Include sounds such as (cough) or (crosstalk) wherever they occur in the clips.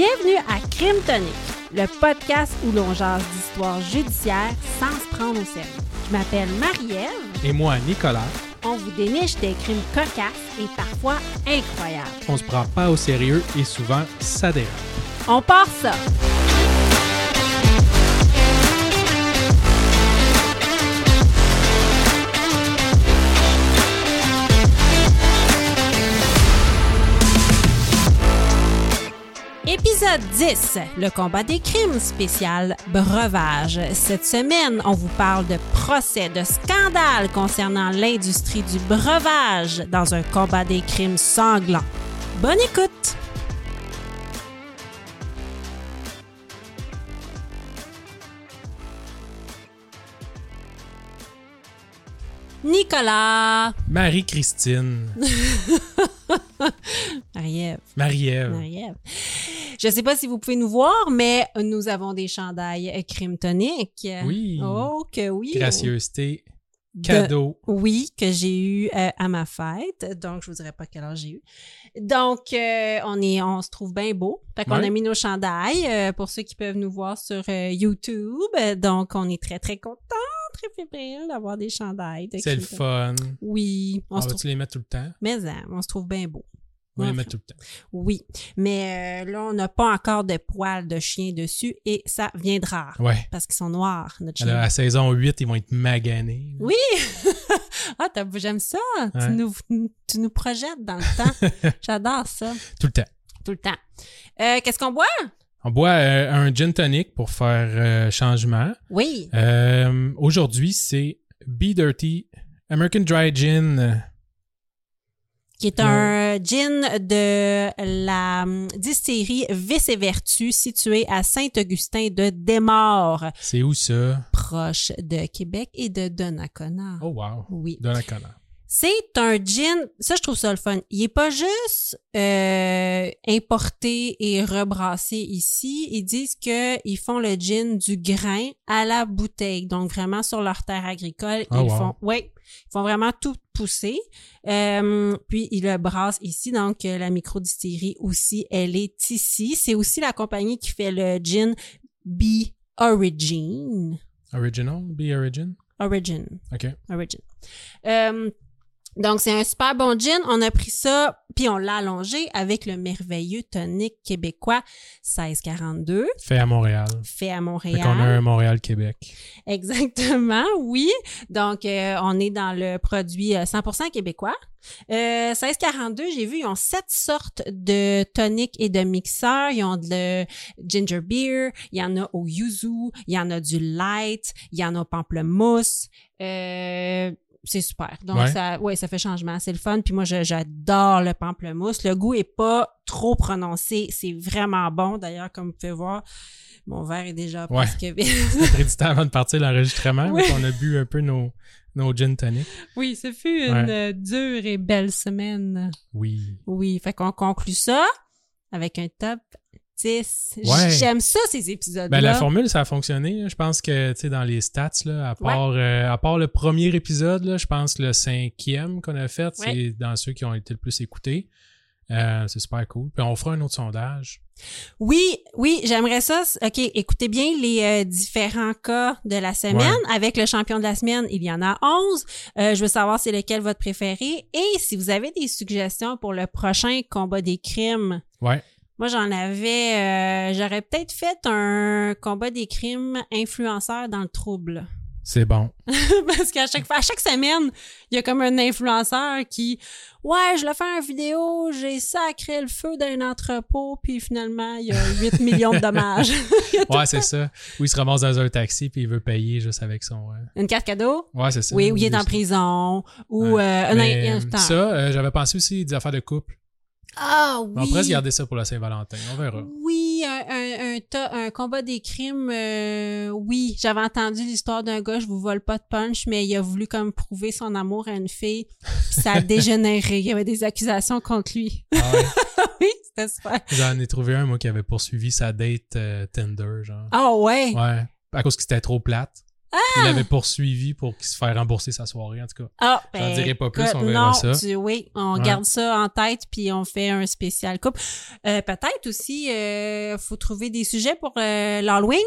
Bienvenue à Crime Tonic, le podcast où l'on jase d'histoires judiciaires sans se prendre au sérieux. Je m'appelle Marie-Ève. Et moi, Nicolas, On vous déniche des crimes cocasses et parfois incroyables. on se prend pas au sérieux et souvent ça dérape. On part ça! Épisode 10, le combat des crimes spécial breuvage. Cette semaine, on vous parle de procès, de scandales concernant l'industrie du breuvage dans un combat des crimes sanglant. Bonne écoute! Nicolas! Marie-Christine, (laughs) Marie-Ève. Marie-Ève, Marie-Ève. Je ne sais pas si vous pouvez nous voir, mais nous avons des chandails crime tonique. Oui. Oh, que oui. gracieuseté, De- cadeau. Oui, que j'ai eu euh, à ma fête. Donc, je vous dirai pas quel âge j'ai eu. Donc, euh, on est, on se trouve bien beau. Fait qu'on Ouais. a mis nos chandails euh, pour ceux qui peuvent nous voir sur YouTube. Donc, on est très, très contents, très fébriles d'avoir des chandails. C'est le fun. Oui, on On se va-tu trouve... les mettre tout le temps? Mais hein, on se trouve bien beau. On les mettre tout le temps. Oui, mais euh, là, on n'a pas encore de poils de chien dessus et ça viendra Ouais. parce qu'ils sont noirs, notre Alors, chien. à saison 8, ils vont être maganés. Oui! (laughs) ah, j'aime ça. Tu, nous, tu nous projettes dans le temps. (laughs) J'adore ça. Tout le temps. Tout le temps. Euh, Qu'est-ce qu'on boit? On boit euh, un gin tonic pour faire euh, changement. Oui. Euh, Aujourd'hui, c'est Be Dirty American Dry Gin. Qui est un gin de la hum, distillerie Vice et Vertu située à Saint-Augustin de Desmaures, C'est où ça? proche de Québec et de Donnacona. Oh, wow. Oui. Donnacona. C'est un gin, ça je trouve ça le fun. Il est pas juste euh, importé et rebrassé ici. Ils disent que ils font le gin du grain à la bouteille, donc vraiment sur leur terre agricole. Oh, ils wow. font, ouais, ils font vraiment tout pousser. Euh, puis ils le brassent ici, donc euh, la microdistillerie aussi, elle est ici. C'est aussi la compagnie qui fait le gin Be Origin. Original? Be Origin? Origin. OK. Origin. Euh, donc, c'est un super bon gin. On a pris ça, puis on l'a allongé avec le merveilleux tonic québécois 1642, Fait à Montréal. fait à Fait Montréal. qu'on a un Montréal-Québec. Exactement, oui. Donc, euh, on est dans le produit euh, 100% québécois. Euh, 1642, j'ai vu, ils ont sept sortes de toniques et de mixeurs. Ils ont de le ginger beer, il y en a au yuzu, il y en a du light, il y en a au pamplemousse. Euh, c'est super. Donc, Ouais. ça, ouais, ça fait changement. C'est le fun. Puis moi, j'adore le pamplemousse. Le goût est pas trop prononcé. C'est vraiment bon. D'ailleurs, comme vous pouvez voir, mon verre est déjà Ouais. presque vide. (laughs) Temps avant de partir l'enregistrement. Oui. On a bu un peu nos, nos gin tonic. Oui, ce fut une Ouais. dure et belle semaine. Oui. Oui, fait qu'on conclut ça avec un top 10. Ouais. J'aime ça, ces épisodes-là. Ben, la formule, ça a fonctionné. Je pense que, tu sais, dans les stats, là, à part, euh, à part le premier épisode, là, je pense que le cinquième qu'on a fait, Ouais. c'est dans ceux qui ont été le plus écoutés. Euh, c'est super cool. Puis on fera un autre sondage. Oui, oui, j'aimerais ça. OK, écoutez bien les euh, différents cas de la semaine. Avec le champion de la semaine, il y en a 11. Euh, je veux savoir c'est lequel votre préféré. Et si vous avez des suggestions pour le prochain combat des crimes, Ouais. Moi, j'en avais. euh, J'aurais peut-être fait un combat des crimes influenceur dans le trouble. C'est bon. (laughs) Parce qu'à chaque fois, à chaque semaine, il y a comme un influenceur qui, ouais, je le fais en vidéo, j'ai sacré le feu d'un entrepôt, puis finalement, il y a 8 (laughs) millions de dommages. Ouais, c'est ça. Ou il se ramasse dans un taxi puis il veut payer juste avec son. euh, Une carte cadeau? Ouais, c'est ça. Oui, ou il est en prison, ou Ouais. euh, un ça, euh, j'avais pensé aussi des affaires de couple. Ah oui. On pourrait se garder ça pour la Saint-Valentin. On verra. Oui, un, un, un, tas- un combat des crimes, euh, oui. J'avais entendu l'histoire d'un gars, je vous vole pas de punch, mais il a voulu comme prouver son amour à une fille, puis ça a (laughs) dégénéré. Il y avait des accusations contre lui. Ah ouais? (laughs) oui, c'était super. J'en ai trouvé un, moi, qui avait poursuivi sa date euh, Tinder, genre. Ah ouais? Ouais. À cause que c'était trop plate. Il l'avait poursuivi pour qu'il se fasse rembourser sa soirée, en tout cas. Ah, J'en ben, dirai pas plus, écoute, on verra non, ça. tu- oui, on Ouais. garde ça en tête puis on fait un spécial couple. Euh, Peut-être aussi, euh, faut trouver des sujets pour euh, l'Halloween.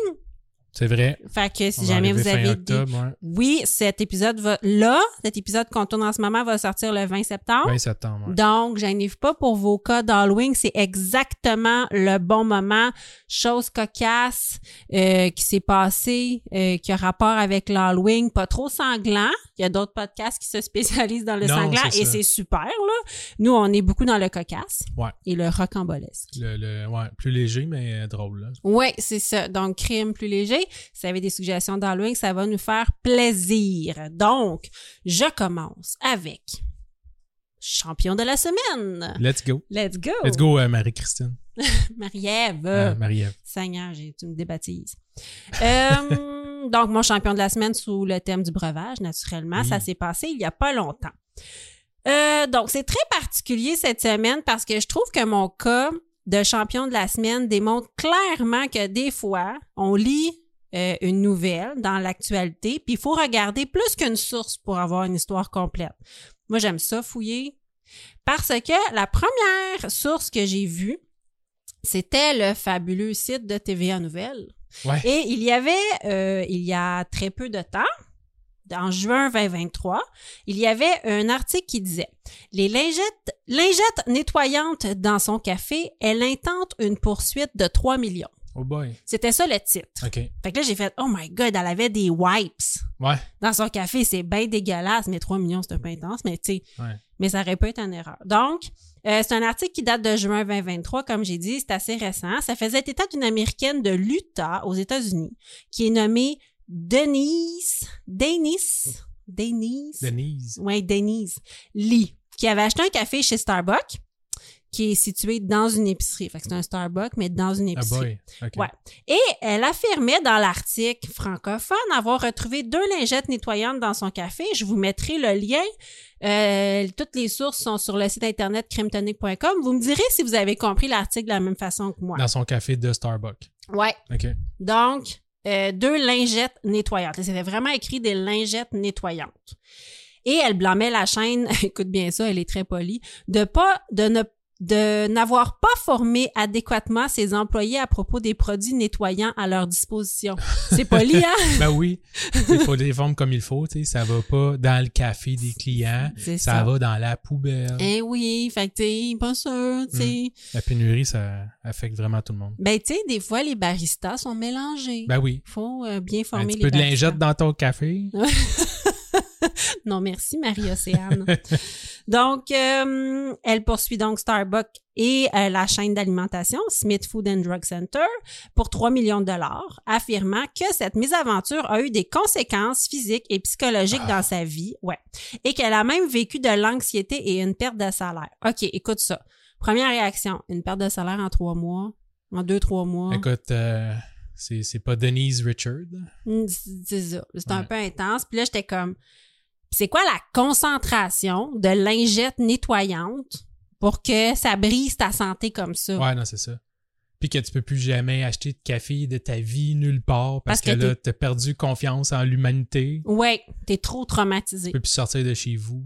C'est vrai. Fait que si On jamais vous avez des... octobre, ouais. Oui, cet épisode va là, cet épisode qu'on tourne en ce moment va sortir le 20 septembre. 20 septembre. ouais. Donc, j'arrive pas pour vos cas d'Halloween. C'est exactement le bon moment. Chose cocasse euh, qui s'est passée, euh, qui a rapport avec l'Halloween. Pas trop sanglant. Il y a d'autres podcasts qui se spécialisent dans le Non, sanglant et c'est super, là. Nous, on est beaucoup dans le cocasse Ouais. et le rocambolesque. Le, le- ouais, plus léger, mais drôle, là. Oui, c'est ça. Donc, crime plus léger. Si vous avez des suggestions d'Halloween, ça va nous faire plaisir. Donc, je commence avec champion de la semaine. Let's go. Let's go. Let's go, euh, Marie-Christine. (laughs) Marie-Ève. Euh, Marie-Ève. Seigneur, tu me débaptises. Euh, (laughs) donc, mon champion de la semaine sous le thème du breuvage, naturellement, Oui. ça s'est passé il y a pas longtemps. Donc, c'est très particulier cette semaine parce que je trouve que mon cas de champion de la semaine démontre clairement que des fois, on lit euh, une nouvelle dans l'actualité, puis il faut regarder plus qu'une source pour avoir une histoire complète. Moi, j'aime ça fouiller parce que la première source que j'ai vue, c'était le fabuleux site de TVA Nouvelles. Ouais. Et il y avait, euh, il y a très peu de temps, en juin 2023, il y avait un article qui disait Les lingettes, lingettes nettoyantes dans son café, elle intente une poursuite de 3 millions. Oh boy. C'était ça le titre. OK. Fait que là, j'ai fait Oh my God, elle avait des wipes Ouais. dans son café. C'est bien dégueulasse, mais 3 millions, c'est un peu intense, mais tu sais, Ouais. mais ça aurait pas été une erreur. Donc, euh, c'est un article qui date de juin 2023, comme j'ai dit, c'est assez récent. Ça faisait état d'une Américaine de l'Utah, aux États-Unis, qui est nommée Denise, Denise, Denise, Denise. ouais, Denise Lee, qui avait acheté un café chez Starbucks, qui est situé dans une épicerie. Fait que c'est un Starbucks, mais dans une Ah épicerie. boy. OK. Ouais. Et elle affirmait dans l'article francophone avoir retrouvé deux lingettes nettoyantes dans son café. Je vous mettrai le lien. Euh, toutes les sources sont sur le site internet crimtonic.com. Vous me direz si vous avez compris l'article de la même façon que moi. Dans son café de Starbucks. Ouais. OK. Donc, euh, deux lingettes nettoyantes. C'était vraiment écrit des lingettes nettoyantes. Et elle blâmait la chaîne, (laughs) écoute bien ça, elle est très polie, de pas, de ne de n'avoir pas formé adéquatement ses employés à propos des produits nettoyants à leur disposition. C'est poli, hein? (laughs) Ben oui. Il faut les formes comme il faut, tu sais. Ça va pas dans le café des clients. C'est Ça, ça. va dans la poubelle. Eh oui, fait que t'es pas sûr, tu sais. La pénurie, ça affecte vraiment tout le monde. Ben, tu sais, des fois, les baristas sont mélangés. Ben oui. faut euh, bien Un former petit les peu de baristas. lingette dans ton café. (laughs) (laughs) Non, merci, Marie-Océane. donc, euh, elle poursuit donc Starbucks et euh, la chaîne d'alimentation Smith Food and Drug Center pour 3 millions de dollars, affirmant que cette mésaventure a eu des conséquences physiques et psychologiques Ah. dans sa vie, ouais, et qu'elle a même vécu de l'anxiété et une perte de salaire. OK, écoute ça. Première réaction, une perte de salaire en trois mois, en deux, trois mois. Écoute, euh, c'est pas Denise Richard. C'est ça. C'est un peu intense. Puis là, j'étais comme, c'est quoi la concentration de lingettes nettoyantes pour que ça brise ta santé comme ça? Ouais, non, c'est ça. Puis que tu peux plus jamais acheter de café de ta vie nulle part parce, Parce que que, là, t'as perdu confiance en l'humanité. Ouais, t'es trop traumatisé. Tu peux plus sortir de chez vous.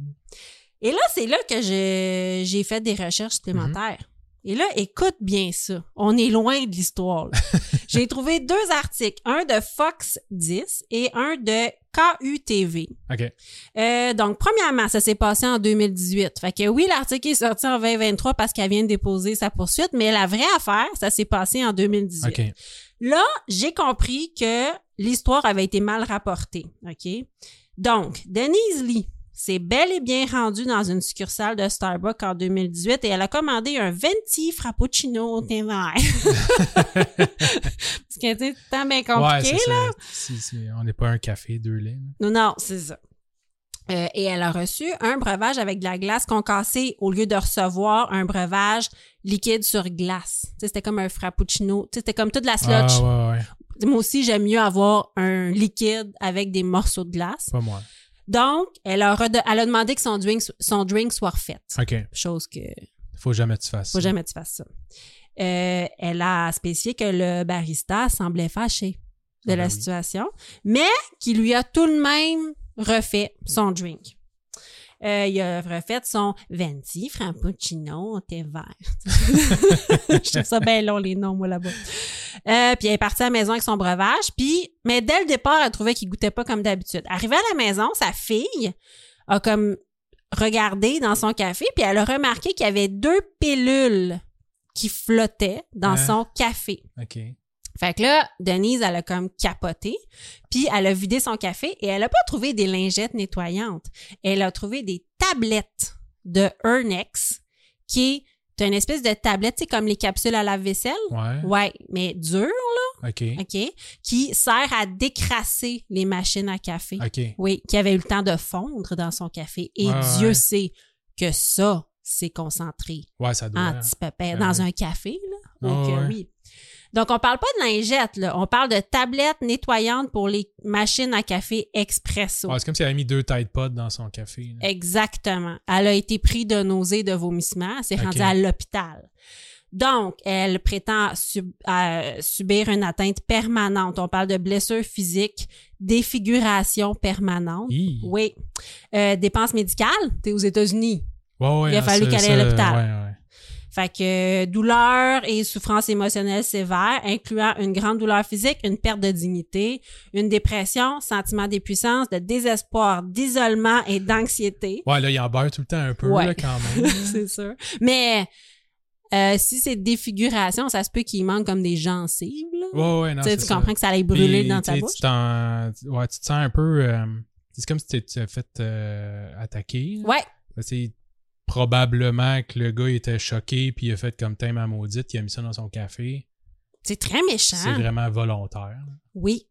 Et là, c'est là que j'ai fait des recherches supplémentaires. Et là, écoute bien ça. On est loin de l'histoire. (laughs) j'ai trouvé deux articles, un de Fox 10 et un de KUTV. OK. Euh, donc, premièrement, ça s'est passé en 2018. Fait que oui, l'article est sorti en 2023 parce qu'elle vient de déposer sa poursuite, mais la vraie affaire, ça s'est passé en 2018. OK. Là, j'ai compris que l'histoire avait été mal rapportée. OK? Donc, Denise Lee s'est bel et bien rendue dans une succursale de Starbucks en 2018 et elle a commandé un venti frappuccino au thé vert. (laughs) Parce que, tu tant bien compliqué, là. ça. Si- si- on n'est pas un café, deux laits. Non, non, c'est ça. Euh, et elle a reçu un breuvage avec de la glace concassée au lieu de recevoir un breuvage liquide sur glace. C'était comme un frappuccino. C'était comme toute la. Ah, ouais, ouais. Moi aussi, j'aime mieux avoir un liquide avec des morceaux de glace. Pas moi. Donc, elle a, rede- elle a demandé que son drink, son drink soit refait. OK. Chose que Faut jamais que tu fasses faut ça. jamais que tu fasses ça. Euh, elle a spécifié que le barista semblait fâché de Ah la ben oui. situation, mais qui lui a tout de même refait son drink. Euh, il a refait son Venti, Frappuccino, thé vert. (laughs) Je trouve ça bien long, les noms, moi, là-bas. Euh, puis elle est partie à la maison avec son breuvage, puis, mais dès le départ, elle trouvait qu'il goûtait pas comme d'habitude. Arrivée à la maison, sa fille a comme regardé dans son café, puis elle a remarqué qu'il y avait deux pilules qui flottaient dans Hein? son café. OK. Fait que là, Denise, elle a comme capoté, puis elle a vidé son café et elle a pas trouvé des lingettes nettoyantes. Elle a trouvé des tablettes de Ernex, qui est une espèce de tablette, c'est comme les capsules à lave-vaisselle. Ouais. Ouais, mais dure, OK. OK, qui sert à décrasser les machines à café. OK. Oui, qui avait eu le temps de fondre dans son café. Et Ouais, Dieu ouais. sait que ça, c'est concentré Ouais, ça doit. en petit pépère dans un café, là. Donc, euh, ouais. oui. Donc, on parle pas de lingettes, là. On parle de tablettes nettoyantes pour les machines à café expresso. C'est comme si elle avait mis deux Tide Pods dans son café. là. Exactement. Elle a été prise de nausées, de vomissements. Elle s'est rendue à l'hôpital. Donc, elle prétend sub- euh, subir une atteinte permanente. On parle de blessures physiques, défiguration permanente. Hi. Oui. Euh, dépenses médicales, t'es aux États-Unis. Ouais, ouais, Il a fallu qu'elle aille à l'hôpital. Ouais. Fait que euh, douleur et souffrance émotionnelle sévère, incluant une grande douleur physique, une perte de dignité, une dépression, sentiment d'impuissance, de désespoir, d'isolement et d'anxiété. Ouais, là, il en beurre tout le temps un peu, Ouais. là, quand même. (laughs) c'est sûr. Mais euh, si c'est défiguration, ça se peut qu'il manque comme des gencives. Là. Ouais, ouais, non, tu sais, ça. comprends que ça allait brûler Puis, dans ta bouche? Tu, ouais, tu te sens un peu. euh, c'est comme si tu t'es fait euh, attaquer. là. Ouais, C'est probablement que le gars était choqué, puis il a fait comme thème ma maudite, il a mis ça dans son café. c'est très méchant. C'est vraiment volontaire. Oui,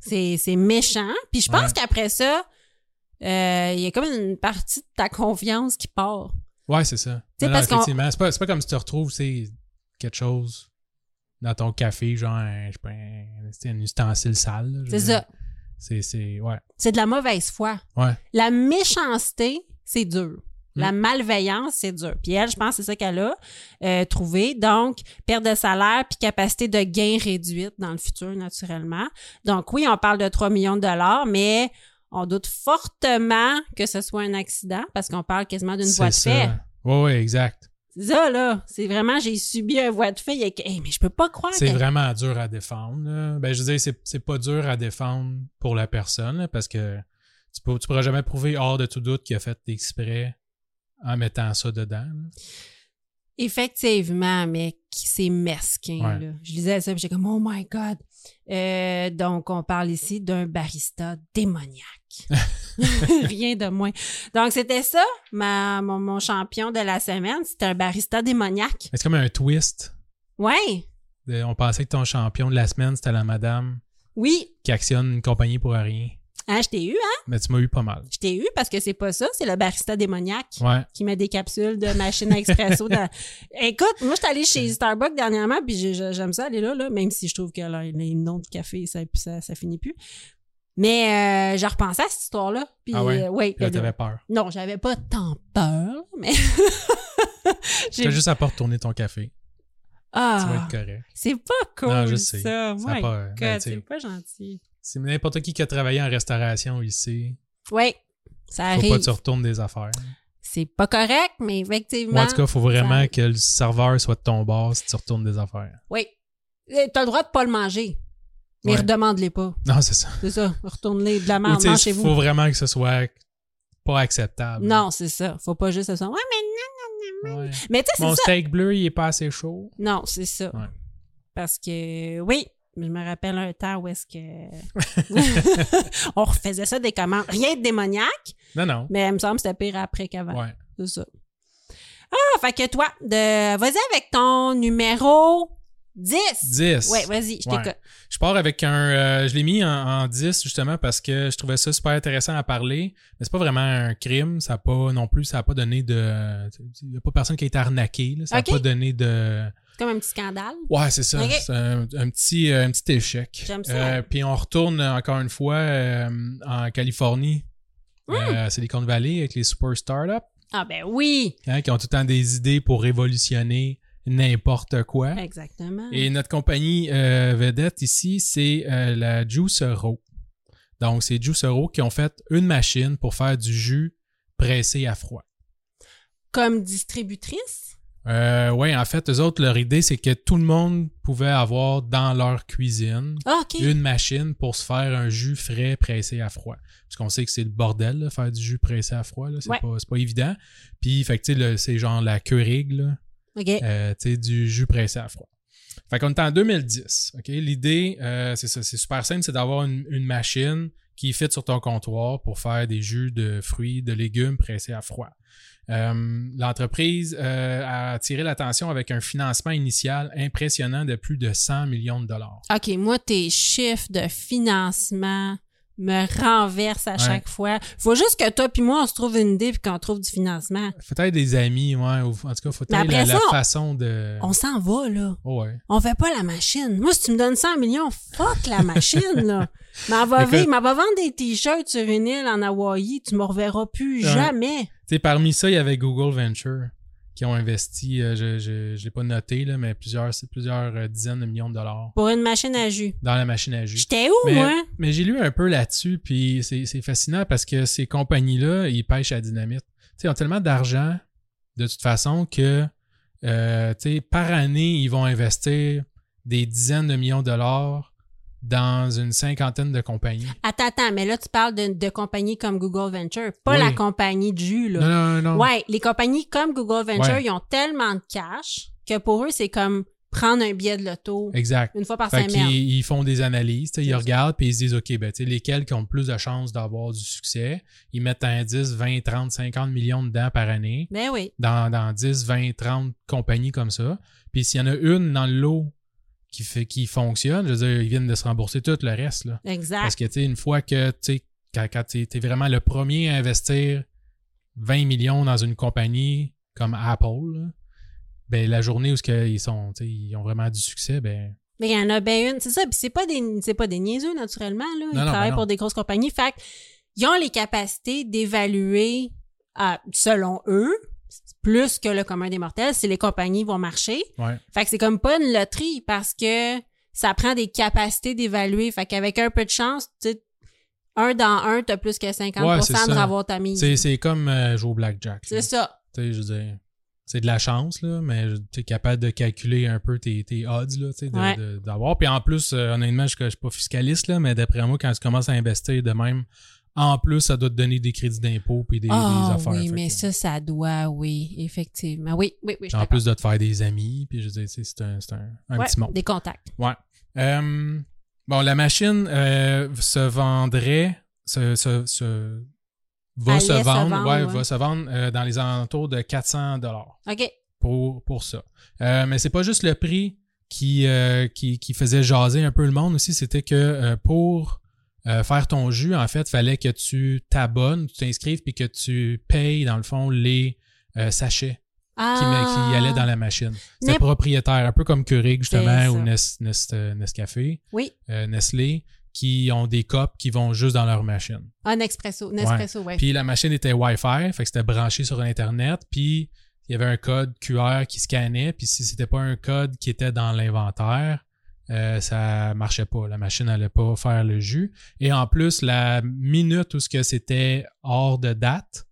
c'est méchant. Puis je pense Ouais. qu'après ça, euh, il y a comme une partie de ta confiance qui part. Ouais, c'est ça. Non, non, effectivement, c'est pas, c'est pas comme si tu retrouves quelque chose dans ton café, genre un, je sais pas, un, un ustensile sale. C'est ça. C'est, ouais. De la mauvaise foi. Ouais. La méchanceté, c'est dur. La Mm. malveillance, c'est dur. Puis elle, je pense que c'est ça qu'elle a euh, trouvé. Donc, perte de salaire puis capacité de gain réduite dans le futur, naturellement. Donc, oui, on parle de 3 millions de dollars, mais on doute fortement que ce soit un accident parce qu'on parle quasiment d'une voie de fait. ça. Ouais, ouais, exact. Ça, là. C'est vraiment, j'ai subi un voie de fait. Hey, mais je peux pas croire C'est que... vraiment dur à défendre. là. Ben, je veux dire, c'est, c'est pas dur à défendre pour la personne, là, parce que tu, peux, tu pourras jamais prouver hors de tout doute qu'il a fait exprès en mettant ça dedans. là? Effectivement, mais qui c'est mesquin. Ouais. Là. Je lisais ça, puis j'étais comme oh my god. Euh, donc on parle ici d'un barista démoniaque. (laughs) Rien de moins. Donc c'était ça, ma mon, mon champion de la semaine, c'était un barista démoniaque. C'est comme un twist. Ouais, on pensait que ton champion de la semaine, c'était la madame oui. qui actionne une compagnie pour rien. Hein, je t'ai eu, hein? Mais tu m'as eu pas mal. Je t'ai eu parce que c'est pas ça, c'est le barista démoniaque. Ouais. qui met des capsules de machine à expresso. dans... (laughs) Écoute, moi, je suis allée chez Starbucks dernièrement, puis j'ai- j'ai- j'aime ça aller là, là, même si je trouve que là, les noms de café, ça, ça, ça finit plus. Mais euh, j'ai repensé à cette histoire-là. Puis, Ah ouais? euh, ouais, Là, t'avais peur. non, j'avais pas tant peur, mais... (laughs) J'ai- juste à pas retourner ton café. Tu vas Ah, être correct. c'est pas cool, Non, je sais. ça. C'est pas gentil. C'est n'importe qui qui a travaillé en restauration ici. Oui, ça Faut arrive. pas que tu retournes des affaires. C'est pas correct, mais effectivement... Ou en tout cas, faut vraiment ça- que le serveur soit de ton bord si tu retournes des affaires. Oui. T'as le droit de pas le manger, mais Ouais. redemande-les pas. Non, c'est ça. C'est ça. Retourne-les de la Ou merde, tu sais, mangez-vous. faut vraiment que ce soit pas acceptable. Non, c'est ça. Faut pas juste se dire, ouais, mais non, non, non. Ouais. Mais tu sais, Mon c'est ça. steak bleu, il est pas assez chaud. Non, c'est ça. Ouais. Parce que, oui, je me rappelle un temps où est-ce que (laughs) on refaisait ça des commandes. Rien de démoniaque, Non, non. mais il me semble que c'était pire après qu'avant. Ouais. C'est ça. Ah, fait que toi, de... vas-y avec ton numéro 10! 10. Ouais, vas-y, je Ouais. t'écoute. Je pars avec un. euh, je l'ai mis en, en 10 justement parce que je trouvais ça super intéressant à parler. Mais c'est pas vraiment un crime. Ça a pas non plus. Ça a pas donné de. Il y a pas personne qui a été arnaqué. là. Ça a Ok. pas donné de. Comme un petit scandale. Ouais, c'est ça. C'est un, un petit, euh, un petit échec. J'aime ça. Euh, puis on retourne encore une fois euh, en Californie, Hmm. euh, Silicon Valley, avec les super startups, Ah ben oui! hein, qui ont tout le temps des idées pour révolutionner n'importe quoi. Exactement. Et notre compagnie vedette ici, c'est la Juicero. Donc, c'est Juicero qui ont fait une machine pour faire du jus pressé à froid. Comme distributrice? Euh, ouais, en fait, eux autres, leur idée, c'est que tout le monde pouvait avoir dans leur cuisine Ah, une machine pour se faire un jus frais pressé à froid. Parce qu'on sait que c'est le bordel, là, faire du jus pressé à froid. C'est Ouais. pas, pas évident. Puis, fait que, tu sais, le- c'est genre la Keurig, là. Euh, du jus pressé à froid. Fait qu'on est en 2010. OK? L'idée, euh, c'est super simple, c'est d'avoir une, une machine qui fit sur ton comptoir pour faire des jus de fruits, de légumes pressés à froid. Euh, L'entreprise euh, a attiré l'attention avec un financement initial impressionnant de plus de 100 millions de dollars. OK, moi, tes chiffres de financement me renversent à Ouais. chaque fois. Faut juste que toi puis moi, on se trouve une idée puis qu'on trouve du financement. Peut-être des amis, ouais, ou en tout cas, faut après la, façon de. On s'en va, là. Oh, ouais. On fait pas la machine. Moi, si tu me donnes 100 millions, fuck la machine, là. (laughs) M'en va, vivre- m'en va vendre des t-shirts sur une île en Hawaï. Tu me reverras plus Ouais. jamais. Tu parmi ça, il y avait Google Venture qui ont investi, euh, je je l'ai pas noté, là, mais plusieurs, plusieurs euh, dizaines de millions de dollars Pour une machine à jus. dans la machine à jus. J'étais où, Mais, moi? mais j'ai lu un peu là-dessus, puis c'est fascinant parce que ces compagnies-là, ils pêchent à dynamite. Ils ont tellement d'argent, de toute façon, que euh, par année, ils vont investir des dizaines de millions de dollars dans une cinquantaine de compagnies. Attends, attends, mais là, tu parles de, de compagnies comme Google Venture, pas Oui. la compagnie de jus, là. Non, non, non. Ouais, les compagnies comme Google Venture, Ouais. ils ont tellement de cash que pour eux, c'est comme prendre un billet de loto Exact. une fois par Fait semaine. qu'ils ils font des analyses, ils regardent puis ils se disent OK, ben lesquels qui ont le plus de chances d'avoir du succès, ils mettent un 10, 20, 30, 50 millions dedans par année Ben oui. dans, dans 10, 20, 30 compagnies comme ça. Puis s'il y en a une dans le lot qui fait qui fonctionne, je veux dire, ils viennent de se rembourser tout le reste là. Exact. Parce que tu sais une fois que tu sais quand, quand tu es vraiment le premier à investir 20 millions dans une compagnie comme Apple, là, ben la journée où que ils sont, tu sais, ils ont vraiment du succès, ben Mais il y en a bien une, c'est ça. Puis c'est pas des, c'est pas des niaiseux, naturellement, là. Ils Non, non, travaillent ben non. pour des grosses compagnies. Fait ils ont les capacités d'évaluer, à- selon eux, plus que le commun des mortels, si les compagnies vont marcher. ouais. Fait que c'est comme pas une loterie parce que ça prend des capacités d'évaluer. Fait qu'avec un peu de chance, tu sais, un dans un, t'as plus que 50% Ouais, de ça. avoir ta mise. C'est, comme euh, jouer au blackjack. C'est ça. Tu sais, je veux dire, c'est de la chance, là, mais tu es capable de calculer un peu tes, tes odds, Ouais. d'avoir. Puis en plus, euh, honnêtement, je, je suis pas fiscaliste, là, mais d'après moi, quand tu commences à investir de même, en plus, ça doit te donner des crédits d'impôt puis des, Ah des affaires. oui, mais ça, ça doit, oui, effectivement. Oui, oui, oui. En plus de te faire des amis, puis je veux dire, c'est un, un, un Ouais, petit monde. Des contacts. Ouais. Euh, bon, la machine euh, se vendrait, se, se, se- va se se vendre, ouais, ouais. va se vendre euh, dans les alentours de 400 dollars OK. pour, pour ça. Mais c'est pas juste le prix qui, qui, qui faisait jaser un peu le monde aussi, c'était que pour euh, faire ton jus, en fait, fallait que tu t'abonnes, tu t'inscrives, puis que tu payes, dans le fond, les euh, sachets qui, Ah. qui allaient dans la machine. C'était propriétaire, un peu comme Keurig, justement, ou ça. Nes, Nes- euh, Nescafé, Oui, euh, Nestlé, qui ont des copes qui vont juste dans leur machine. un expresso. Nespresso, ouais. Puis la machine était Wi-Fi, fait que c'était branché sur Internet, puis il y avait un code QR qui scannait, puis si c'était pas un code qui était dans l'inventaire, euh, ça marchait pas. La machine allait pas faire le jus. Et en plus, la minute où ce que c'était hors de date,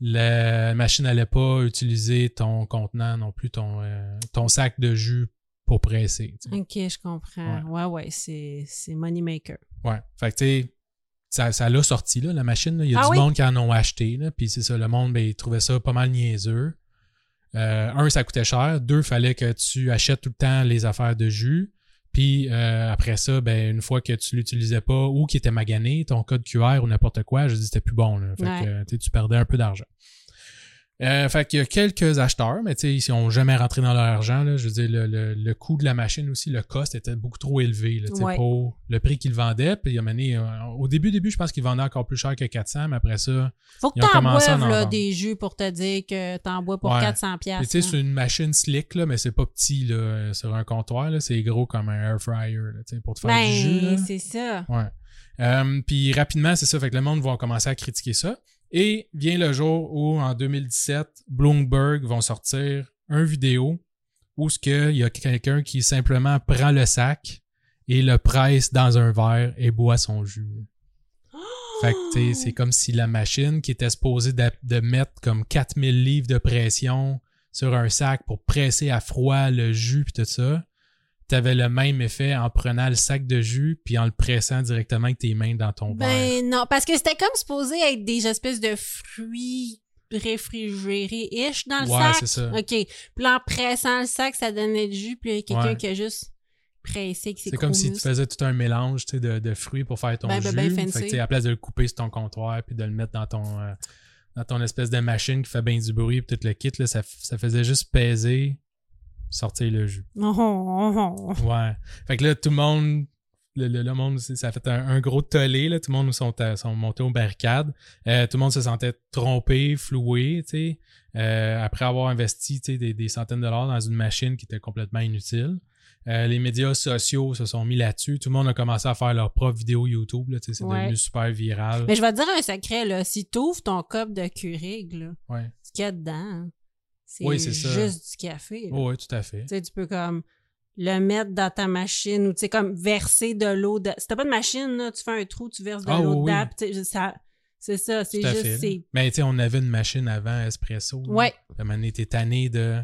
la machine allait pas utiliser ton contenant non plus, ton, euh, ton sac de jus pour presser. tu sais. OK, je comprends. Ouais, ouais, c'est, c'est moneymaker. Ouais. Fait que tu sais, ça, ça l'a sorti, là, la machine. là. Il y a Ah du oui? monde qui en ont acheté. Là, puis c'est ça, le monde, ben, il trouvait ça pas mal niaiseux. Euh, un, ça coûtait cher. Deux, fallait que tu achètes tout le temps les affaires de jus. Puis euh, après ça, ben, une fois que tu l'utilisais pas ou qu'il était magané, ton code QR ou n'importe quoi, je dis c'était plus bon. Là. Fait Ouais. que tu perdais un peu d'argent. Euh, fait qu'il y a quelques acheteurs, mais tu ils n'ont jamais rentré dans leur argent. Là. Je veux dire, le, le, le coût de la machine aussi, le cost était beaucoup trop élevé là, tu sais, Ouais. pour le prix qu'ils vendaient. Puis mené, euh, au début, début, je pense qu'ils vendaient encore plus cher que 400, mais après ça, Faut que Ils ont t'en commencé à boives en là, des jus pour te dire que t'en bois pour Ouais. 400 Puis, pièces. tu sais, c'est une machine slick, là, mais c'est pas petit là, sur un comptoir. C'est gros comme un air fryer tu pour te faire du jus. Ben, c'est ça. Ouais. Euh, puis rapidement, c'est ça. Fait que le monde va commencer à critiquer ça. Et vient le jour où, en 2017, Bloomberg vont sortir un vidéo où ce que il y a quelqu'un qui simplement prend le sac et le presse dans un verre et boit son jus. Fait que, c'est comme si la machine qui était supposée de, de mettre comme 4000 livres de pression sur un sac pour presser à froid le jus puis tout ça, t'avais le même effet en prenant le sac de jus puis en le pressant directement avec tes mains dans ton verre. Ben non, parce que c'était comme supposé être des espèces de fruits réfrigérés-ish dans le Ouais, sac. c'est ça. OK. Puis en pressant le sac, ça donnait du jus, puis il y a quelqu'un Ouais. qui a juste pressé C'est comme si tu faisais tout un mélange tu de, de fruits pour faire ton Ben, jus. ben, ben fait que, tu à la place de le couper sur ton comptoir puis de le mettre dans ton euh, dans ton espèce de machine qui fait bien du bruit puis tout le kit, là, ça, ça faisait juste peser, sortir le jus. (laughs) Oh, oh, oh. Ouais. Fait que là, tout le monde, le, le- le monde, ça a fait un, un gros tollé, là. Tout le monde sont, à- sont montés aux barricades. Euh, tout le monde se sentait trompé, floué, tu sais. Euh, après avoir investi, tu des, des centaines de dollars dans une machine qui était complètement inutile. Euh, les médias sociaux se sont mis là-dessus. Tout le monde a commencé à faire leur propre vidéo YouTube. Tu c'est Ouais. devenu super viral. Mais je vais te dire un secret, là. Si t'ouvres ton cup de Keurig, là, Ouais. ce qu'il y a dedans, hein, c'est Oui, c'est ça. juste du café. Oh, ouais, tout à fait. Tu sais, tu peux comme le mettre dans ta machine ou tu sais comme verser de l'eau. De... Si t'as pas de machine, là, tu fais un trou, tu verses de Ah, l'eau oui, dedans. oui. ça, c'est ça, c'est juste. Mais tu sais, on avait une machine avant espresso. moment donné, t'es tanné de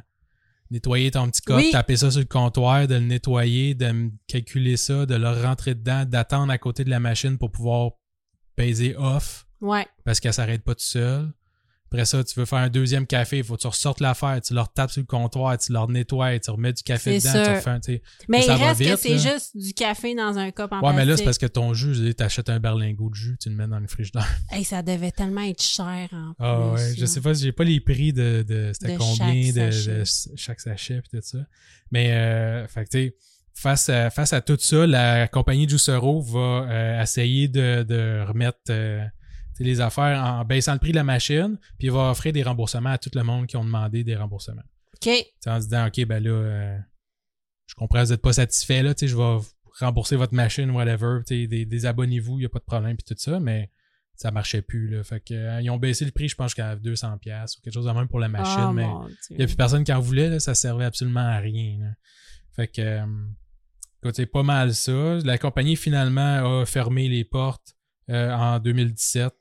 nettoyer ton petit Oui. taper ça sur le comptoir, de le nettoyer, de calculer ça, de le rentrer dedans, d'attendre à côté de la machine pour pouvoir peser off Ouais. parce qu'elle s'arrête pas tout seul. Après ça, tu veux faire un deuxième café, il faut que tu ressortes l'affaire, tu le retapes sur le comptoir, tu le nettoies, tu remets du café dedans, tu refais un, tu sais. Mais il reste que c'est juste du café dans un cup en Ouais, mais là, c'est parce que ton jus, dire, t'achètes un berlingot de jus, tu le mets dans le frigidaire. (laughs) Hey, ça devait tellement être cher en plus. Ah ouais, je sais pas, j'ai pas les prix de, de c'était combien chaque de, chaque sachet et tout ça. Mais euh, fait que tu sais, face à face à tout ça, la compagnie Juicero va euh, essayer de, de remettre euh, tu les affaires en baissant le prix de la machine, puis il va offrir des remboursements à tout le monde qui ont demandé des remboursements. OK. En se disant OK, ben là euh, je comprends vous êtes pas satisfait là, je vais rembourser votre machine whatever, désabonnez-vous, il y a pas de problème puis tout ça, mais ça marchait plus là. Fait que euh, ils ont baissé le prix, je pense jusqu'à 200 pièces ou quelque chose de même pour la machine, Oh, mais il y a plus personne qui en voulait là, ça servait absolument à rien. là. Fait que euh, écoute, c'est pas mal ça. La compagnie finalement a fermé les portes euh, en 2017,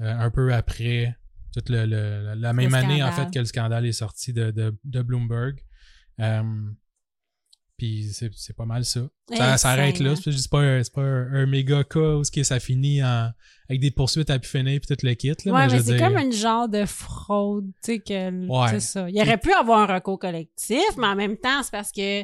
euh, un peu après toute le, le- la même année en fait que le scandale est sorti de, de, de Bloomberg. Euh, puis c'est pas mal ça. Ça s'arrête là. C'est pas, un- c'est pas un, un méga cas où ça finit en- avec des poursuites à pu finir puis tout le kit. Là, Ouais, mais, c'est comme une genre de fraude, tu sais, que. Ouais. Ça. Il aurait pu avoir un recours collectif, mais en même temps, c'est parce que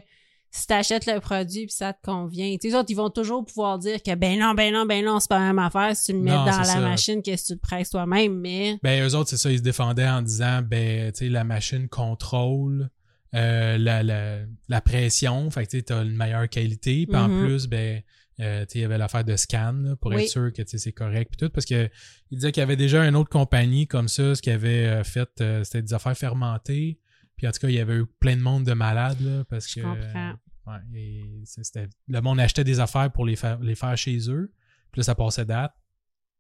si t'achètes le produit puis ça te convient, tu autres, ils vont toujours pouvoir dire que ben non, ben non, ben non, c'est pas la même affaire si tu le mets Non, dans la ça. machine que si tu le presses toi-même, mais. Ben, eux autres, c'est ça, ils se défendaient en disant, ben, tu sais, la machine contrôle euh, la, la, la pression, fait que tu as une meilleure qualité, puis en Mhm. plus, ben, euh, il y avait l'affaire de scan, là, pour Oui. être sûr que, c'est correct, puis tout, parce que il disait qu'il y avait déjà une autre compagnie comme ça, ce qui avait euh, fait, euh, c'était des affaires fermentées, puis en tout cas, il y avait eu plein de monde de malades, là, parce Je que... comprends. ouais, et le monde achetait des affaires pour les faire, les faire chez eux, puis là, ça passait date.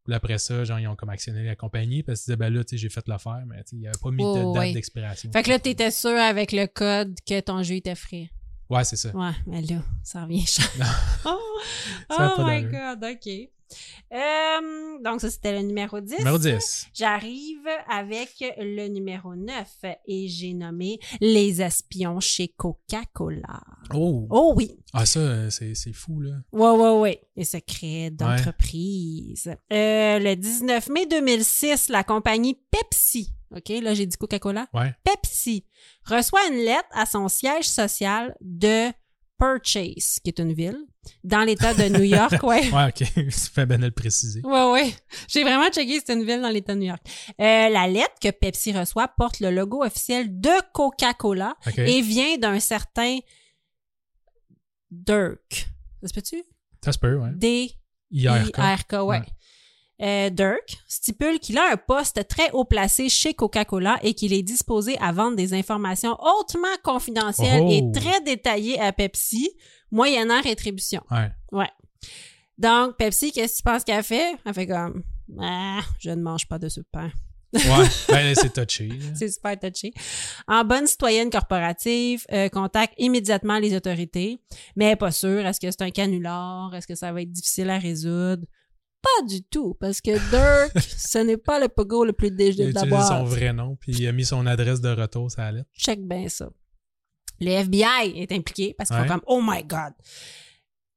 Puis après ça, genre, ils ont comme actionné la compagnie parce qu'ils disaient, ben là, tu sais, j'ai fait l'affaire, mais tu sais, il n'y avait pas mis de Oh, date d'expiration. Fait que là, t'étais sûr avec le code que ton jeu était frais. Ouais, c'est ça. Ouais, mais là, ça revient (laughs) (laughs) cher. oh oh my god, ok. Euh, donc, ça, c'était le numéro 10. Numéro 10. J'arrive avec le numéro 9 et j'ai nommé Les espions chez Coca-Cola. Oh! Oh oui, Ah, ça, c'est, c'est fou, là. ouais, ouais, ouais. Les secrets d'entreprise. Euh, le 19 mai 2006, la compagnie Pepsi, OK, là j'ai dit Coca-Cola, Ouais. Pepsi reçoit une lettre à son siège social de Purchase, qui est une ville, dans l'État de New York, (laughs) ouais. Ouais, ok. (laughs) Ça fait bien de le préciser. Ouais, ouais. J'ai vraiment checké, c'est une ville dans l'État de New York. Euh, la lettre que Pepsi reçoit porte le logo officiel de Coca-Cola et vient d'un certain Dirk. Ça se peut-tu? Ça se peut, ouais. IRK. D-I-R-K, ouais. Ouais. Euh, Dirk stipule qu'il a un poste très haut placé chez Coca-Cola et qu'il est disposé à vendre des informations hautement confidentielles Oh. et très détaillées à Pepsi, moyennant rétribution. Ouais. Donc, Pepsi, qu'est-ce que tu penses qu'elle fait? Elle fait comme, ah, je ne mange pas de ce pain. Ouais. (laughs) ben, c'est touché. C'est super touché. En bonne citoyenne corporative, euh, contacte immédiatement les autorités, mais elle est pas sûre. Est-ce que c'est un canular? Est-ce que ça va être difficile à résoudre? Pas du tout, parce que Dirk, (laughs) ce n'est pas le pogo le plus Il a dégelé de la utilisé son boîte. vrai nom, puis il a mis son adresse de retour sur la lettre. Check bien ça. Le FBI est impliqué parce qu'ils Ouais. comme Oh my God!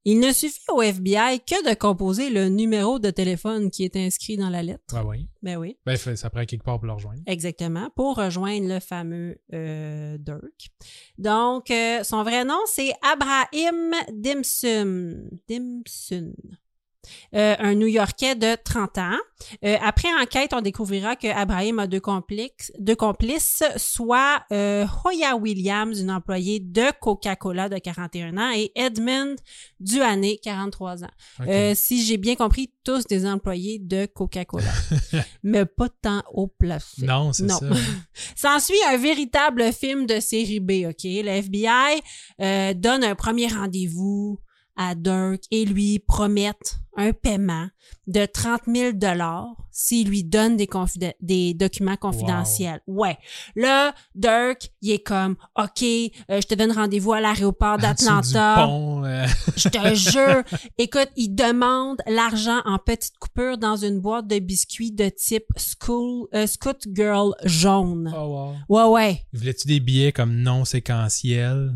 Il ne suffit au FBI que de composer le numéro de téléphone qui est inscrit dans la lettre. Ouais, ouais. Ben oui. Ben, ça prend quelque part pour le rejoindre. Exactement, pour rejoindre le fameux euh, Dirk. Donc, euh, son vrai nom, c'est Abraham Dimson. Dimson. Euh, un New-Yorkais de 30 ans. Euh, après enquête, on découvrira que Abraham a deux complices, deux complices soit euh, Hoya Williams, une employée de Coca-Cola de 41 ans, et Edmund Duhané, 43 ans. Si j'ai bien compris, tous des employés de Coca-Cola, (laughs) mais pas tant haut placé. non, c'est ça. (laughs) S'ensuit un véritable film de série B, OK? Le FBI donne un premier rendez-vous à Dirk et lui promettent un paiement de 30 000 s'il lui donne des, des documents confidentiels. Ouais. Là, Dirk, il est comme, OK, euh, je te donne rendez-vous à l'aéroport (laughs) d'Atlanta. euh, (laughs) Je te jure. Écoute, il demande l'argent en petites coupures dans une boîte de biscuits de type School, euh, Scout Girl jaune. oh, wow. Ouais, ouais. Voulais-tu des billets comme non séquentiels?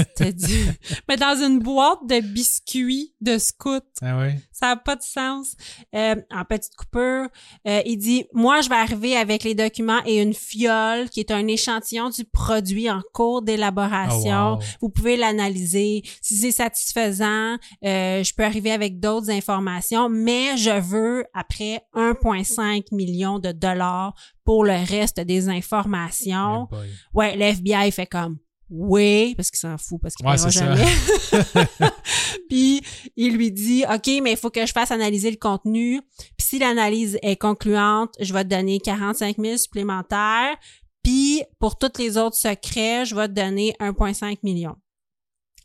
C'était dit. (laughs) Mais dans une boîte de biscuits de scout. Ah ouais? Ça n'a pas de sens. Euh, en petite coupure, euh, il dit Moi, je vais arriver avec les documents et une fiole qui est un échantillon du produit en cours d'élaboration. Oh, wow. Vous pouvez l'analyser. Si c'est satisfaisant, euh, je peux arriver avec d'autres informations, mais je veux, après 1,5 million de dollars pour le reste des informations. Boy. Ouais, le FBI fait comme oui, parce qu'il s'en fout, parce qu'il Ouais, c'est ça. jamais. (laughs) (laughs) Puis il lui dit OK, mais il faut que je fasse analyser le contenu. Puis si l'analyse est concluante, je vais te donner 45 000 supplémentaires. Puis pour tous les autres secrets, je vais te donner 1,5 million.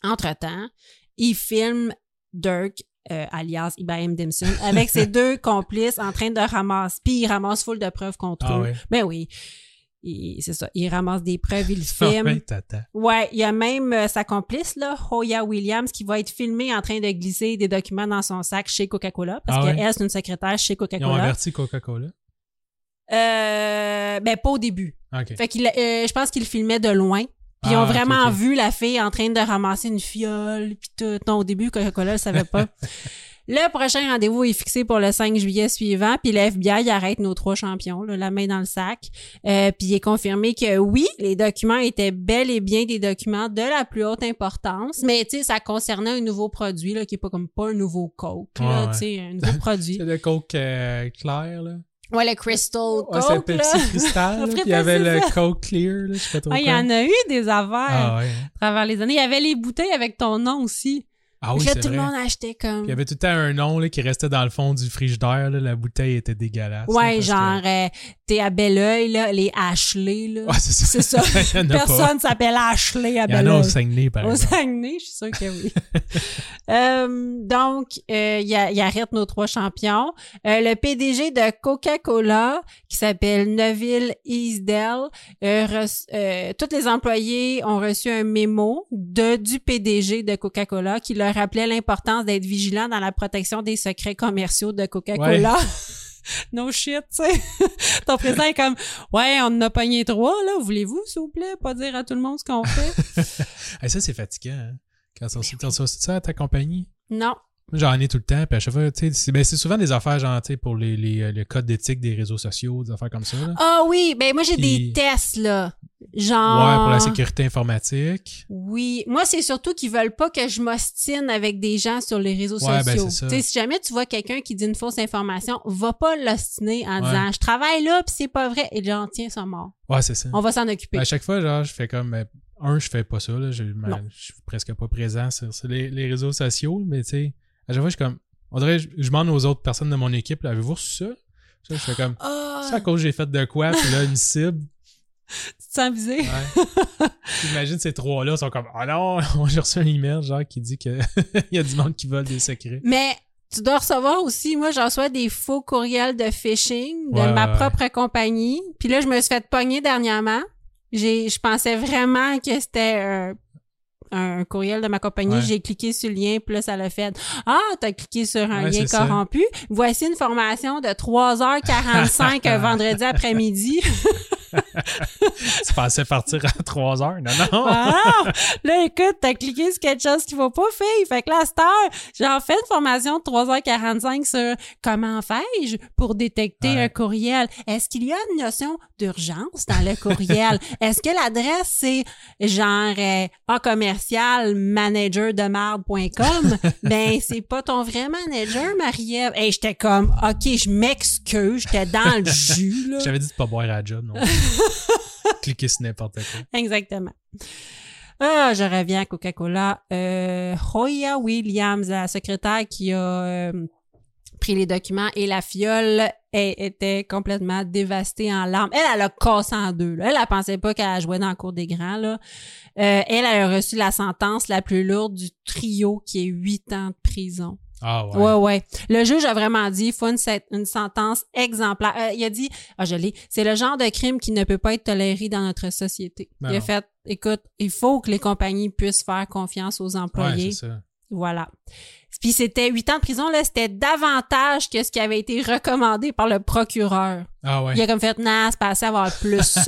Entre-temps, il filme Dirk euh, alias Ibrahim Dimson, avec ses (laughs) deux complices en train de ramasser. Puis il ramasse full de preuves contre Ah eux. ouais. Ben oui. Il- C'est ça. Il ramasse des preuves, il (laughs) Ah filme. ouais, tata. Ouais, il y a même euh, sa complice, là, Hoya Williams, qui va être filmée en train de glisser des documents dans son sac chez Coca-Cola, parce Ah ouais? qu'elle, c'est une secrétaire chez Ils ont Coca-Cola. averti Coca-Cola? Euh, ben, pas au début. OK. Fait qu'il, euh, je pense qu'il filmait de loin. Puis ils Ah, ont ok, vraiment vu la fille en train de ramasser une fiole, puis tout. Non, au début, Coca-Cola le savait pas. (laughs) Le prochain rendez-vous est fixé pour le 5 juillet suivant, puis le FBI arrête nos trois champions, là, la main dans le sac. Euh, puis il est confirmé que oui, les documents étaient bel et bien des documents de la plus haute importance, mais tu sais, ça concernait un nouveau produit là, qui est pas comme pas un nouveau Coke, là, Ouais, ouais. tu sais, un nouveau produit. (laughs) C'est le Coke euh, clair, là. Ouais, le Crystal Ouais, c'est Coke, là. Pepsi Cristal. (laughs) là, On puis il y avait le Coke Clear, là, je sais pas trop Ah, il y en a eu des affaires Ah ouais. à travers les années. Il y avait les bouteilles avec ton nom aussi. Ah oui, là, tout vrai. le monde achetait comme. Il y avait tout le temps un nom là, qui restait dans le fond du frigidaire. Là. La bouteille était dégueulasse. Ouais, genre, euh, t'es à Belleuil, là, les Ashley, là. Ouais, c'est ça. C'est ça. (laughs) y. Personne s'appelle Ashley à Il y en a Belleuil. au Saguenay, par Au exemple. Saguenay, je suis sûre que oui. (laughs) Euh, donc, euh, il, a- il arrête nos trois champions. Euh, le PDG de Coca-Cola, qui s'appelle Neville Easdale, euh, euh, tous les employés ont reçu un mémo de du PDG de Coca-Cola qui leur rappelait l'importance d'être vigilant dans la protection des secrets commerciaux de Coca-Cola. (laughs) No shit, tu sais. (laughs) Ton président est comme, ouais, on en a pogné trois, là. Voulez-vous, s'il vous plaît, pas dire à tout le monde ce qu'on fait? (laughs) Hey, ça, c'est fatigant. Hein? Quand on, on, ça à ta compagnie. non. J'en ai tout le temps. Puis à chaque fois, tu sais, c'est ben, c'est souvent des affaires, genre, tu sais, pour les, les, euh, le code d'éthique des réseaux sociaux, des affaires comme ça. Ah oui, ben moi j'ai des tests là. Genre Ouais, pour la sécurité informatique. Oui, moi c'est surtout qu'ils veulent pas que je m'ostine avec des gens sur les réseaux Ouais, ben, sociaux. tu sais, si jamais tu vois quelqu'un qui dit une fausse information, va pas l'ostiner en Ouais. disant je travaille là puis c'est pas vrai et genre tiens, sont morts. Ouais, c'est ça. On va s'en occuper. Ben, à chaque fois, genre, je fais comme. ben, un, je fais pas ça, là. Je, je suis presque pas présent sur, sur les, les réseaux sociaux, mais tu sais, à chaque fois, je suis comme. On dirait, je, je demande aux autres personnes de mon équipe, là, avez-vous reçu ça? Ça, Je fais comme. Ah, C'est à cause que j'ai fait de quoi, puis là, une cible. (laughs) tu te sens visé? Ouais. J'imagine ces trois-là sont comme Ah non, (laughs) j'ai reçu un email genre qui dit que (laughs) il y a du monde qui vole des secrets. Mais tu dois recevoir aussi, moi, j'en reçois des faux courriels de phishing de Ouais, ma ouais, propre compagnie. Puis là, je me suis fait pogner dernièrement. J'ai, je pensais vraiment que c'était un, un courriel de ma compagnie. Ouais. J'ai cliqué sur le lien, puis là, ça l'a fait. Ah, t'as cliqué sur un Ouais, lien ça. corrompu. Voici une formation de 3h45 (laughs) un vendredi après-midi. (laughs) Tu pensais partir à 3 heures? Non, non! Ah! Là, écoute, t'as cliqué sur quelque chose qu'il faut pas, fille. Fait que là, j'ai en fait une formation de 3h45 sur comment fais-je pour détecter Ouais. un courriel. Est-ce qu'il y a une notion d'urgence dans le courriel? (laughs) Est-ce que l'adresse, c'est genre euh, A commercial manager de marde.com? (laughs) ben, c'est pas ton vrai manager, Marie-Ève. Et j'étais comme, OK, je m'excuse, j'étais dans le jus, là. (laughs) J'avais dit de pas boire à la job, non. (laughs) Cliquer sur n'importe quoi. Exactement. Ah, je reviens à Coca-Cola. Euh, Hoya Williams, la secrétaire qui a euh, pris les documents et la fiole était complètement dévastée en larmes. Elle, elle a cassé en deux. Là. Elle, elle pensait pas qu'elle jouait dans le cours des grands. Là. Euh, elle, elle a reçu la sentence la plus lourde du trio qui est huit ans de prison. Ah ouais. Ouais, ouais. Le juge a vraiment dit, il faut une, sentence exemplaire. Euh, il a dit, ah, je l'ai, c'est le genre de crime qui ne peut pas être toléré dans notre société. Ben il a fait, écoute, il faut que les compagnies puissent faire confiance aux Ouais, employés. c'est ça. voilà. Puis c'était huit ans de prison, là, c'était davantage que ce qui avait été recommandé par le procureur. Ah ouais. Il a comme fait, nah, c'est passé à avoir plus.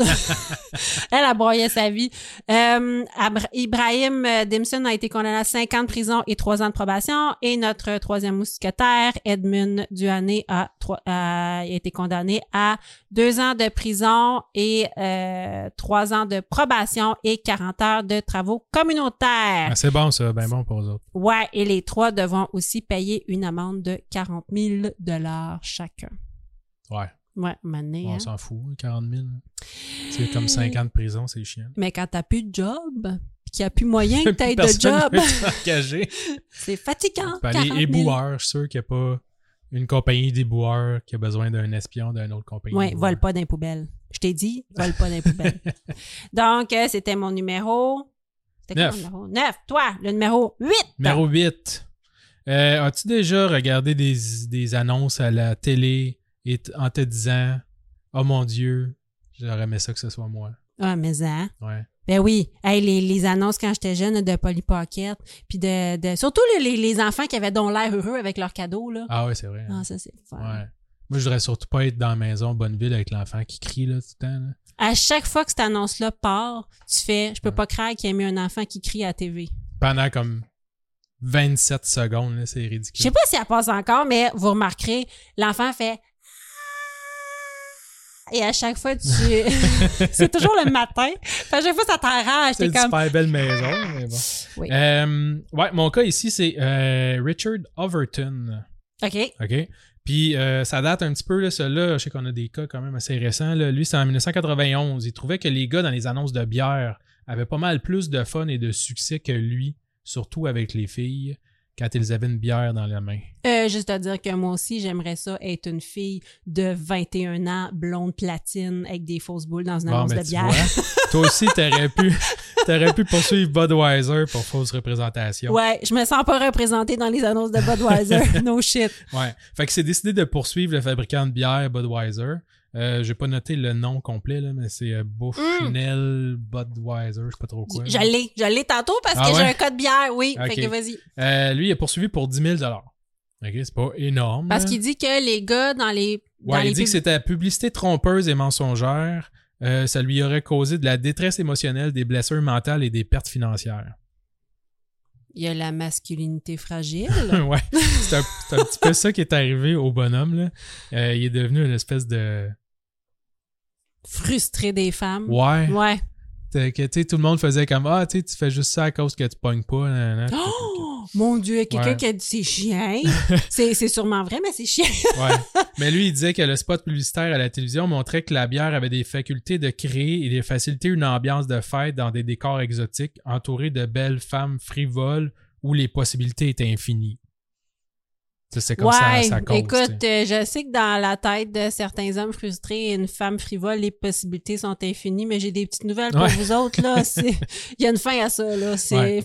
(laughs) Elle a broyé sa vie. Euh, Ibrahim Dimson a été condamné à 5 ans de prison et 3 ans de probation. Et notre troisième mousquetaire, Edmund Duhané, a été condamné à 2 ans de prison et euh, 3 ans de probation et 40 heures de travaux communautaires. Ah, c'est bon, ça. Ben bon pour eux autres. Ouais, et les trois devront aussi payer une amende de 40 000 dollars chacun. Ouais. Ouais, mané, On hein? s'en fout, 40 000. C'est comme 5 ans de prison, c'est chiant. Mais quand t'as plus de job, qu'il n'y a plus moyen que (laughs) t'aies de job, (laughs) (laughs) c'est fatigant. Tu peux aller 40 000. éboueur, je suis sûr qu'il n'y a pas une compagnie d'éboueurs qui a besoin d'un espion d'une autre compagnie. Ouais, d'éboueurs. vole pas dans les poubelles. Je t'ai dit, vole pas dans les poubelles. Donc, euh, c'était mon numéro. C'était quoi Neuf. mon numéro? 9. Toi, le numéro 8. Numéro 8. Euh, As-tu déjà regardé des, des annonces à la télé et en te disant Oh mon Dieu, j'aurais aimé ça que ce soit moi? Ah, mais hein? Ouais. Ben oui, hey, les, les annonces quand j'étais jeune de Polly Pocket, puis de, de surtout les, les, enfants qui avaient donc l'air heureux avec leurs cadeaux là. Ah ouais, c'est vrai. hein. Ah, ça c'est. Ouais. Moi, je voudrais surtout pas être dans la maison Bonneville avec l'enfant qui crie là, tout le temps. là. À chaque fois que cette annonce-là part, tu fais, je peux Ouais. pas croire qu'il y ait mis un enfant qui crie à la TV. Pendant comme 27 secondes, là, c'est Je ridicule. sais pas si elle passe encore, mais vous remarquerez, l'enfant fait et à chaque fois tu (laughs) c'est toujours le matin. À chaque fois ça t'enrage, C'est une comme super belle maison, mais bon. Oui. Euh, ouais, mon cas ici, c'est euh, Richard Overton. OK. OK? Puis euh, ça date un petit peu, là, celui-là. Je sais qu'on a des cas quand même assez récents. Là. Lui, c'est en 1991. Il trouvait que les gars dans les annonces de bière avaient pas mal plus de fun et de succès que lui, surtout avec les filles, quand ils avaient une bière dans la main. Euh, juste à dire que moi aussi, j'aimerais ça être une fille de 21 ans, blonde platine, avec des fausses boules dans une Bon, annonce ben, de bière. vois, toi aussi, t'aurais pu, (laughs) t'aurais pu poursuivre Budweiser pour fausse représentation. Ouais, je me sens pas représentée dans les annonces de Budweiser. (laughs) no shit. Ouais. Fait que c'est décidé de poursuivre le fabricant de bière Budweiser. Euh, j'ai pas noté le nom complet, là, mais c'est euh, Bushnell Budweiser, je sais pas trop quoi. je l'ai tantôt parce Ah que j'ai un code bière, oui. Ok. Fait que vas-y. Euh, lui, il est poursuivi pour 10 000 Ok, c'est pas énorme. Parce qu'il dit que les gars dans les. dans Ouais, les il dit que c'était publicité trompeuse et mensongère. Euh, ça lui aurait causé de la détresse émotionnelle, des blessures mentales et des pertes financières. Il y a la masculinité fragile. (laughs) ouais. C'est un, un petit peu ça qui est arrivé au bonhomme, là. Il est devenu une espèce de. Frustré des femmes. Ouais. Ouais. Que, tout le monde faisait comme Ah, tu sais, tu fais juste ça à cause que tu pognes pas. Oh! Mon Dieu, quelqu'un Ouais. qui a dit c'est chien. (laughs) c'est c'est sûrement vrai, mais c'est chien. Ouais. Mais lui, il disait que le spot publicitaire à la télévision montrait que la bière avait des facultés de créer et de faciliter une ambiance de fête dans des décors exotiques, entourés de belles femmes frivoles où les possibilités étaient infinies. Ça, C'est comme ça, ouais, ça écoute, tu sais. euh, je sais que dans la tête de certains hommes frustrés et une femme frivole, les possibilités sont infinies, mais j'ai des petites nouvelles pour Ouais. vous autres, là. (laughs) Il y a une fin à ça, là. C'est. Ouais.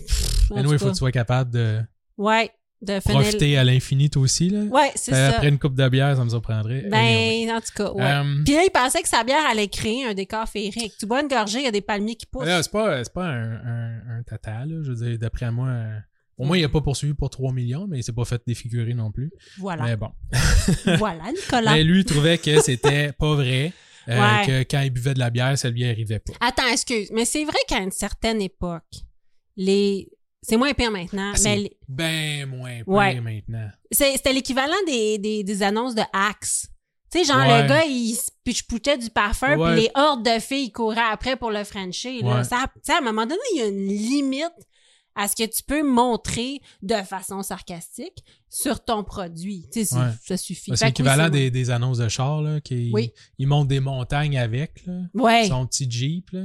il faut que tu sois capable de Ouais, de finir- profiter à l'infini, toi aussi. Là. Ouais, c'est Euh, ça. Après une coupe de bière, ça me surprendrait. Ben, Anyway. en tout cas, ouais. Euh, Puis là, il pensait que sa bière allait créer un décor féerique. Tu bois une gorgée, il y a des palmiers qui poussent. c'est pas, c'est pas un, un, un tata, là. Je veux dire, d'après moi, euh, au moins, il a pas poursuivi pour 3 millions, mais il s'est pas fait défigurer non plus. Voilà. Mais bon. (laughs) voilà, Nicolas. Mais lui, il trouvait que c'était pas vrai, euh, Ouais. que quand il buvait de la bière, ça lui arrivait pas. Attends, excuse. Mais c'est vrai qu'à une certaine époque, les. C'est moins pire maintenant, Ah, mais les- ben moins pire Ouais. maintenant. c'était l'équivalent des, des, des annonces de Axe. Tu sais, genre, Ouais. le gars, il se du parfum, puis les hordes de filles couraient après pour le Frencher. Là. Ça, tu sais, à un moment donné, il y a une limite à ce que tu peux montrer de façon sarcastique sur ton produit. Tu sais, Ouais. ça suffit. C'est l'équivalent des, des annonces de char, là, qui Oui. ils montent des montagnes avec, là. Ouais, Son petit Jeep, là.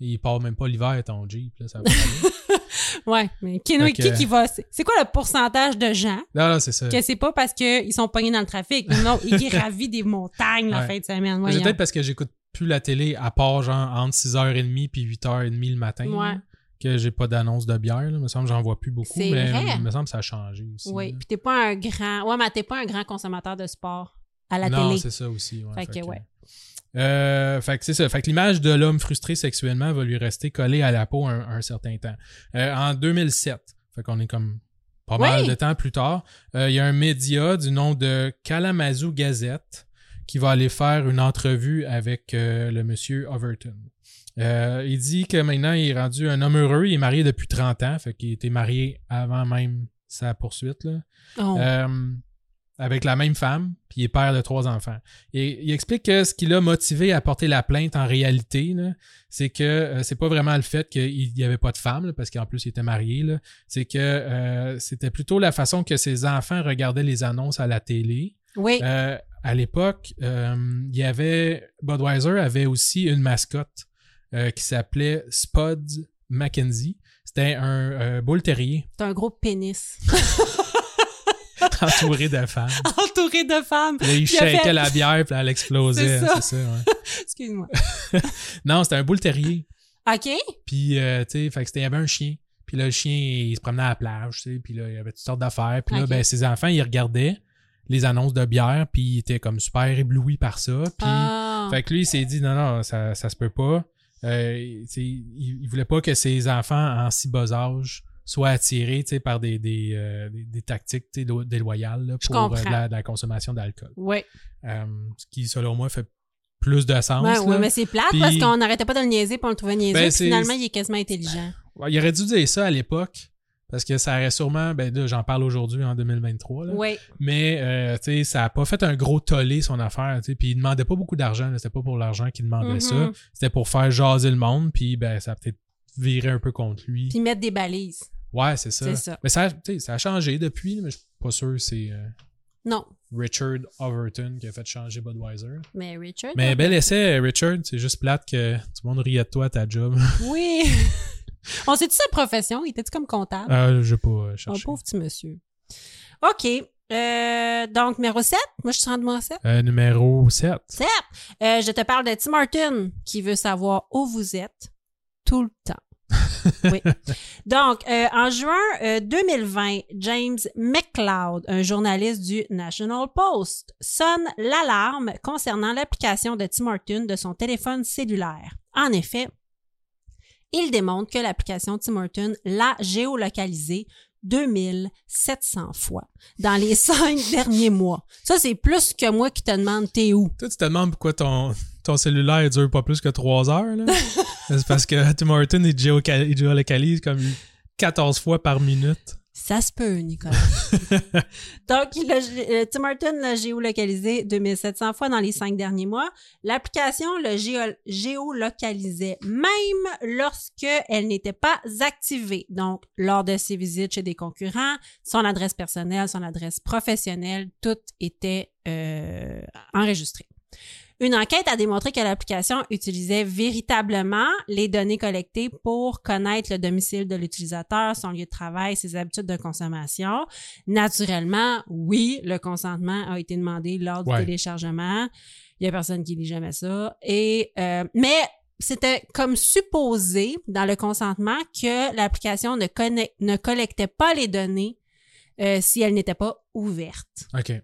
Il part même pas l'hiver, ton Jeep, là. Ça va (laughs) ouais. Mais qui, qui qui va... C'est quoi le pourcentage de gens non, non, c'est ça. que c'est pas parce qu'ils sont pognés dans le trafic? Non, ils (laughs) gravissent des montagnes la Ouais. fin de semaine. C'est peut-être parce que j'écoute plus la télé à part genre entre 6h30 puis 8h30 le matin. Ouais. là, que j'ai pas d'annonce de bière. Là. Il me semble que j'en vois plus beaucoup. Mais vrai. il me semble que ça a changé aussi. Oui, là. puis t'es pas un grand... Ouais, mais t'es pas un grand consommateur de sport à la non, télé. c'est ça aussi. ouais. Fait que, ouais. Euh, fait que c'est ça. Fait que l'image de l'homme frustré sexuellement va lui rester collée à la peau un, un certain temps. Euh, en 2007, fait qu'on est comme pas mal de temps plus tard, euh, il y a un média du nom de Kalamazoo Gazette qui va aller faire une entrevue avec le monsieur Overton. Euh, il dit que maintenant il est rendu un homme heureux, il est marié depuis 30 ans, fait qu'il était marié avant même sa poursuite. Là. Oh. Euh, avec la même femme, puis il est père de trois enfants. Et il explique que ce qui l'a motivé à porter la plainte en réalité, c'est que euh, c'est pas vraiment le fait qu'il n'y avait pas de femme, là, parce qu'en plus il était marié, c'est que euh, c'était plutôt la façon que ses enfants regardaient les annonces à la télé. oui. Euh, à l'époque, il y avait Budweiser avait aussi une mascotte euh, qui s'appelait Spuds Mackenzie. C'était un euh, bull terrier T'as un gros pénis. (laughs) entouré de femmes. Entouré de femmes. Là, il il a shakeait fait- la bière, puis elle explosait. C'est ça. C'est ça, ouais. (laughs) Excuse-moi. (laughs) Non, c'était un boule terrier. OK? Puis, euh, tu sais, fait que c'était, il y avait un chien. Puis là, le chien, il se promenait à la plage, tu sais. Puis là, il y avait toutes sortes d'affaires. Puis là, ben, ses enfants, ils regardaient les annonces de bière, puis ils étaient comme super éblouis par ça. Puis, Ah. fait que lui, il s'est dit, non, non, ça, ça se peut pas. Euh, il, il voulait pas que ses enfants en si bas âge soient attirés, par des, des, euh, des, des tactiques, déloyales, là, pour euh, de la, de la consommation d'alcool. Oui. Ce qui, selon moi, fait plus de sens. Ouais, mais c'est plate Puis- parce qu'on n'arrêtait pas de le niaiser on le trouvait niaiseux. Ben, finalement, il est quasiment intelligent. Il aurait dû dire ça à l'époque, parce que ça aurait sûrement, ben là, j'en parle aujourd'hui en 2023, là. Oui. mais euh, tu sais, ça a pas fait un gros tollé son affaire, tu sais, puis il demandait pas beaucoup d'argent, c'était pas pour l'argent qu'il demandait ça, c'était pour faire jaser le monde, puis ben ça a peut-être viré un peu contre lui. Puis mettre des balises. ouais, c'est ça. C'est ça. Mais ça, ça a changé depuis, mais je suis pas sûr que c'est euh, Non. Richard Overton qui a fait changer Budweiser. Mais Richard. Mais bel essai, Richard, c'est juste plate que tout le monde riait de toi à ta job. Oui. (laughs) on sait-tu sa profession? Il était-tu comme comptable? Ah, je vais pas euh, Oh, chercher. pauvre petit monsieur. OK. Euh, donc, numéro 7. Moi, je suis à 7. Euh, numéro 7. 7. Euh, je te parle de Tim Martin qui veut savoir où vous êtes tout le temps. (laughs) oui. Donc, euh, en juin euh, 2020, James McLeod, un journaliste du National Post, sonne l'alarme concernant l'application de Tim Horton de son téléphone cellulaire. En effet, il démontre que l'application Tim Horton l'a géolocalisé 2700 fois dans les (laughs) cinq derniers mois. Ça, c'est plus que moi qui te demande t'es où. Toi, tu te demandes pourquoi ton, ton cellulaire dure pas plus que 3 heures, là? (laughs) c'est parce que Tim Horton, il géolocalise comme 14 fois par minute. Ça se peut, Nicolas. (laughs) Donc, le, euh, Tim Horton l'a géolocalisé 2700 fois dans les cinq derniers mois. L'application le géo- géolocalisait même lorsque elle n'était pas activée. Donc, lors de ses visites chez des concurrents, son adresse personnelle, son adresse professionnelle, tout était euh, enregistré. Une enquête a démontré que l'application utilisait véritablement les données collectées pour connaître le domicile de l'utilisateur, son lieu de travail, ses habitudes de consommation. Naturellement, oui, le consentement a été demandé lors du Ouais. téléchargement. Il y a personne qui lit jamais ça. Et euh, mais c'était comme supposé dans le consentement que l'application ne, collectait pas les données euh, si elle n'était pas ouverte. OK.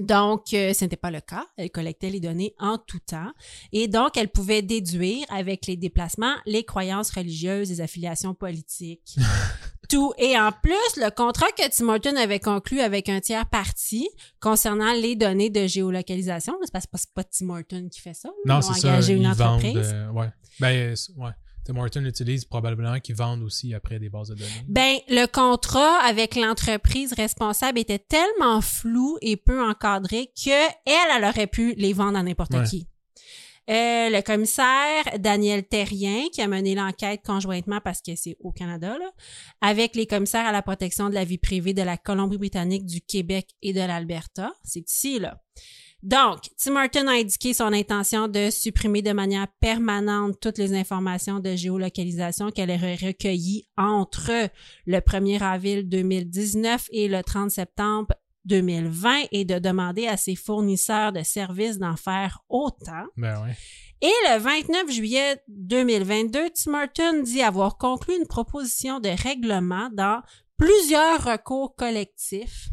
Donc, euh, ce n'était pas le cas. Elle collectait les données en tout temps. Et donc, elle pouvait déduire avec les déplacements les croyances religieuses, les affiliations politiques. (laughs) tout. Et en plus, le contrat que Tim Horton avait conclu avec un tiers parti concernant les données de géolocalisation, c'est parce que c'est pas Tim Horton qui fait ça. Non, c'est ça. engagé une ils entreprise. vendent. euh, ouais. Ben, c'est- ouais. Tim Horton utilise probablement qu'ils vendent aussi après des bases de données. Ben, le contrat avec l'entreprise responsable était tellement flou et peu encadré que elle, elle aurait pu les vendre à n'importe Ouais. qui. Euh, le commissaire Daniel Terrien, qui a mené l'enquête conjointement parce que c'est au Canada, là, avec les commissaires à la protection de la vie privée de la Colombie-Britannique, du Québec et de l'Alberta. C'est ici, là. Donc, Tim Horton a indiqué son intention de supprimer de manière permanente toutes les informations de géolocalisation qu'elle aurait recueillies entre le 1er avril 2019 et le 30 septembre 2020 et de demander à ses fournisseurs de services d'en faire autant. Ben ouais. Et le 29 juillet 2022, Tim Horton dit avoir conclu une proposition de règlement dans plusieurs recours collectifs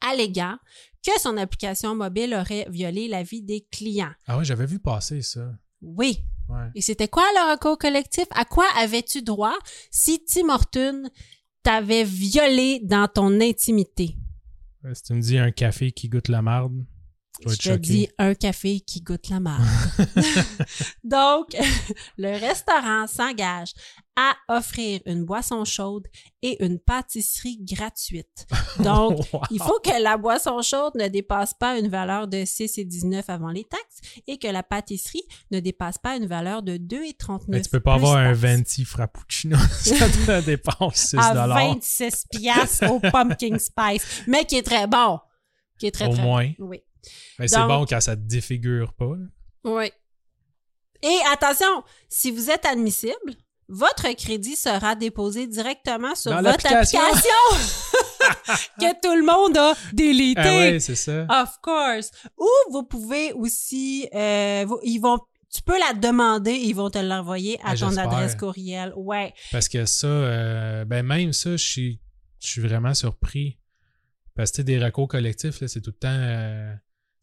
alléguant que son application mobile aurait violé la vie des clients. Ah ouais, j'avais vu passer ça. Oui. Ouais. Et c'était quoi le recours collectif? À quoi avais-tu droit si Tim Horton t'avait violé dans ton intimité? Si tu me dis un café qui goûte la marde, je te dis un café qui goûte la marde. (laughs) Donc, (laughs) le restaurant s'engage à offrir une boisson chaude et une pâtisserie gratuite. Donc, (laughs) Wow. il faut que la boisson chaude ne dépasse pas une valeur de 6 et 19 avant les taxes et que la pâtisserie ne dépasse pas une valeur de 2 et 39 Ben, tu peux pas avoir un venti frappuccino. ça te dépense 6 à 26 piastres au pumpkin spice, mais qui est très bon. Qui est très, Au très moins. bon. Oui. Ben, c'est bon quand ça te défigure pas. Oui. Et attention, si vous êtes admissible, votre crédit sera déposé directement sur Dans votre application (laughs) que tout le monde a délité. Ah ouais, c'est ça. Of course. Ou vous pouvez aussi, euh, vous- ils vont, tu peux la demander, ils vont te l'envoyer à Ah, ton adresse courriel. Ouais. Parce que ça, euh, ben même ça, je suis, je suis vraiment surpris. Parce que des recours collectifs, là, c'est tout le temps. euh,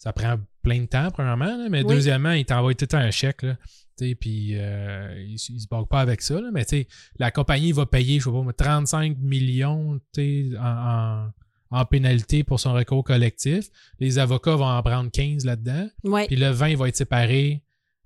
ça prend plein de temps, premièrement. là, mais Oui. deuxièmement, ils t'envoient tout le temps un chèque. Là, puis euh, ils, ils se bloquent pas avec ça. Là, mais la compagnie va payer, je sais pas, moi, 35 millions en, en, en pénalité pour son recours collectif. Les avocats vont en prendre 15 là-dedans. Puis le 20 va être séparé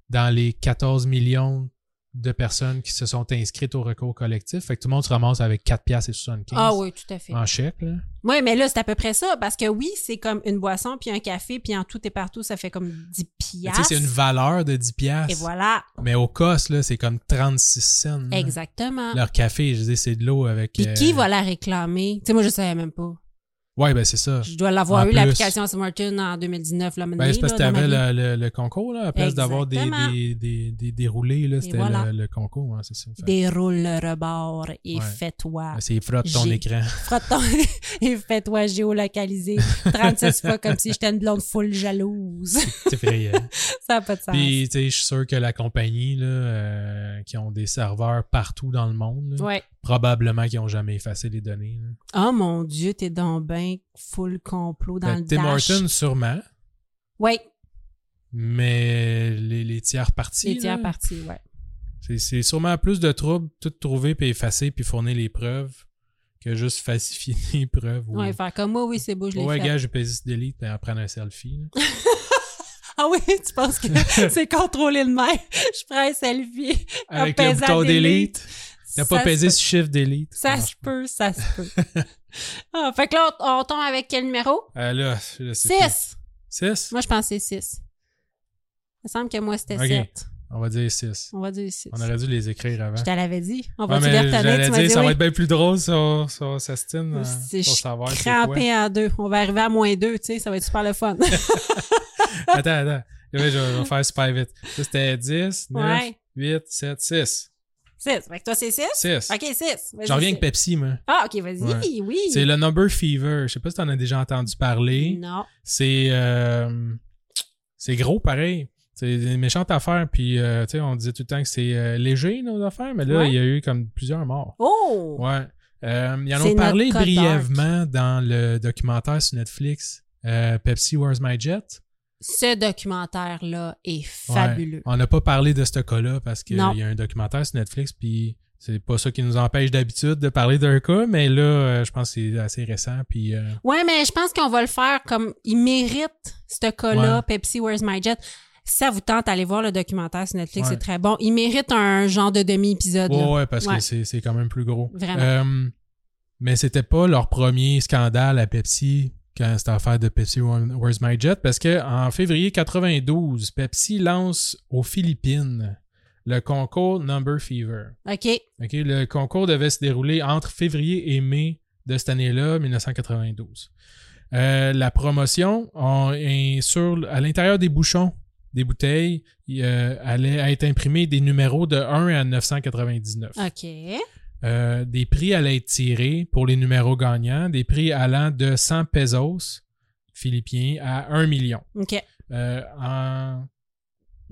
dans les 14 millions de personnes qui se sont inscrites au recours collectif. Fait que tout le monde se ramasse avec 4 piastres et 75 Ah oui, tout à fait. en chèque. Là. Oui, mais là, c'est à peu près ça, parce que oui, c'est comme une boisson, puis un café, puis en tout et partout, ça fait comme 10 Mais Tu sais, piastres. c'est une valeur de 10 piastres. Et voilà. Mais au cost, là, c'est comme 36 cents. là. Exactement. Leur café, je dis, c'est de l'eau avec... Puis euh, qui va la réclamer? Tu sais, moi, je savais même pas. Ouais, ben c'est ça. Je dois l'avoir eu, l'application Horton, en 2019, là, Ben, c'est parce que t'avais vie. le, le, le concours, là, à place d'avoir des, des, des, des déroulés, là, c'était voilà. le, le concours, hein, c'est ça. Fait- Déroule le rebord et Ouais. fais-toi. C'est frotte ton écran. (laughs) Frotte ton (laughs) et fais-toi géolocaliser (laughs) 36 fois comme si j'étais une blonde full jalouse. C'est effrayant. ça n'a pas de sens. Puis, tu sais, je suis sûr que la compagnie, là, euh, qui ont des serveurs partout dans le monde, là, Ouais. Probablement qu'ils n'ont jamais effacé les données. là. Oh mon Dieu, t'es donc ben full complot dans Ben, le Tim dash. Horton, sûrement, Oui, mais les, les tiers parties, les tiers là, partis, ouais. c'est, sûrement plus de troubles, tout trouver, puis effacer, puis fournir les preuves, que juste falsifier (laughs) les preuves. ou- Ouais, faire comme moi, oui, c'est beau, je l'ai ouais, fait. gars, j'ai pesé sur delete, puis en prendre un selfie. (laughs) Ah oui, tu penses que (laughs) c'est contrôlé de même? Je prends un selfie. Avec le bouton delete. T'as pas pesé sur Shift Delete. Ça marche se peut, ça se peut. (laughs) Ah, fait que là, on, on tombe avec quel numéro? Euh, là, plus. 6. 6? Moi, je pensais 6. Il me semble que moi, c'était Ok. 7. On va dire 6. On va dire 6. On aurait dû les écrire avant. Je te l'avais dit. On Ouais, va les retenir? j'allais dire, dit ça oui. va être bien plus drôle sur, sur Sestine, euh, C'est pour savoir c'est crampé en deux. On va arriver à moins 2, tu sais, ça va être super le fun. (laughs) (laughs) Attends, attends. Je vais, je vais faire super vite. Ça, c'était 10, 9, Ouais. 8, 7, 6. 6. Fait que toi, c'est 6? 6. Ok, 6. J'en reviens avec Pepsi, moi. Ah, ok, vas-y. Ouais. Oui. C'est le Number Fever. Je sais pas si t'en as déjà entendu parler. Non. C'est euh, c'est gros pareil. C'est des méchantes affaires. Puis, euh, tu sais, on disait tout le temps que c'est euh, léger, nos affaires, mais là, Ouais. il y a eu comme plusieurs morts. Oh! Ouais. Euh, ils en ont parlé brièvement dans le documentaire sur Netflix, euh, Pepsi Where's My Jet. Ce documentaire-là est fabuleux. On n'a pas parlé de ce cas-là parce qu'il y a un documentaire sur Netflix, puis c'est pas ça qui nous empêche d'habitude de parler d'un cas, mais là, euh, je pense que c'est assez récent, puis... euh, Ouais, mais je pense qu'on va le faire comme il mérite ce cas-là, Ouais. Pepsi Where's My Jet? Si ça vous tente, allez voir le documentaire sur Netflix, Ouais. c'est très bon. Il mérite un genre de demi-épisode. Ouais, parce que c'est c'est quand même plus gros. Vraiment. Euh, mais c'était pas leur premier scandale à Pepsi quand cette affaire de Pepsi Where's My Jet, parce que en février 92, Pepsi lance aux Philippines le concours Number Fever. OK. OK, le concours devait se dérouler entre février et mai de cette année-là, 1992. Euh, la promotion on est sur à l'intérieur des bouchons des bouteilles, il euh, allait être imprimé des numéros de 1 à 999. OK. Euh, des prix allaient être tirés pour les numéros gagnants, des prix allant de 100 pesos philippiens à 1 million. OK. Euh, en,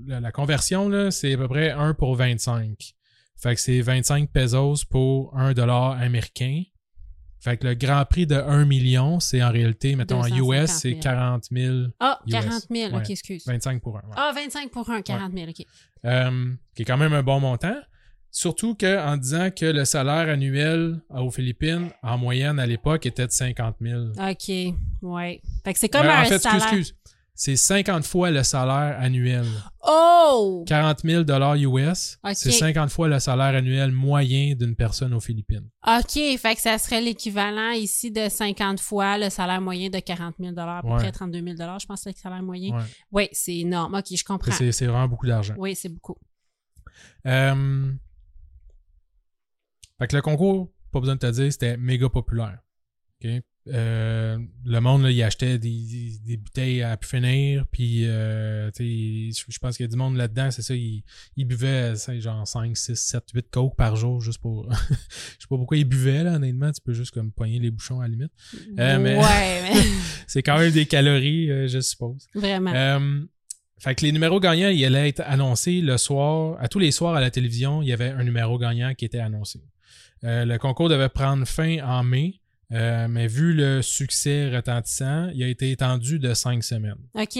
la, la conversion, c'est à peu près 1 pour 25. Fait que c'est 25 pesos pour 1 dollar américain. Fait que le grand prix de 1 million, c'est en réalité, mettons, en 250 US, c'est 000. 40 000. Ah, US. 40 000. OK, Ouais. excuse. 25 pour 1. Ah, 25 pour un, 40 000. OK. Euh, qui est quand même un bon montant. Surtout qu'en disant que le salaire annuel aux Philippines, en moyenne à l'époque, était de 50 000. OK. Ouais. Fait que c'est comme Euh, un en fait, salaire. excuse, excuse. C'est 50 fois le salaire annuel. Oh! 40 000 US, c'est 50 fois le salaire annuel moyen d'une personne aux Philippines. OK. Fait que ça serait l'équivalent ici de 50 fois le salaire moyen de 40 000 à peu Ouais. près 32 000 je pense que c'est le salaire moyen. Ouais. Oui, c'est énorme. OK, je comprends. C'est c'est vraiment beaucoup d'argent. Oui, c'est beaucoup. Euh, Fait que le concours, pas besoin de te dire, c'était méga populaire. OK? Euh, le monde, là, il achetait des, des, des bouteilles à pu finir, puis euh, tu sais, je pense qu'il y a du monde là-dedans, c'est ça, ils il buvaient c'est genre 5, 6, 7, 8 coke par jour juste pour... (laughs) je sais pas pourquoi ils buvaient, là, honnêtement, tu peux juste comme pogner les bouchons à la limite. Euh, mais- Ouais, mais (laughs) C'est quand même des calories, euh, je suppose. vraiment. Euh, fait que les numéros gagnants, ils allaient être annoncés le soir. À tous les soirs à la télévision, il y avait un numéro gagnant qui était annoncé. Euh, le concours devait prendre fin en mai, euh, mais vu le succès retentissant, il a été étendu de cinq semaines. OK.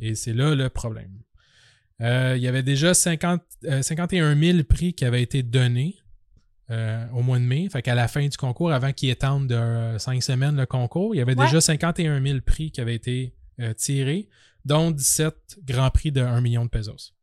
Et c'est là le problème. Euh, il y avait déjà 50, euh, 51 000 prix qui avaient été donnés au mois de mai. Fait qu'à la fin du concours, avant qu'il étende de cinq semaines le concours, il y avait Ouais. déjà 51 000 prix qui avaient été tirés, dont 17 grands prix de 1 million de pesos.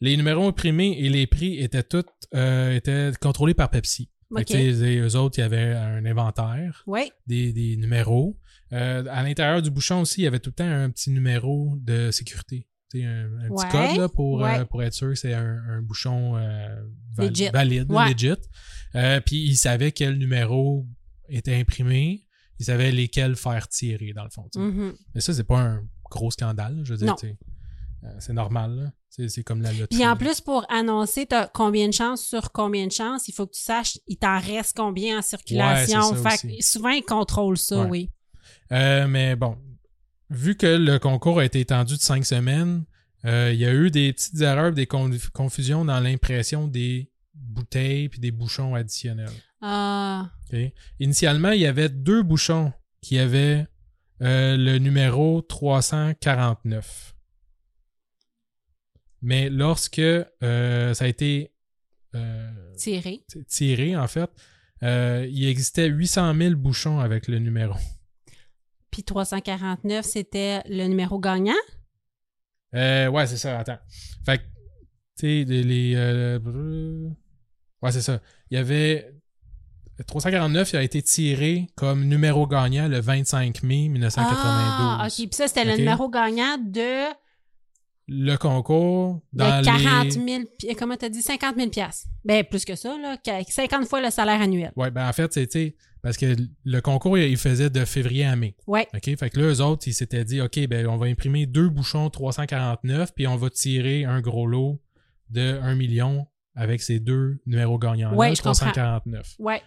Les numéros imprimés et les prix étaient tous euh, étaient contrôlés par Pepsi. Sais, eux autres, il y avait un inventaire des, des numéros. Euh, à l'intérieur du bouchon aussi, il y avait tout le temps un petit numéro de sécurité. Un, un petit code là, pour, ouais. euh, pour être sûr que c'est un, un bouchon euh, val- Legit. valide, legit. Euh, Puis ils savaient quel numéro était imprimé. Ils savaient lesquels faire tirer, dans le fond. sais. Mhm. Mais ça, c'est pas un gros scandale. Je veux dire, c'est normal. là. C'est comme la loterie. Puis en plus, pour annoncer combien de chances sur combien de chances, il faut que tu saches il t'en reste combien en circulation. Ouais, fait que souvent, ils contrôlent ça, Ouais. oui. Euh, mais bon, vu que le concours a été étendu de cinq semaines, euh, il y a eu des petites erreurs, des con- confusions dans l'impression des bouteilles puis des bouchons additionnels. Ah? Initialement, il y avait deux bouchons qui avaient euh, le numéro 349. Mais lorsque euh, ça a été euh, tiré. tiré, en fait, euh, il existait 800 000 bouchons avec le numéro. Puis 349, c'était le numéro gagnant? Ouais, c'est ça, attends. Fait que, tu sais, les. Ouais, c'est ça. Il y avait 349, il a été tiré comme numéro gagnant le 25 mai 1992. Ah, ok. Puis ça, c'était le numéro gagnant de, Le concours dans de 40 les 000, pi- comment t'as dit, 50 000 piastres. Ben, plus que ça, là. qu- 50 fois le salaire annuel. Ouais, ben en fait, c'était parce que le concours, il faisait de février à mai. Ouais. OK? Fait que là, eux autres, ils s'étaient dit, OK, ben, on va imprimer deux bouchons 349, puis on va tirer un gros lot de 1 million avec ces deux numéros gagnants. Ouais, je comprends. 349. Ouais.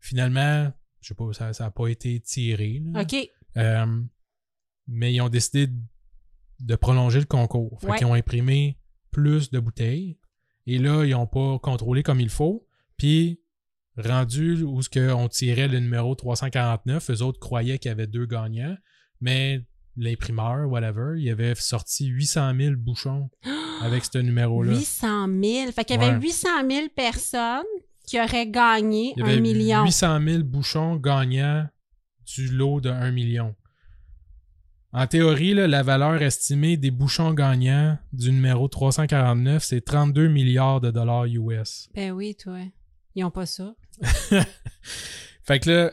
Finalement, je sais pas, ça n'a pas été tiré. là. OK. Euh, mais ils ont décidé de prolonger le concours. Fait Ouais. qu'ils ont imprimé plus de bouteilles. Et là, ils n'ont pas contrôlé comme il faut. Puis, rendu où ce que on tirait le numéro 349, eux autres croyaient qu'il y avait deux gagnants. Mais l'imprimeur, whatever, il avait sorti 800 000 bouchons (gasps) avec ce numéro-là. 800 000. Fait qu'il y avait Ouais. 800 000 personnes qui auraient gagné Il y avait un million. 800 000 bouchons gagnants du lot de 1 million. En théorie, là, la valeur estimée des bouchons gagnants du numéro 349, c'est 32 milliards de dollars US. Ben oui, toi. Ils ont pas ça. (laughs) Fait que là,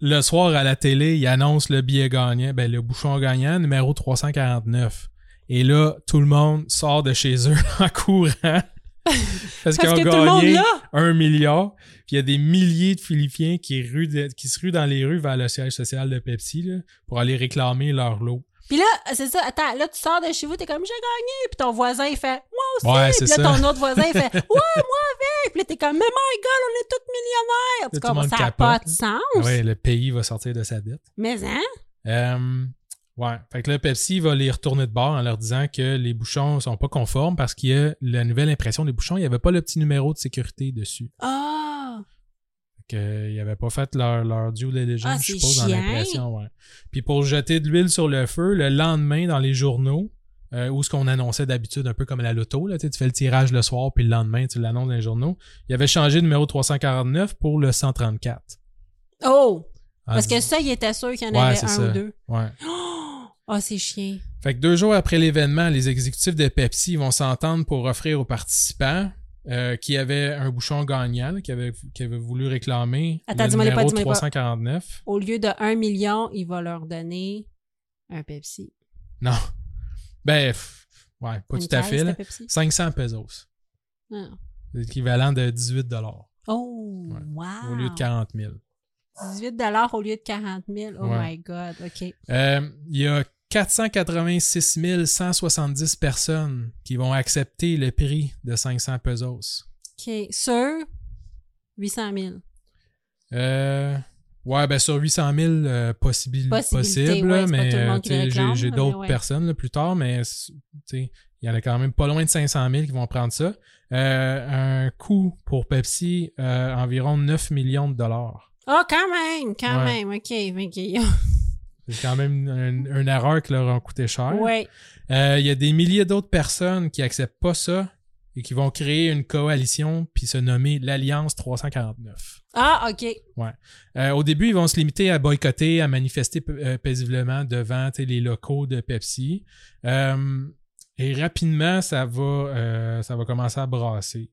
le soir à la télé, ils annoncent le billet gagnant, ben, le bouchon gagnant, numéro 349. Et là, tout le monde sort de chez eux (laughs) en courant. Parce, Parce qu'ils ont que tout le monde gagné un milliard. Puis il y a des milliers de Philippiens qui, ruent de- qui se ruent dans les rues vers le siège social de Pepsi là, pour aller réclamer leur lot. Puis là, c'est ça. Attends, là, tu sors de chez vous, t'es comme, j'ai gagné. Puis ton voisin, il fait, moi aussi. Ouais, puis là, ça. ton autre voisin, il fait, (laughs) ouais, moi avec. Puis là, t'es comme, mais my God, on est tous millionnaires. Tout monde Ça n'a pas de sens. Ouais, le pays va sortir de sa dette. Mais, hein? Euh, ouais. Fait que là, Pepsi va les retourner de bord en leur disant que les bouchons sont pas conformes parce qu'il y a la nouvelle impression des bouchons, il n'y avait pas le petit numéro de sécurité dessus. Ah! Fait que, ils n'avaient pas fait leur, leur due diligence, Ah, je suppose, dans l'impression, ouais. Puis pour jeter de l'huile sur le feu, le lendemain, dans les journaux, euh, où ce qu'on annonçait d'habitude, un peu comme à la loto, là, tu fais le tirage le soir, puis le lendemain, tu l'annonces dans les journaux, il avait changé le numéro 349 pour le 134. Oh! Parce que ça, il était sûr qu'il y en Ouais, avait un ça. ou deux. Ouais. Ah, c'est chien. Fait que deux jours après l'événement, les exécutifs de Pepsi vont s'entendre pour offrir aux participants euh, qui avaient un bouchon gagnant, là, qui, avaient, qui avaient voulu réclamer Attends, le pas, numéro dis-moi les pas. 349. Au lieu de 1 million, il va leur donner un Pepsi. Non. Ben, ouais, pas Une tout à fait. de là. Pepsi? 500 pesos. Ah. C'est l'équivalent de 18 dollars Oh, Ouais. wow. au lieu de 40 000. 18 au lieu de 40 000. Oh Ouais. my God, OK. Euh, Il y a 486 170 personnes qui vont accepter le prix de 500 pesos. OK. Sur 800 000. Euh, ouais, ben sur 800 000 euh, ouais, pas mais j'ai d'autres ouais. personnes là, plus tard, mais il y en a quand même pas loin de 500 000 qui vont prendre ça. Euh, un coût pour Pepsi, euh, environ 9 millions de dollars. Ah, quand même, quand Ouais. même. OK, OK. (laughs) C'est quand même une, une erreur qui leur a coûté cher. ouais. Euh, Il y a des milliers d'autres personnes qui acceptent pas ça et qui vont créer une coalition puis se nommer l'Alliance 349. Ah, OK. Euh, au début, ils vont se limiter à boycotter, à manifester euh, paisiblement devant les locaux de Pepsi. Et rapidement, ça va, ça va commencer à brasser.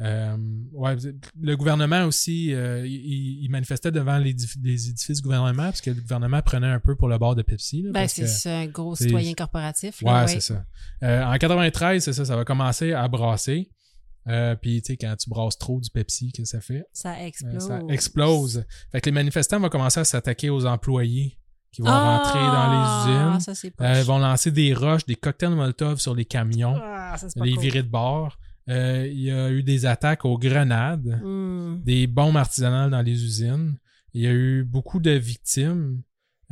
Euh, ouais, le gouvernement aussi, euh, il, il manifestait devant les, édif- les édifices du gouvernement parce que le gouvernement prenait un peu pour le bord de Pepsi. là, Ben, c'est un gros citoyen corporatif. Ouais, c'est ça. Euh, en 93, c'est ça, ça va commencer à brasser. Puis, tu sais, quand tu brasses trop du Pepsi, qu'est-ce que ça fait? Ça explose. ça explose. Fait que les manifestants vont commencer à s'attaquer aux employés qui vont Ah, rentrer dans les usines. Ça, Euh, ils vont lancer des roches, des cocktails Molotov sur les camions, Ah, ça, les cool. virer de bord. Euh, il y a eu des attaques aux grenades, Hmm. des bombes artisanales dans les usines. Il y a eu beaucoup de victimes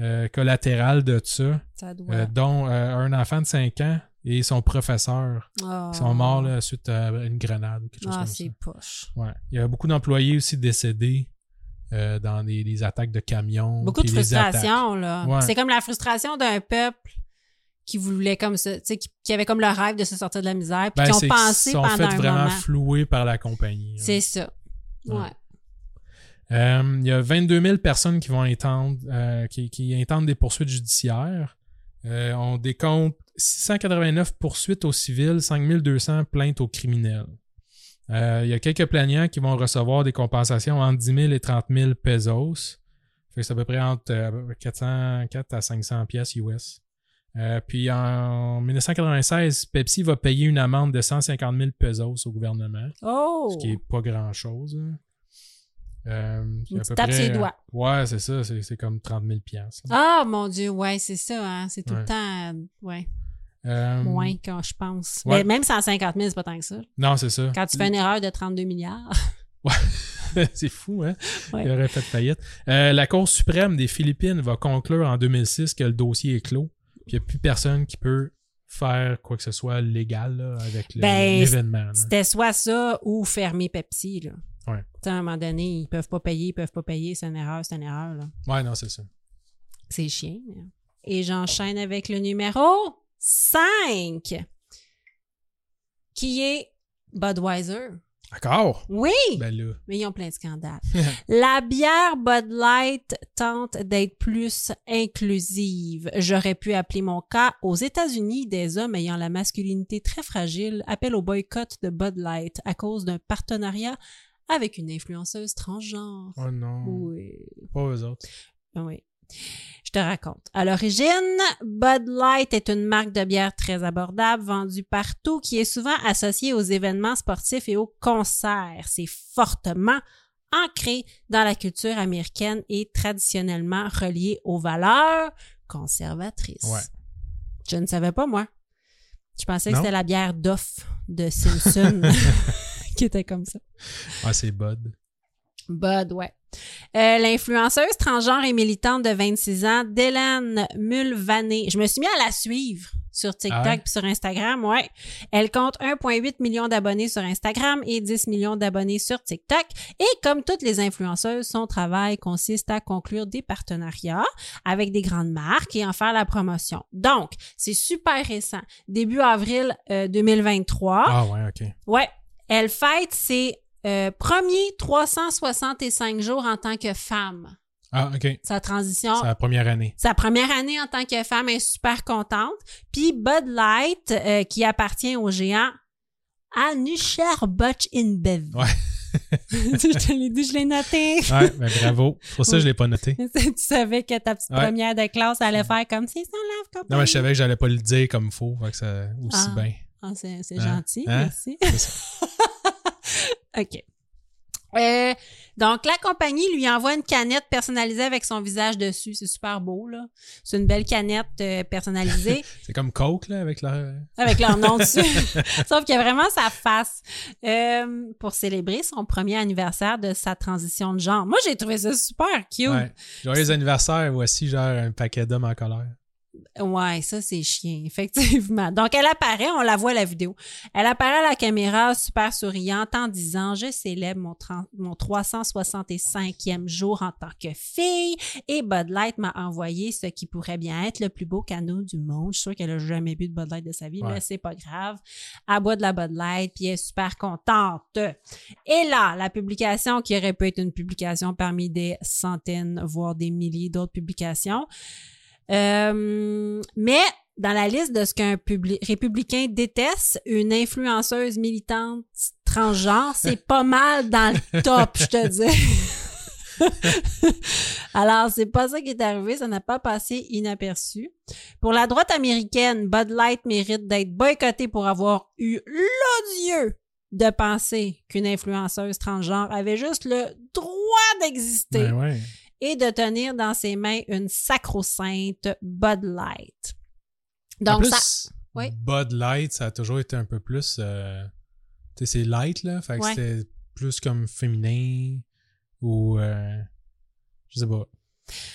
euh, collatérales de ça, Ça doit. euh, dont un enfant de 5 ans et son professeur Ah. qui sont morts là, suite à une grenade ou quelque chose Ah, comme ça. c'est poche. Ouais. Il y a beaucoup d'employés aussi décédés dans des, des attaques de camions. Beaucoup de frustration, là. Ouais. C'est comme la frustration d'un peuple qui voulait comme ça, tu sais, qui, qui avait comme le rêve de se sortir de la misère, puis Ben, qui ont pensé qu'ils sont pendant fait un vraiment floués par la compagnie. hein. C'est ça. Ouais. Ouais. Euh, il y a 22 000 personnes qui vont intendre, euh, qui, qui intentent des poursuites judiciaires. Euh, on décompte 689 poursuites aux civils, 5200 plaintes aux criminels. Il y a quelques plaignants qui vont recevoir des compensations entre 10 000 et 30 000 pesos. Fait que c'est à peu près entre euh, 404 à 500 pièces US. Euh, puis en 1996, Pepsi va payer une amende de 150 000 pesos au gouvernement, Oh! ce qui est pas grand-chose. hein. Euh, c'est Une à petite peu tape sur les près- doigts. Ouais, c'est ça. C'est comme 30 000 pièces. Ah, mon Dieu, ouais, c'est ça, hein. C'est tout le Ouais. temps, euh, ouais, Euh, moins quand je pense. ouais. Mais même 150 000, c'est pas tant que ça. Non, c'est ça. Quand tu fais une erreur de 32 milliards. (laughs) (laughs) c'est fou, hein? Ouais. Il aurait fait faillite. Euh, la Cour suprême des Philippines va conclure en 2006 que le dossier est clos. Puis il n'y a plus personne qui peut faire quoi que ce soit légal là, avec Ben, l'événement. C'était soit ça ou fermer Pepsi, là. Ouais. À un moment donné, ils peuvent pas payer, ils peuvent pas payer, c'est une erreur, c'est une erreur, là. Ouais, non, c'est ça. C'est chiant. mais- Et j'enchaîne avec le numéro 5, qui est Budweiser. D'accord. Oui! Ben là. Mais ils ont plein de scandales. (laughs) La bière Bud Light tente d'être plus inclusive. J'aurais pu appeler mon cas aux États-Unis des hommes ayant la masculinité très fragile appellent au boycott de Bud Light à cause d'un partenariat avec une influenceuse transgenre. Oh non. Oui. Pas eux autres. Oui. Je te raconte. À l'origine, Bud Light est une marque de bière très abordable, vendue partout, qui est souvent associée aux événements sportifs et aux concerts. C'est fortement ancré dans la culture américaine et traditionnellement relié aux valeurs conservatrices. Ouais. Je ne savais pas, moi. Je pensais que c'était la bière d'off de Simpson (laughs) (laughs) qui était comme ça. Ah, c'est Bud. Bud, ouais. Euh, L'influenceuse transgenre et militante de 26 ans, Dylan Mulvaney. Je me suis mis à la suivre sur TikTok Ah ouais? puis sur Instagram, ouais. Elle compte 1,8 million d'abonnés sur Instagram et 10 millions d'abonnés sur TikTok. Et comme toutes les influenceuses, son travail consiste à conclure des partenariats avec des grandes marques et en faire la promotion. Donc, c'est super récent. Début avril euh, 2023. Ah ouais, ok. Ouais. Elle fête ses euh, premiers 365 jours en tant que femme. Ah, ok. Sa transition, la première année. sa première année en tant que femme, est super contente. Puis Bud Light, euh, qui appartient au géant Anheuser-Busch InBev. Ouais. (laughs) (laughs) je te l'ai dit, je l'ai noté. Ouais, ben bravo. Pour ça, je l'ai pas noté. (laughs) tu savais que ta petite Ouais. première de classe allait faire comme c'est son lave. Non, mais je savais que j'allais pas le dire comme il faut. Fait que ça aussi Ah. bien. Ah, c'est Hein? gentil, Hein? merci. Ça. OK. Euh, donc, la compagnie lui envoie une canette personnalisée avec son visage dessus. C'est super beau, là. C'est une belle canette euh, personnalisée (laughs) C'est comme Coke, là, avec leur. avec leur nom dessus. (laughs) Sauf qu'il y a vraiment sa face euh, pour célébrer son premier anniversaire de sa transition de genre. Moi, j'ai trouvé ça super cute. Ouais. Joyeux anniversaire, voici genre un paquet d'hommes en colère. Ouais, ça c'est chien, (laughs) effectivement. Donc elle apparaît, on la voit la vidéo. Elle apparaît à la caméra super souriante en disant "Je célèbre mon, 30 mon 365e jour en tant que fille et Bud Light m'a envoyé ce qui pourrait bien être le plus beau cadeau du monde. Je suis sûre qu'elle a jamais bu de Bud Light de sa vie, Ouais. mais c'est pas grave. Elle boit de la Bud Light puis elle est super contente. Et là, la publication qui aurait pu être une publication parmi des centaines voire des milliers d'autres publications euh, mais dans la liste de ce qu'un publi- républicain déteste, une influenceuse militante transgenre, c'est (laughs) pas mal dans le top, je te dis. (laughs) Alors, c'est pas ça qui est arrivé, ça n'a pas passé inaperçu. Pour la droite américaine, Bud Light mérite d'être boycotté pour avoir eu l'odieux de penser qu'une influenceuse transgenre avait juste le droit d'exister Ben ouais. Et de tenir dans ses mains une sacro-sainte Bud Light. en Donc, plus, ça. oui. Bud Light, ça a toujours été un peu plus. euh, tu sais, c'est light, là. Fait que Ouais. c'était plus comme féminin ou. euh, je sais pas.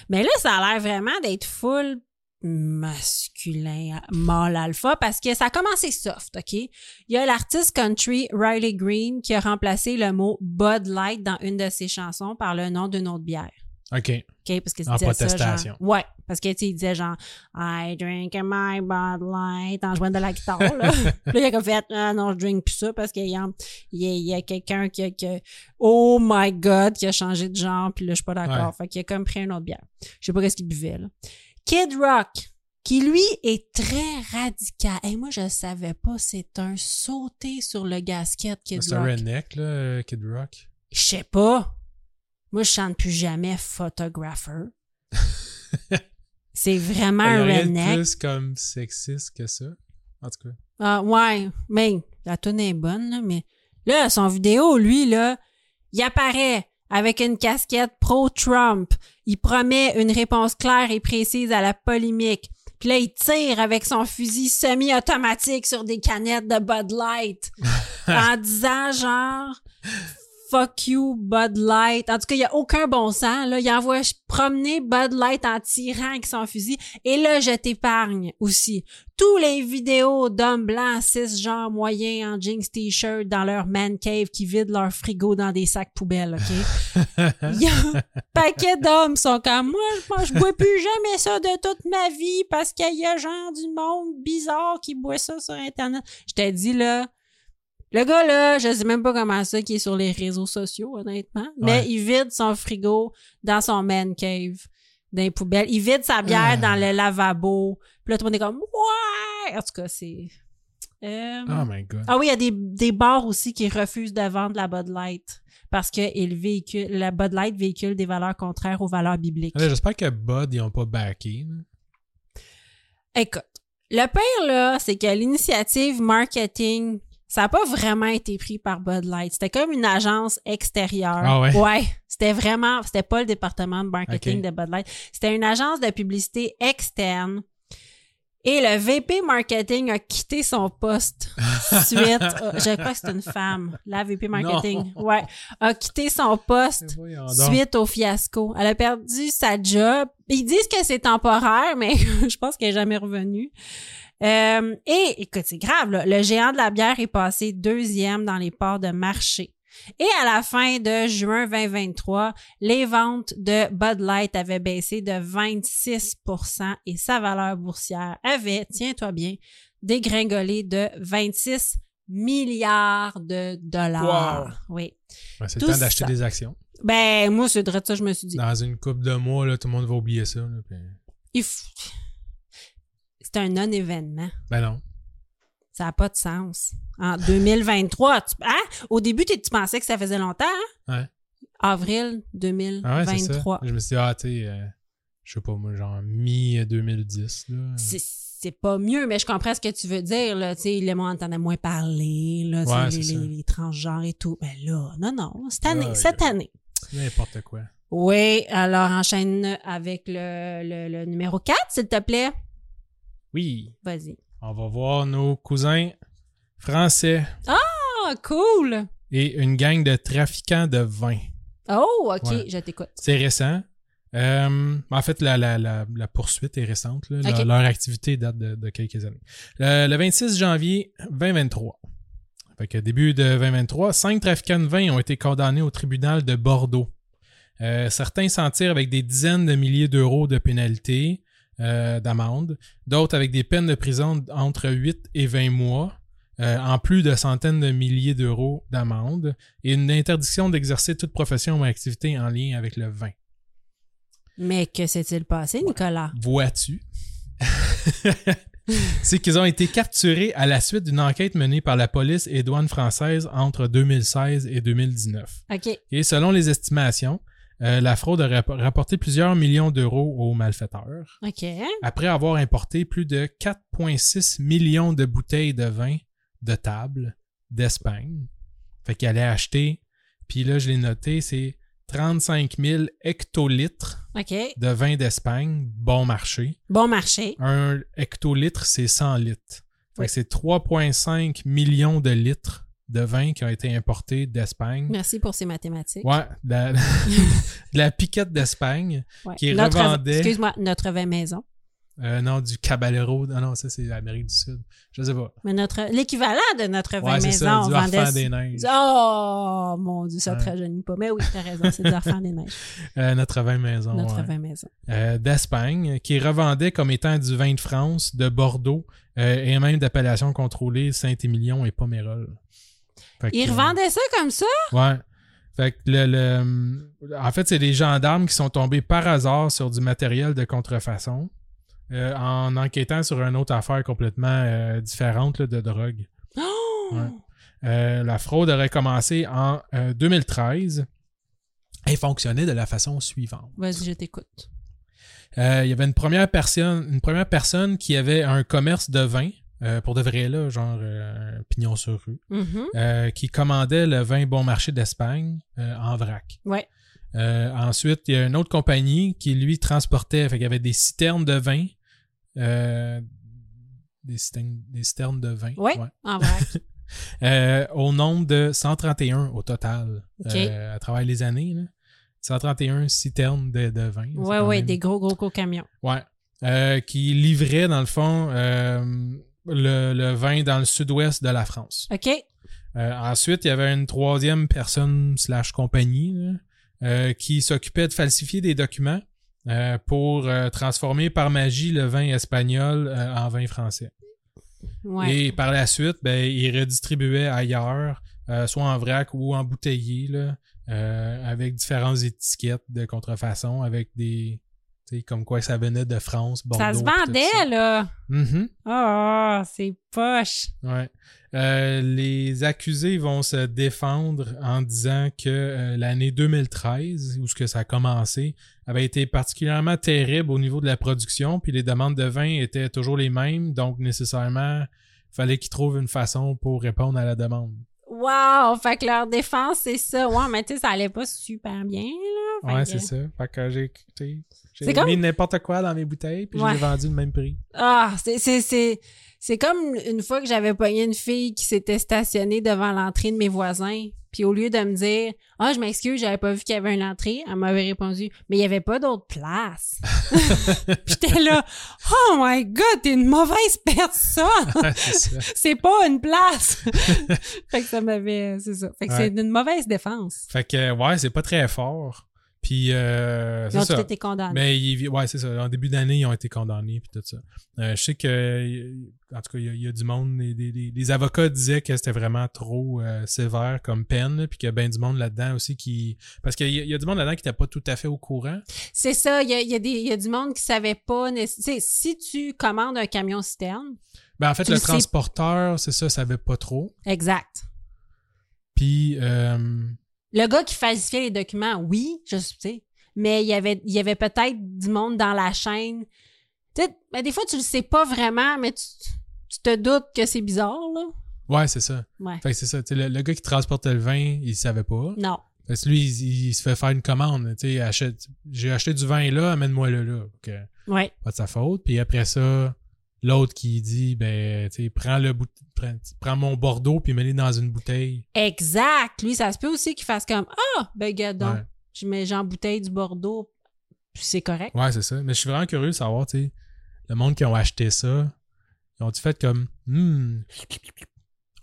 Mais là, ça a l'air vraiment d'être full masculin, mâle alpha, parce que ça a commencé soft, OK? Il y a l'artiste country Riley Green qui a remplacé le mot Bud Light dans une de ses chansons par le nom d'une autre bière. OK. OK? Parce En disait ça, protestation. genre- ouais. Parce que, tu sais, il disait genre, I drink my Bud Light en jouant de la guitare, là. Puis (laughs) là, il a comme fait, ah non, je drink plus ça parce qu'il y a, il y a, quelqu'un qui a, oh my god, qui a changé de genre, puis là, je suis pas d'accord. Ouais. Fait qu'il a comme pris une autre bière. Je sais pas qu'est-ce qu'il buvait, là. Kid Rock, qui lui est très radical. Et moi, je savais pas, c'est un sauté sur le gasket Kid C'est un Rock. redneck, là, Kid Rock. Je sais pas. Moi, je chante plus jamais photographer. (laughs) c'est vraiment un redneck. plus comme sexiste que ça. En tout cas. Ah, ouais, mais la tune est bonne, là, mais là, son vidéo, lui, là, il apparaît avec une casquette pro-Trump. Il promet une réponse claire et précise à la polémique. Puis là, il tire avec son fusil semi-automatique sur des canettes de Bud Light (laughs) en disant genre fuck you Bud Light. En tout cas, il y a aucun bon sens là, il envoie promener Bud Light en tirant avec son fusil et là je t'épargne aussi. Tous les vidéos d'hommes blancs cisgenres moyens en jeans t-shirt dans leur man cave qui vident leur frigo dans des sacs poubelles, OK? (laughs) Il y a un paquet d'hommes sont comme moi, je pense je bois plus jamais ça de toute ma vie parce qu'il y a genre du monde bizarre qui boit ça sur internet. Je t'ai dit là le gars, là, je sais même pas comment ça qui est sur les réseaux sociaux, honnêtement. Mais Ouais. il vide son frigo dans son man cave, dans les poubelles. Il vide sa bière Ah. dans le lavabo. Puis là, tout le monde est comme, ouais! En tout cas, c'est... Euh, Oh my god. Ah oui, il y a des, des bars aussi qui refusent de vendre la Bud Light parce que il véhicule, la Bud Light véhicule des valeurs contraires aux valeurs bibliques. J'espère que Bud, ils ont pas backé. Écoute, le pire, là, c'est que l'initiative marketing, ça n'a pas vraiment été pris par Bud Light. C'était comme une agence extérieure. Ah ouais? C'était vraiment, c'était pas le département de marketing de Bud Light. C'était une agence de publicité externe. Et le VP marketing a quitté son poste (laughs) suite, je crois que c'est une femme, la VP marketing, Non. ouais, a quitté son poste donc. suite au fiasco. Elle a perdu sa job. Ils disent que c'est temporaire, mais (laughs) je pense qu'elle est jamais revenue. Euh, et écoute, c'est grave. là. Le géant de la bière est passé deuxième dans les parts de marché. Et à la fin de juin 2023, les ventes de Bud Light avaient baissé de 26% et sa valeur boursière avait, tiens-toi bien, dégringolé de 26 milliards de dollars. Oui. Ouais, c'est le temps d'acheter des actions. Ben, moi, c'est de ça, je me suis dit. Dans une coupe de mois, là, tout le monde va oublier ça. là, puis- il f- C'est un non-événement. Ben non. Ça n'a pas de sens. En 2023, tu- hein? Au début, tu pensais que ça faisait longtemps, hein? Ouais. Avril Ah ouais, c'est ça. 2023. Je me suis dit, ah, tu sais, euh, je sais pas, moi, genre mi-2010. là. c'est pas mieux, mais je comprends ce que tu veux dire, là. Tu sais, le monde entendait moins parler, là, Ouais, les, les, les transgenres et tout. Mais là, non, non, cette année, cette année. N'importe quoi. Oui, alors enchaîne avec le, le, le numéro 4, s'il te plaît. Oui. Vas-y. On va voir nos cousins français Ah, cool! et une gang de trafiquants de vin. Oh, OK, Ouais. je t'écoute. C'est récent. Euh, en fait, la, la, la, la poursuite est récente. là. Leur, activité date de, de quelques années. Le, le 26 janvier 2023. Fait que début de 2023, cinq trafiquants de vin ont été condamnés au tribunal de Bordeaux. Euh, certains s'en tirent avec des dizaines de milliers d'euros de pénalité, euh, d'amende, d'autres avec des peines de prison entre 8 et 20 mois, euh, en plus de centaines de milliers d'euros d'amende, et une interdiction d'exercer toute profession ou activité en lien avec le vin. Mais que s'est-il passé, Nicolas? Vois-tu? (laughs) C'est qu'ils ont été capturés à la suite d'une enquête menée par la police et douane française entre 2016 et 2019. OK. Et selon les estimations, euh, la fraude a rap- rapporté plusieurs millions d'euros aux malfaiteurs, OK. après avoir importé plus de 4,6 millions de bouteilles de vin de table d'Espagne. Fait qu'ils allaient acheter, puis là, je l'ai noté, c'est 35 000 hectolitres de vin d'Espagne, bon marché. Bon marché. Un hectolitre, c'est 100 litres. Fait Oui. que c'est 3,5 millions de litres de vin qui ont été importés d'Espagne. Merci pour ces mathématiques. Ouais, de la, (laughs) de la piquette d'Espagne. Ouais. Qui Notre- revendait- Excuse-moi, notre vin maison. Euh, non, du Caballero. Non, non, ça, c'est l'Amérique du Sud. Je sais pas. Mais notre l'équivalent de notre vin Ouais, maison, ça, on du vendait. Des Neiges. Oh mon dieu, ça Ouais. te rajeunit pas. Mais oui, t'as raison, c'est du Enfant des neiges. (laughs) Euh, notre vin maison. Notre ouais. vin maison. Euh, d'Espagne, qui revendait comme étant du vin de France, de Bordeaux, et même d'appellation contrôlée Saint-Émilion et Pomérol. Fait que, Ils euh, revendaient ça comme ça? Ouais. Fait que le, le- en fait, c'est des gendarmes qui sont tombés par hasard sur du matériel de contrefaçon. euh, en enquêtant sur une autre affaire complètement euh, différente là, de drogue. Oh! Ouais. La fraude aurait commencé en euh, 2013 et fonctionnait de la façon suivante. Vas-y, je t'écoute. Il y avait une première personne, une première personne qui avait un commerce de vin, euh, pour de vrai là, genre euh, pignon sur rue, Mhm. euh, qui commandait le vin bon marché d'Espagne en vrac. Ouais. Ensuite, il y a une autre compagnie qui lui transportait, fait qu'il y avait des citernes de vin, des, citernes, des citernes de vin, ouais. En vrac. (laughs) Au nombre de 131 au total Ok. euh, à travers les années. là. 131 citernes de, de vin. ouais, même- des gros, gros, gros camions. Ouais. Euh, qui livrait, dans le fond, euh, le, le vin dans le sud-ouest de la France. OK? Euh, ensuite, il y avait une troisième personne slash compagnie là, euh, qui s'occupait de falsifier des documents euh, pour transformer par magie le vin espagnol en vin français. Ouais. Et par la suite, ben, il redistribuait ailleurs, soit en vrac ou en bouteillé, là, avec différentes étiquettes de contrefaçon, avec des. Comme quoi ça venait de France, Bordeaux. ça se vendait, ça. là. Mhm, Ah, c'est poche. ouais. Euh, les accusés vont se défendre en disant que euh, l'année 2013, où ce que ça a commencé, avait été particulièrement terrible au niveau de la production, puis les demandes de vin étaient toujours les mêmes, donc nécessairement, il fallait qu'ils trouvent une façon pour répondre à la demande. Wow! Fait que leur défense, c'est ça. Ouais, mais tu sais, ça allait pas super bien, Ouais, que- c'est ça. Fait que j'ai. J'ai comme- mis n'importe quoi dans mes bouteilles, puis je Ouais. l'ai vendu le même prix. Ah, c'est, c'est, c'est, c'est comme une fois que j'avais pogné une fille qui s'était stationnée devant l'entrée de mes voisins. Puis au lieu de me dire Ah, je m'excuse, j'avais pas vu qu'il y avait une entrée, elle m'avait répondu Mais il y avait pas d'autre place. (laughs) Puis j'étais là Oh my god, t'es une mauvaise personne! (laughs) (laughs) C'est pas une place! fait que ça m'avait. C'est ça. Fait que Ouais. c'est une mauvaise défense. Fait que, ouais, c'est pas très fort. Puis, euh, Ils ont tous été condamnés. Mais ils- ouais, c'est ça. En début d'année, ils ont été condamnés puis tout ça. Euh, je sais que, en tout cas, il y, a- il y a du monde. Les, les- les- les avocats disaient que c'était vraiment trop euh, sévère comme peine, puis qu'il y a bien du monde là-dedans aussi qui, parce qu'il y, y a du monde là-dedans qui n'était pas tout à fait au courant. C'est ça, il y a, y a y a du monde qui savait pas. si tu commandes un camion citerne, Ben en fait, le le sais- transporteur, c'est ça, savait pas trop. exact. Puis, euh, Le gars qui falsifiait les documents, oui, je sais, mais il y avait, il y avait peut-être du monde dans la chaîne. Tu sais, ben, des fois, tu le sais pas vraiment, mais tu, tu te doutes que c'est bizarre, là. ouais, c'est ça. Ouais. Fait que c'est ça. Le, le gars qui transportait le vin, il savait pas. Non. Parce que lui, il, il se fait faire une commande. Tu sais, achète, j'ai acheté du vin là, amène-moi-le là. Donc, euh, Ouais. pas de sa faute. Puis après ça, l'autre qui dit, ben, tu sais, prends le bout, prends, prends mon Bordeaux puis mets-le dans une bouteille. Exact. Lui, ça se peut aussi qu'il fasse comme Ah, ben, Ouais. je mets j'en bouteille du Bordeaux, puis c'est correct. Ouais, c'est ça. Mais je suis vraiment curieux de savoir, tu sais, le monde qui ont acheté ça, ils ont-tu fait comme, hmm,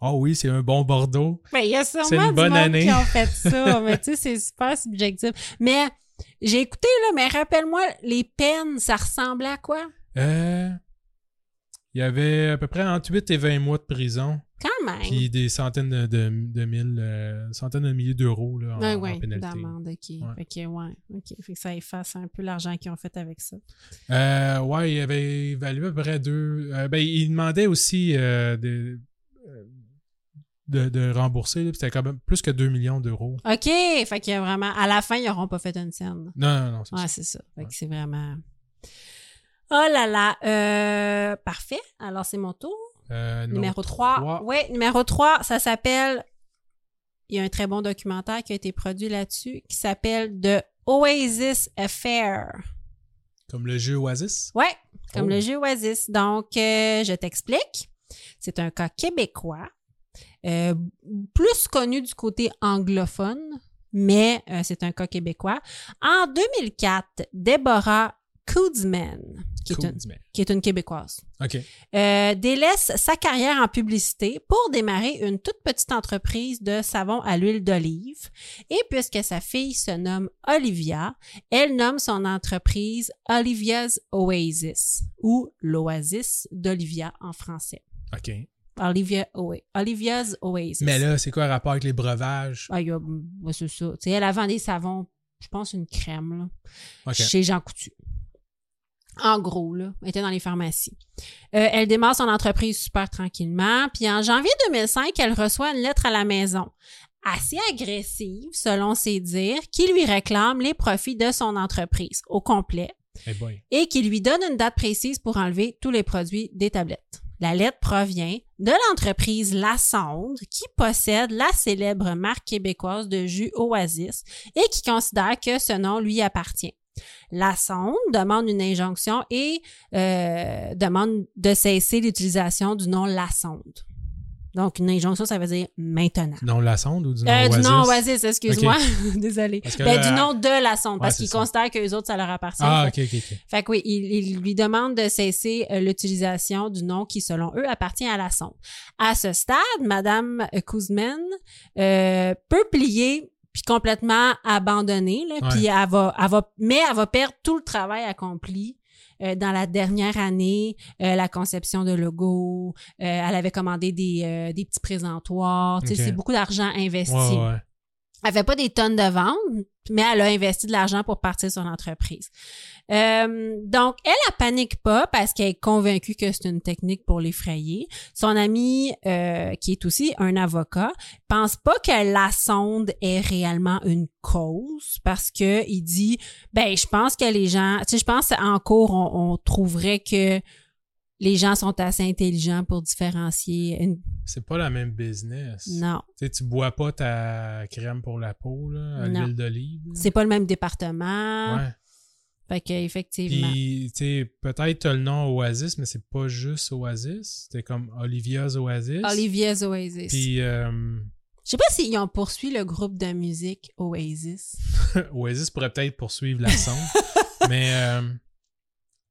oh oui, c'est un bon Bordeaux. Ben, il y a sûrement une du bonne monde année. qui ont fait (laughs) ça, mais tu sais, c'est super subjectif. Mais j'ai écouté, là, mais rappelle-moi, les peines, ça ressemblait à quoi? Euh, il y avait à peu près entre 8 et 20 mois de prison. Quand même. Puis des centaines de, de, de mille, euh, centaines de milliers d'euros là, en, Ouais, en ouais, pénalité. d'amende, OK. Que, ouais, OK. Fait que ça efface un peu l'argent qu'ils ont fait avec ça. Euh, ouais, il avait évalué à peu près deux. euh, ben, il demandait aussi euh, de, de, de rembourser. C'était quand même plus que 2 millions d'euros. OK! Fait a vraiment... À la fin, ils n'auront pas fait une scène. Non, non, non. c'est Ouais, ça. c'est ça. Fait que c'est vraiment... Oh là là! Euh, parfait. Alors, c'est mon tour. Euh, Numéro 3. trois. Oui, numéro 3, ça s'appelle. Il y a un très bon documentaire qui a été produit là-dessus qui s'appelle The Oasis Affair. Comme le jeu Oasis? Ouais, comme Oh. le jeu Oasis. Donc, euh, je t'explique. C'est un cas québécois, euh, plus connu du côté anglophone, mais euh, c'est un cas québécois. En 2004, Deborah Koodsman, qui, est une, dis-moi. qui est une Québécoise, OK. euh, délaisse sa carrière en publicité pour démarrer une toute petite entreprise de savon à l'huile d'olive. Et puisque sa fille se nomme Olivia, elle nomme son entreprise Olivia's Oasis ou l'Oasis d'Olivia en français. OK. Olivia Oa- Olivia's Oasis. Mais là, c'est quoi le rapport avec les breuvages? Ah, ouais, c'est ça. Elle a vendu des savons, je pense une crème, là, chez Jean Coutu. En gros, là, elle était dans les pharmacies. Euh, elle démarre son entreprise super tranquillement. Puis en janvier 2005, elle reçoit une lettre à la maison, assez agressive selon ses dires, qui lui réclame les profits de son entreprise au complet Eh et qui lui donne une date précise pour enlever tous les produits des tablettes. La lettre provient de l'entreprise La Sonde qui possède la célèbre marque québécoise de jus Oasis et qui considère que ce nom lui appartient. La Sonde demande une injonction et euh, demande de cesser l'utilisation du nom La Sonde. Donc, une injonction, ça veut dire maintenant. Du nom la sonde ou du nom Euh, Oasis? du nom Oasis, excuse-moi. (laughs) Que Ben, du nom de la sonde, Ouais, parce qu'ils considèrent que les autres, ça leur appartient. Ah, ok, ok, ok. fait que oui, il, il lui demande de cesser euh, l'utilisation du nom qui, selon eux, appartient à la sonde. À ce stade, Madame Kuzman euh, peut plier puis complètement abandonner, là, Ouais. puis elle va, elle va, mais elle va perdre tout le travail accompli. euh, dans la dernière année, euh, la conception de logo, euh, elle avait commandé des, euh, des petits présentoirs, c'est beaucoup d'argent investi. Ouais, ouais. Elle fait pas des tonnes de ventes, mais elle a investi de l'argent pour partir son entreprise. Euh, donc, elle, elle panique pas parce qu'elle est convaincue que c'est une technique pour l'effrayer. Son ami, euh, qui est aussi un avocat, pense pas que la sonde est réellement une cause parce que il dit, ben, je pense que les gens, tu sais, je pense en cours, on, on trouverait que les gens sont assez intelligents pour différencier une... C'est pas la même business. Non, Tu sais, tu bois pas ta crème pour la peau, là, à l'huile d'olive. c'est pas le même département. Ouais. Fait que, effectivement. Puis, tu sais, peut-être t'as le nom Oasis, mais c'est pas juste Oasis. C'était comme Olivia's Oasis. Olivia's Oasis. Puis, euh, Je sais pas s'ils ont poursuivi le groupe de musique Oasis. (laughs) Oasis pourrait peut-être poursuivre la sonde. (laughs) mais, euh,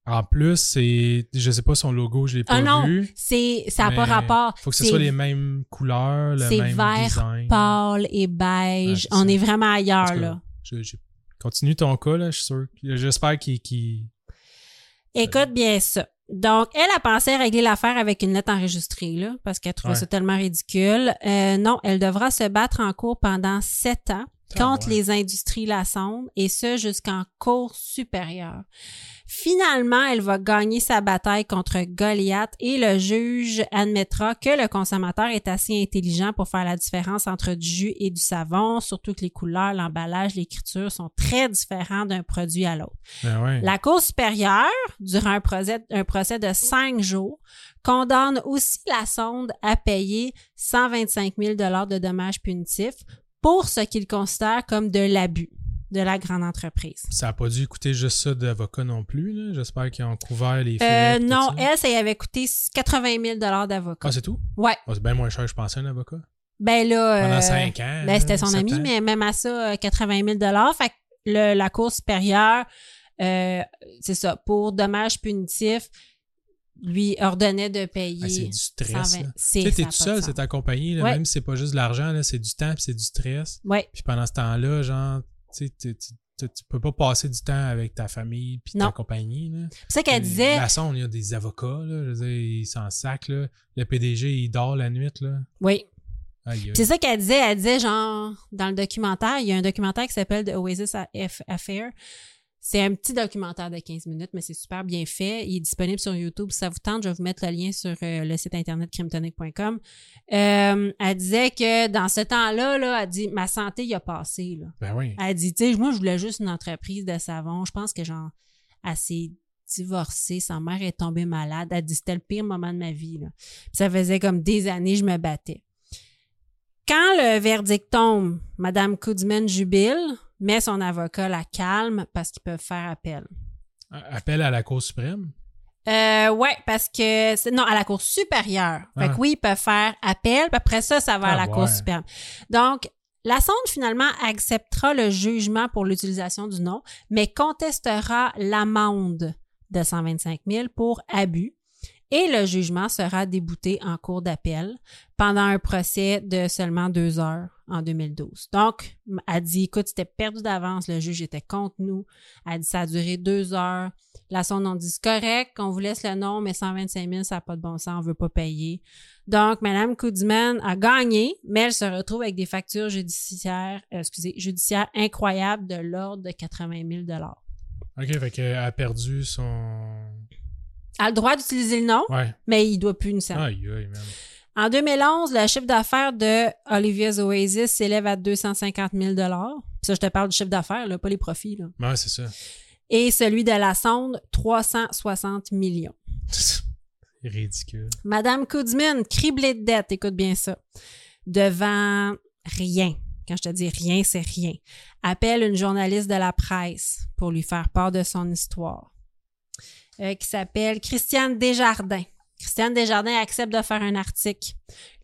en plus, c'est. Je sais pas son logo, je l'ai pas Ah non, vu. c'est ça n'a pas rapport. Faut que ce soit les mêmes couleurs, le c'est même vert design. pâle et beige. Ouais, On ça. est vraiment En ailleurs cas, là. je- je- Continue ton cas, là, je suis sûr. J'espère qu'il. Écoute bien ça. Donc, elle a pensé régler l'affaire avec une lettre enregistrée, là, parce qu'elle trouvait Ouais. ça tellement ridicule. Euh, non, elle devra se battre en cours pendant sept ans contre ouais. les industries la sonde, et ce jusqu'en cours supérieur. Finalement, elle va gagner sa bataille contre Goliath et le juge admettra que le consommateur est assez intelligent pour faire la différence entre du jus et du savon, surtout que les couleurs, l'emballage, l'écriture sont très différents d'un produit à l'autre. Ben ouais. La Cour supérieure, durant un procès, un procès de cinq jours, condamne aussi la sonde à payer 125 000 de dommages punitifs pour ce qu'il considère comme de l'abus de la grande entreprise. Ça a pas dû coûter juste ça d'avocat non plus. J'espère qu'ils ont couvert les frais. Euh, tout non, ça. elle, ça y avait coûté 80 000 d'avocat. Ah, c'est tout? Ouais. Ah, c'est bien moins cher je pensais, un avocat. Ben là, Pendant euh, cinq ans. ben, c'était son ami, ans. mais même à ça, euh, 80 000 Fait que le- la Cour supérieure, euh, c'est ça, pour dommages punitifs, lui ordonnait de payer. Ah, c'est du stress. 120. là. C'est- Tu sais, t'es tout de seul, c'est ta compagnie, là, Ouais. même si c'est pas juste de l'argent, c'est du temps puis c'est du stress. Ouais. Puis pendant ce temps-là, genre, tu sais, tu- peux pas passer du temps avec ta famille puis ta compagnie. C'est ça qu'elle disait. La sonde, il y a des avocats, là, je veux dire, ils s'en sacent, là. Le PDG, il dort la nuit, là. Oui. C'est ça qu'elle disait. Elle disait, genre, dans le documentaire, il y a un documentaire qui s'appelle The Oasis Aff- Affair. C'est un petit documentaire de 15 minutes, mais c'est super bien fait. Il est disponible sur YouTube. Si ça vous tente, je vais vous mettre le lien sur euh, le site internet crimtonic.com. Euh, elle disait que dans ce temps-là, là, elle dit, ma santé y a passé, là. Ben oui. Elle dit, tu sais, moi, je voulais juste une entreprise de savon. Je pense que, genre, s'est divorcée. Sa mère est tombée malade. Elle dit, c'était le pire moment de ma vie, là. Puis ça faisait comme des années, je me battais. Quand le verdict tombe, Madame Kudman jubile, mais son avocat la calme parce qu'ils peuvent faire appel. Appel à la Cour suprême? Euh, ouais, parce que non à la cour supérieure. Fait Ah. que oui, ils peuvent faire appel, puis après ça, ça va à Ah, la cour supérieure. Donc, la sonde finalement acceptera le jugement pour l'utilisation du nom, mais contestera l'amende de 125 000 pour abus. Et le jugement sera débouté en cours d'appel pendant un procès de seulement deux heures en 2012. Donc, elle dit, écoute, c'était perdu d'avance, le juge était contre nous. Elle dit, ça a duré deux heures. La sonde on dit, c'est correct, on vous laisse le nom, mais 125 000, ça n'a pas de bon sens, on veut pas payer. Donc, Mme Koudman a gagné, mais elle se retrouve avec des factures judiciaires, euh, excusez, judiciaires incroyables de l'ordre de 80 000 OK, fait qu'elle a perdu son... Elle a le droit d'utiliser le nom, Ouais. mais il doit plus une scène. Aïe, aïe. En 2011, le chiffre d'affaires de Olivia's Oasis s'élève à 250 000 Puis Ça, je te parle du chiffre d'affaires, pas les profits. Là. Ouais, c'est ça. Et celui de la sonde, 360 millions. C'est (laughs) ridicule. Madame Kuzmin, criblée de dettes, écoute bien ça, devant rien. Quand je te dis rien, c'est rien. Appelle une journaliste de la presse pour lui faire part de son histoire, euh, qui s'appelle Christiane Desjardins. Christiane Desjardins accepte de faire un article.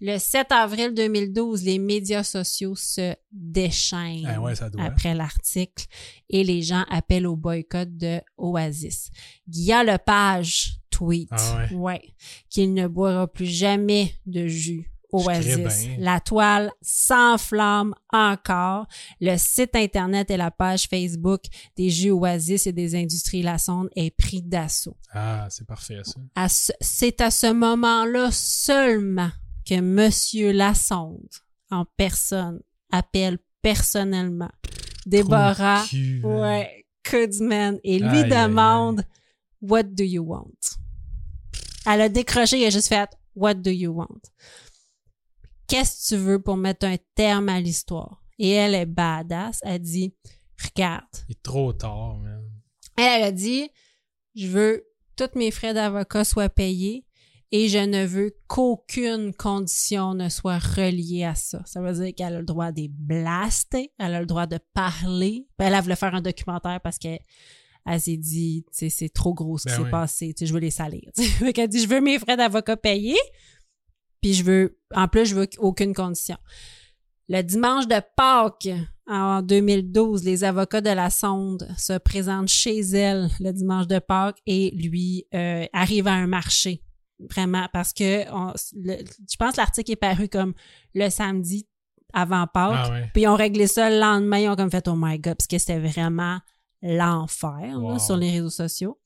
Le 7 avril 2012, les médias sociaux se déchaînent Ah ouais, ça doit. après l'article et les gens appellent au boycott de Oasis. Guillaume Lepage tweet Ah ouais. qu'il ne boira plus jamais de jus Oasis. La toile s'enflamme encore. Le site internet et la page Facebook des jus Oasis et des industries La Sonde est pris d'assaut. Ah, c'est parfait, ça. À ce- C'est à ce moment-là seulement que Monsieur Lassonde, en personne, appelle personnellement Déborah Trou de cul, man. ouais, Kudman et lui Aïe, aïe, demande What do you want? Elle a décroché, elle a juste fait What do you want? Qu'est-ce que tu veux pour mettre un terme à l'histoire? Et elle est badass. Elle dit Regarde. Il est trop tard, man. Elle, elle a dit Je veux que tous mes frais d'avocat soient payés et je ne veux qu'aucune condition ne soit reliée à ça. Ça veut dire qu'elle a le droit de les blaster, elle a le droit de parler. Ben, elle voulait faire un documentaire parce que elle s'est dit, c'est trop gros ce qui Ben s'est passé, je veux les salir. (laughs) Fait qu'elle dit, je veux mes frais d'avocat payés, puis je veux, en plus, je veux aucune condition. Le dimanche de Pâques, en 2012, les avocats de la sonde se présentent chez elle le dimanche de Pâques et lui euh, arrive à un marché. Vraiment, parce que on- le- je pense que l'article est paru comme le samedi avant Pâques. Ah ouais. Puis ils ont réglé ça le lendemain, ils ont comme fait Oh my God, parce que c'était vraiment l'enfer Wow. sur les réseaux sociaux.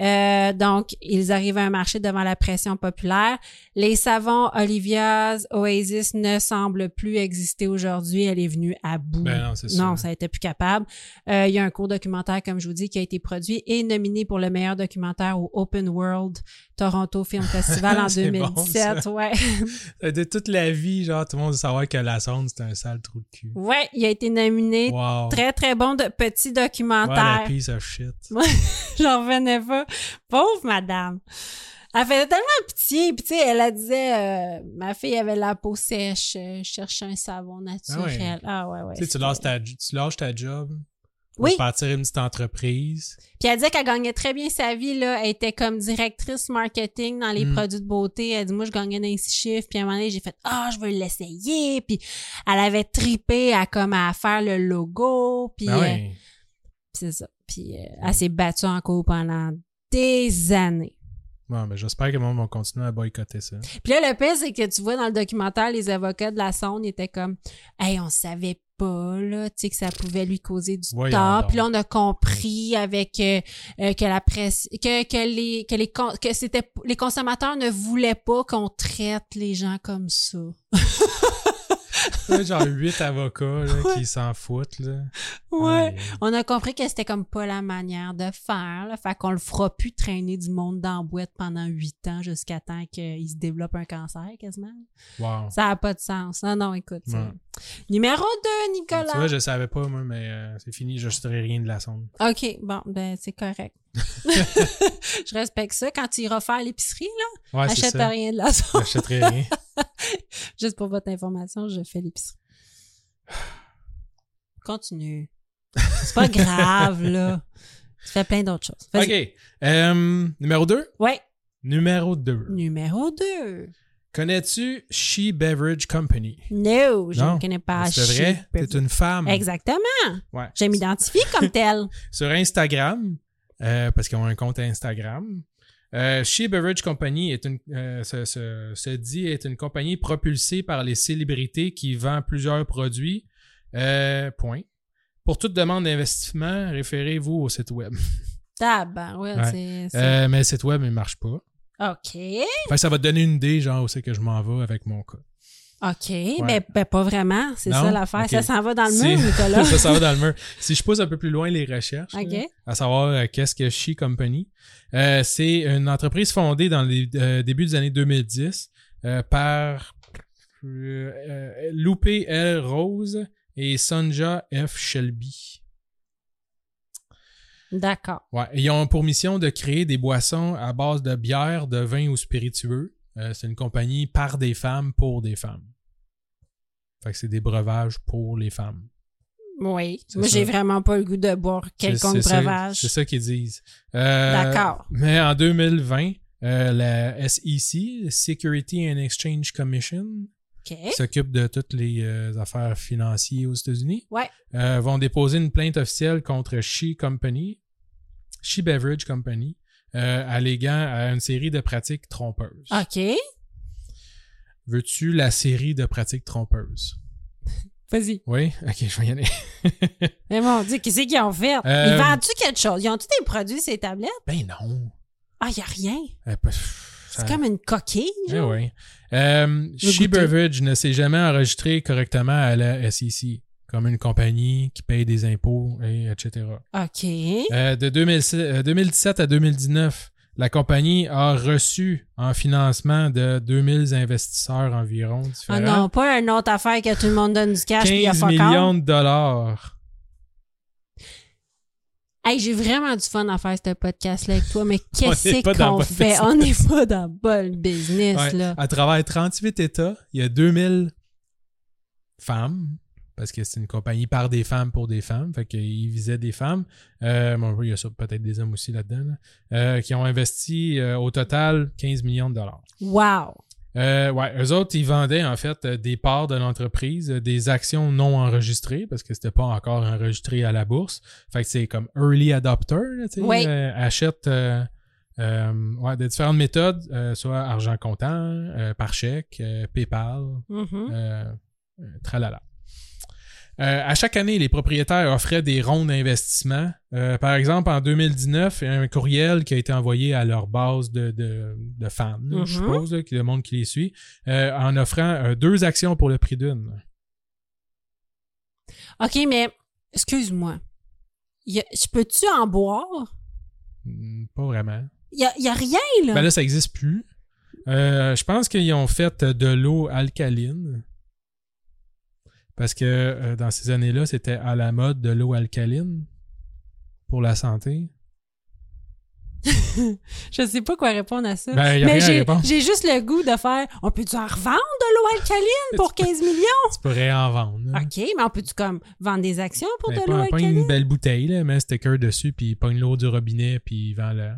Euh, donc, ils arrivent à un marché devant la pression populaire. Les savons Olivia's Oasis ne semblent plus exister aujourd'hui. Elle est venue à bout. Ben non, Non, ça. n'était plus capable. Euh, il y a un court documentaire, comme je vous dis, qui a été produit et nominé pour le meilleur documentaire au Open World Toronto Film Festival en (laughs) C'est bon, 2017. ça. ouais. (laughs) De toute la vie, genre, tout le monde veut savoir que la sonde, c'est un sale trou de cul. ouais, il a été nominé. Wow. Très, très bon de petit What a documentaire. piece of shit. (laughs) J'en revenais pas. Pauvre madame. Elle faisait tellement pitié. Puis, tu sais, elle, elle disait, euh, ma fille avait la peau sèche, euh, je cherchais un savon naturel. Ah ouais, ouais. Tu sais, tu lâches ta, tu lâches ta job pour Oui. partir une petite entreprise. Puis elle disait qu'elle gagnait très bien sa vie, là. Elle était comme directrice marketing dans les Mm. produits de beauté. Elle dit, moi, je gagnais dans six chiffres. Puis à un moment donné, j'ai fait, ah, je veux l'essayer. Puis elle avait tripé à comme à faire le logo. Puis Ben euh, oui. c'est ça. Puis euh, elle s'est battue en cours pendant des années. Bon, ben, j'espère que le monde va continuer à boycotter ça. Puis là, le pire, c'est que tu vois dans le documentaire, les avocats de la sonde étaient comme Hey, on savait pas là, tu sais, que ça pouvait lui causer du Voyons tort. donc. Puis là, on a compris avec euh, euh, que la presse que, que les que les que c'était les consommateurs ne voulaient pas qu'on traite les gens comme ça. (laughs) (laughs) Ouais, genre huit avocats là, qui s'en foutent. Là. Aïe. On a compris que c'était comme pas la manière de faire. Là. Fait qu'on le fera plus traîner du monde dans la boîte pendant huit ans jusqu'à temps qu'il se développe un cancer quasiment. Wow. Ça n'a pas de sens. Non, non, écoute. Ouais. Numéro 2, Nicolas. Tu vois, je savais pas, moi, mais euh, c'est fini, je n'achèterai rien de la sonde. OK, bon, ben c'est correct. (laughs) (laughs) je respecte ça. Quand tu iras faire l'épicerie, là, Ouais, achète rien de la sauce. J'achèterai rien. Juste pour votre information, je fais l'épicerie. (sighs) Continue. C'est pas grave, là. Tu fais plein d'autres choses. OK. Euh, numéro 2. Ouais. Numéro 2. Numéro 2. Connais-tu She Beverage Company? No, je Non? ne connais pas. c'est vrai? T'es une femme. Exactement. Ouais. Je m'identifie comme telle. (laughs) Sur Instagram, euh, parce qu'ils ont un compte Instagram. Euh, She Beverage Company est une, euh, se, se- se dit est une compagnie propulsée par les célébrités qui vend plusieurs produits. Euh, point. Pour toute demande d'investissement, référez-vous au site web. (laughs) Tabac, ouais, Ouais. c'est... Euh, mais le site web, il marche pas. OK. Que ça va te donner une idée, genre, où c'est que je m'en vais avec mon cas. OK, mais ben, pas vraiment. C'est ça l'affaire. Ça s'en va dans le Si- mur, Nicolas. (laughs) ça, ça va dans le mur. Si je pousse un peu plus loin les recherches, là, à savoir euh, qu'est-ce que She Company, euh, c'est une entreprise fondée dans les euh, débuts des années 2010 euh, par Lupe L. Rose et Sonja F. Shelby. D'accord. Ouais, ils ont pour mission de créer des boissons à base de bière, de vin ou spiritueux. Euh, c'est une compagnie par des femmes pour des femmes. Fait que c'est des breuvages pour les femmes. Oui. Moi, j'ai vraiment pas le goût de boire quelconque breuvage. C'est ça qu'ils disent. Euh, D'accord. Mais en 2020, euh, la SEC, Security and Exchange Commission, qui s'occupe de toutes les euh, affaires financières aux États-Unis, Ouais. vont déposer une plainte officielle contre She Company, She Beverage Company, alléguant à une série de pratiques trompeuses. OK. Veux-tu la série de pratiques trompeuses? Vas-y. Oui? Ok, je vais y aller. (laughs) Mais mon Dieu, qu'est-ce qu'ils ont fait? Euh, Ils vendent-tu quelque chose? Ils ont-tu des produits, ces tablettes? ben non. Ah, il a rien. Euh, C'est comme une coquille, Eh genre. oui. Euh. Beverage ne s'est jamais enregistré correctement à la SEC, comme une compagnie qui paye des impôts, et etc. OK. Euh, de 2007 euh, 2017 à 2019, la compagnie a reçu en financement de 2000 investisseurs environ Ah différents. non, pas une autre affaire que tout le monde donne du cash puis il y a 15 fuck all. millions de dollars. Hey, j'ai vraiment du fun à faire ce podcast-là avec toi, mais (laughs) qu'est-ce qu'on fait? On n'est pas dans le bon business, Ouais. là. À travers 38 États, il y a 2000 femmes, parce que c'est une compagnie par des femmes pour des femmes, fait qu'ils visaient des femmes. Euh, bon, il y a peut-être des hommes aussi là-dedans, là, euh, qui ont investi euh, au total 15 millions de dollars. Wow. Euh, ouais, eux autres, ils vendaient en fait des parts de l'entreprise, des actions non enregistrées parce que c'était pas encore enregistré à la bourse. Fait que c'est comme early adopter, tu sais, Oui. achète euh, euh, ouais, de différentes méthodes, euh, soit argent comptant, euh, par chèque, PayPal, euh, tralala. Euh, à chaque année, les propriétaires offraient des ronds d'investissement. Euh, par exemple, en 2019, il y a un courriel qui a été envoyé à leur base de, de, de fans, là, Mhm. je suppose, là, qui- le monde qui les suit, euh, en offrant deux actions pour le prix d'une. OK, mais excuse-moi. Je peux-tu en boire? Hmm, Pas vraiment. Il y a, y a rien, là. Ben là, ça n'existe plus. Je pense qu'ils ont fait de l'eau alcaline. Parce que euh, dans ces années-là, c'était à la mode de l'eau alcaline pour la santé. (laughs) Je sais pas quoi répondre à ça. Ben, y a mais j'ai, juste le goût de faire on peut-tu en revendre de l'eau alcaline pour (laughs) 15 millions? Tu pourrais en vendre. là. OK, mais on peut-tu comme vendre des actions pour Ben, de l'eau pas, pas alcaline? une belle bouteille, là, mais un sticker dessus, puis il pogne l'eau du robinet, puis il vend le.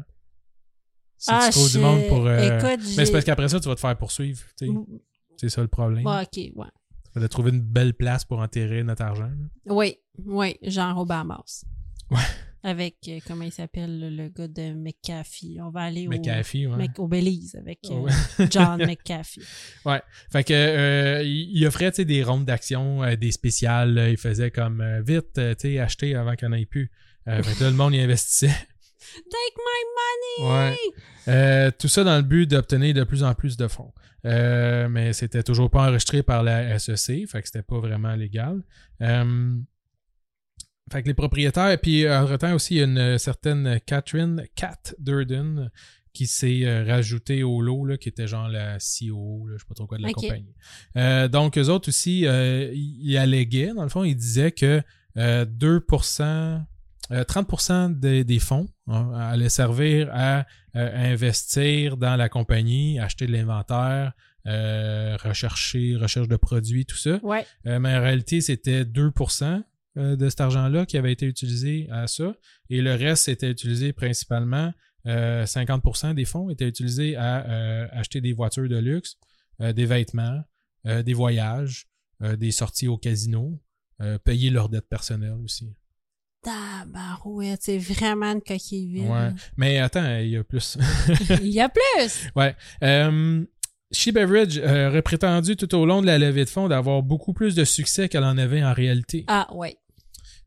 Si Ah, tu trouves du monde pour. euh, Écoute, Mais j'ai... c'est parce qu'après ça, tu vas te faire poursuivre. C'est ça le problème. Bon, OK, ouais. Tu vas trouver une belle place pour enterrer notre argent. là. Oui, oui, genre Obamas. Ouais. Avec, euh, comment il s'appelle, le, gars de McAfee. On va aller au... McAfee, ouais. Mc- au Belize avec euh, Ouais. John McAfee. (laughs) Fait que euh, il il offrait des rondes d'action, des spéciales. il faisait comme vite, tu sais, acheter avant qu'il n'y en ait plus. Fait que là, le monde y investissait. Take my money! Ouais. Euh, tout ça dans le but d'obtenir de plus en plus de fonds. Euh, mais c'était toujours pas enregistré par la SEC, fait que c'était pas vraiment légal. Euh, fait que les propriétaires, puis entre-temps aussi, il y a une certaine Catherine Cat Durden qui s'est euh, rajoutée au lot, là, qui était genre la CEO, là, je sais pas trop quoi de la compagnie. Euh, donc, eux autres aussi, euh, ils alléguaient, dans le fond, ils disaient que euh, 2%, euh, 30% des, des fonds hein, allaient servir à euh, investir dans la compagnie, acheter de l'inventaire, euh, rechercher, recherche de produits, tout ça. Ouais. Euh, mais en réalité, c'était 2% euh, de cet argent-là qui avait été utilisé à ça. Et le reste était utilisé principalement, euh, 50% des fonds étaient utilisés à euh, acheter des voitures de luxe, euh, des vêtements, euh, des voyages, euh, des sorties au casino, euh, payer leurs dettes personnelles aussi. Tabarouette, c'est vraiment une coquille vide. Ouais. Mais attends, il y a plus. (laughs) Il y a plus! Euh, She Beverage euh, aurait prétendu tout au long de la levée de fonds d'avoir beaucoup plus de succès qu'elle en avait en réalité. Ah, ouais.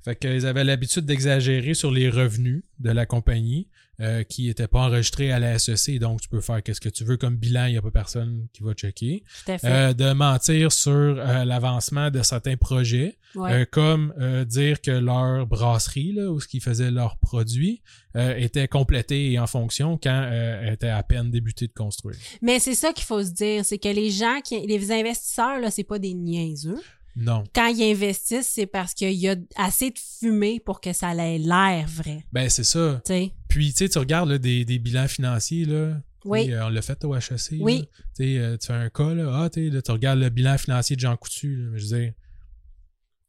Fait qu'ils avaient l'habitude d'exagérer sur les revenus de la compagnie euh, qui n'étaient pas enregistrés à la SEC. Donc, tu peux faire qu'est-ce que tu veux comme bilan, il n'y a pas personne qui va checker. Tout à fait. Euh, de mentir sur euh, l'avancement de certains projets, Ouais. euh, comme euh, dire que leur brasserie, là, où ce qu'ils faisaient leurs produits, euh, était complétée et en fonction quand euh, elle était à peine débutée de construire. Mais c'est ça qu'il faut se dire, c'est que les gens, qui, les investisseurs, là, c'est pas des niaiseux. Non. Quand ils investissent, c'est parce qu'il y a assez de fumée pour que ça ait l'air vrai. Ben, c'est ça. Puis, tu sais, tu regardes là, des, des bilans financiers, là. Oui. Euh, on l'a fait au HEC. Oui. Euh, tu fais un cas, là. Ah, tu sais, là, tu regardes le bilan financier de Jean Coutu. là. Je veux dire,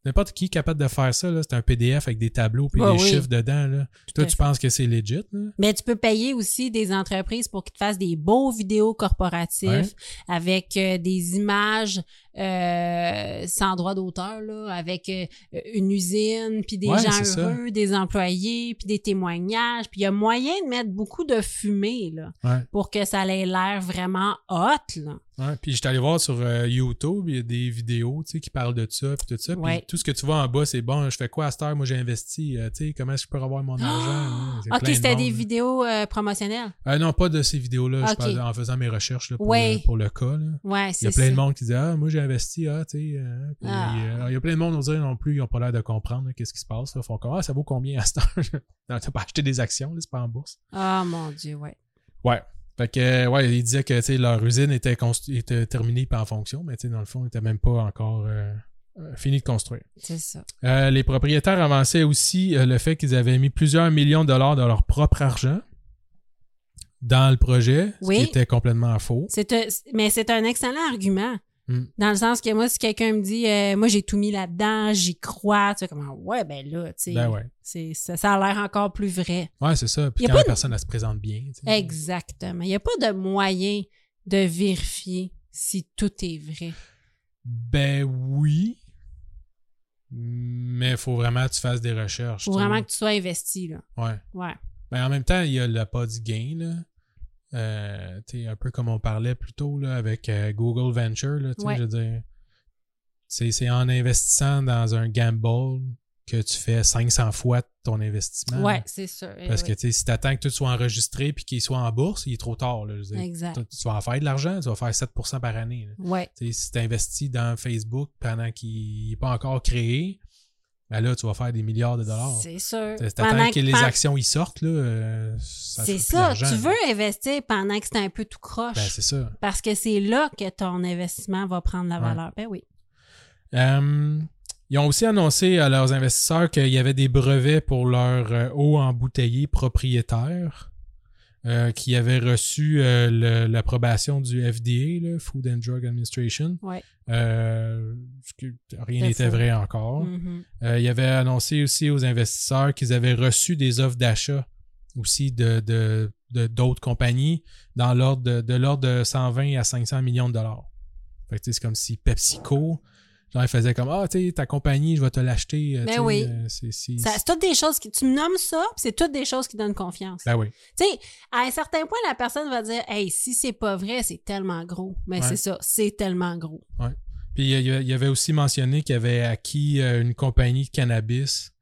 n'importe qui est capable de faire ça, là. C'est un PDF avec des tableaux puis Ah des oui. chiffres dedans, là. Toi, tu fait. penses que c'est legit, là? Mais tu peux payer aussi des entreprises pour qu'ils te fassent des beaux vidéos corporatifs Ouais. avec euh, des images euh, sans droit d'auteur, là, avec euh, une usine, puis des Ouais, gens ça. heureux, des employés, puis des témoignages. Puis il y a moyen de mettre beaucoup de fumée là, Ouais. pour que ça ait l'air vraiment hot. Là. Ouais, puis j'étais allé voir sur euh, YouTube, il y a des vidéos, tu sais, qui parlent de ça, puis tout ça. Puis tout ce que tu vois en bas, c'est bon, je fais quoi à cette heure? Moi, j'ai investi, tu sais, comment est-ce que je peux avoir mon argent? hein? C'est OK, de c'était des vidéos promotionnelles? Non, pas de ces vidéos-là, je parle en faisant mes recherches là, pour, le, pour le cas. Là. Il y a plein ça. de monde qui dit Ah, moi j'ai investi, ah, tu sais. euh, Ah. il y a plein de monde, on dirait non plus, ils n'ont pas l'air de comprendre là, qu'est-ce qui se passe. Là. Ils font comme Ah, ça vaut combien à heure? (laughs) non, t'as pas acheté des actions, c'est pas en bourse. Oh mon Dieu, ouais. Ouais. Fait que, ouais, ils disaient que leur usine était, était terminée pas en fonction, mais dans le fond, ils n'étaient même pas encore euh, euh, fini de construire. C'est ça. Euh, les propriétaires avançaient aussi euh, le fait qu'ils avaient mis plusieurs millions de dollars de leur propre argent dans le projet, Oui. ce qui était complètement faux. Un- mais c'est un excellent argument. Mm. Dans le sens que moi, si quelqu'un me dit, euh, moi, j'ai tout mis là-dedans, j'y crois, tu sais, comment, ouais, ben là, tu sais, Ben ouais. c'est, ça, ça a l'air encore plus vrai. Ouais, c'est ça. Puis Y a quand la de- personne, elle se présente bien. tu sais. Exactement. Il n'y a pas de moyen de vérifier si tout est vrai. Ben oui. Mais il faut vraiment que tu fasses des recherches. faut tu sais. vraiment que tu sois investi, là. Ouais. Ouais. Ben en même temps, il y a le pas du gain, là. Euh, tu un peu comme on parlait plus tôt là, avec euh, Google Venture, là, tu Ouais. je veux dire. C'est c'est en investissant dans un gamble que tu fais 500 fois ton investissement. Ouais, c'est sûr. Eh Parce oui. que tu si t'attends que tout soit enregistré puis qu'il soit en bourse, il est trop tard. Là, dire. Exact. Tu tu vas en faire de l'argent, tu vas faire 7% par année. Ouais. Tu si tu investis dans Facebook pendant qu'il n'est pas encore créé, ben là, tu vas faire des milliards de dollars. C'est sûr. Tu Pendant attends que les actions y sortent, là, euh, C'est ça. Tu là. veux investir pendant que c'est un peu tout croche. Ben, c'est ça. parce que c'est là que ton investissement va prendre la Ouais. valeur. Ben oui. Euh, ils ont aussi annoncé à leurs investisseurs qu'il y avait des brevets pour leur euh, eau embouteillée propriétaire euh, qui avaient reçu euh, le- l'approbation du FDA, là, Food and Drug Administration. Ouais. Euh, rien n'était vrai encore. Mhm. Euh, il avait annoncé aussi aux investisseurs qu'ils avaient reçu des offres d'achat aussi de de- de- d'autres compagnies dans l'ordre de, de l'ordre de 120 à 500 millions de dollars. C'est comme si PepsiCo, genre, il faisait comme Ah, tu sais, ta compagnie, je vais te l'acheter. euh, Ben oui. euh, c'est- toutes des choses qui. Tu me nommes ça, puis c'est toutes des choses qui donnent confiance. Ben oui. Tu sais, à un certain point, la personne va dire Hey, si c'est pas vrai, c'est tellement gros. Mais Ouais. c'est ça, c'est tellement gros. Puis il y avait aussi mentionné qu'il avait acquis euh, une compagnie de cannabis.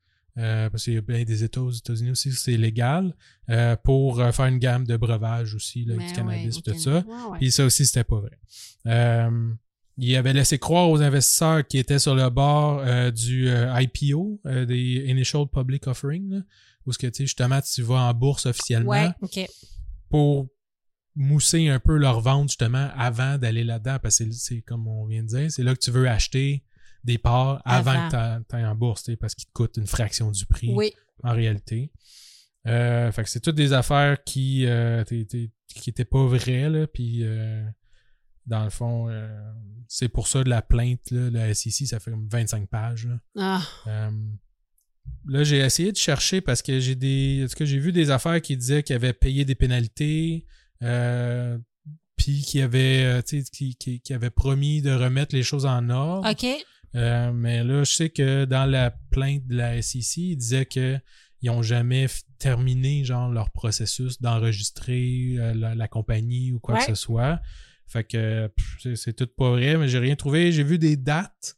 euh, parce qu'il y a plein des États aux États-Unis aussi, c'est légal, euh, pour faire une gamme de breuvages aussi, là, Mais du cannabis et tout ça. Puis ça aussi, c'était pas vrai. Euh, il avait laissé croire aux investisseurs qui étaient sur le bord euh, du euh, IPO, euh, des Initial Public Offering, là, où ce que tu sais, justement, tu vas en bourse officiellement Ouais, OK. pour mousser un peu leur vente justement avant d'aller là-dedans, parce que c'est- c'est comme on vient de dire, c'est là que tu veux acheter des parts avant, Avant. que t'ailles en bourse, tu parce qu'ils te coûtent une fraction du prix Oui. en réalité. Euh, fait que c'est toutes des affaires qui euh, t'es- t'es- qui pas vraies, là, puis euh, dans le fond, euh, c'est pour ça de la plainte, là, la SEC, ça fait comme 25 pages. Là, Ah, Euh, là, j'ai essayé de chercher parce que j'ai des. En tout cas, j'ai vu des affaires qui disaient qu'ils avaient payé des pénalités, euh, puis qui avaient promis de remettre les choses en ordre. OK. Mais là, je sais que dans la plainte de la SEC, ils disaient que ils ont jamais terminé genre leur processus d'enregistrer euh, la, la compagnie ou quoi Ouais. que ce soit. Fait que c'est- tout pas vrai, mais j'ai rien trouvé. J'ai vu des dates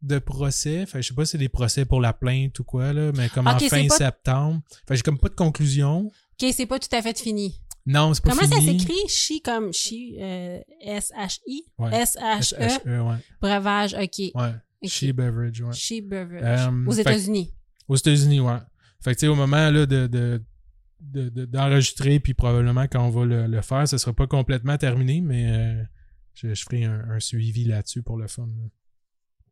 de procès. Fait que je sais pas si c'est des procès pour la plainte ou quoi, là, mais comme en fin pas- septembre. Fait j'ai comme pas de conclusion. OK, c'est pas tout à fait fini. Non, c'est pas Comment ça fini. s'écrit? Chi comme chi, euh, S-H-I? Ouais. S-H-E, S-H-E, ouais. breuvage, OK. Ouais. Ok. She Beverage, ouais. Chi Beverage. Euh, Aux États-Unis. Aux États-Unis, ouais. Fait que, tu sais, au moment là, de, de, de- de- d'enregistrer, puis probablement quand on va le, le faire, ce sera pas complètement terminé, mais euh, je, je ferai un, un suivi là-dessus pour le fun. là.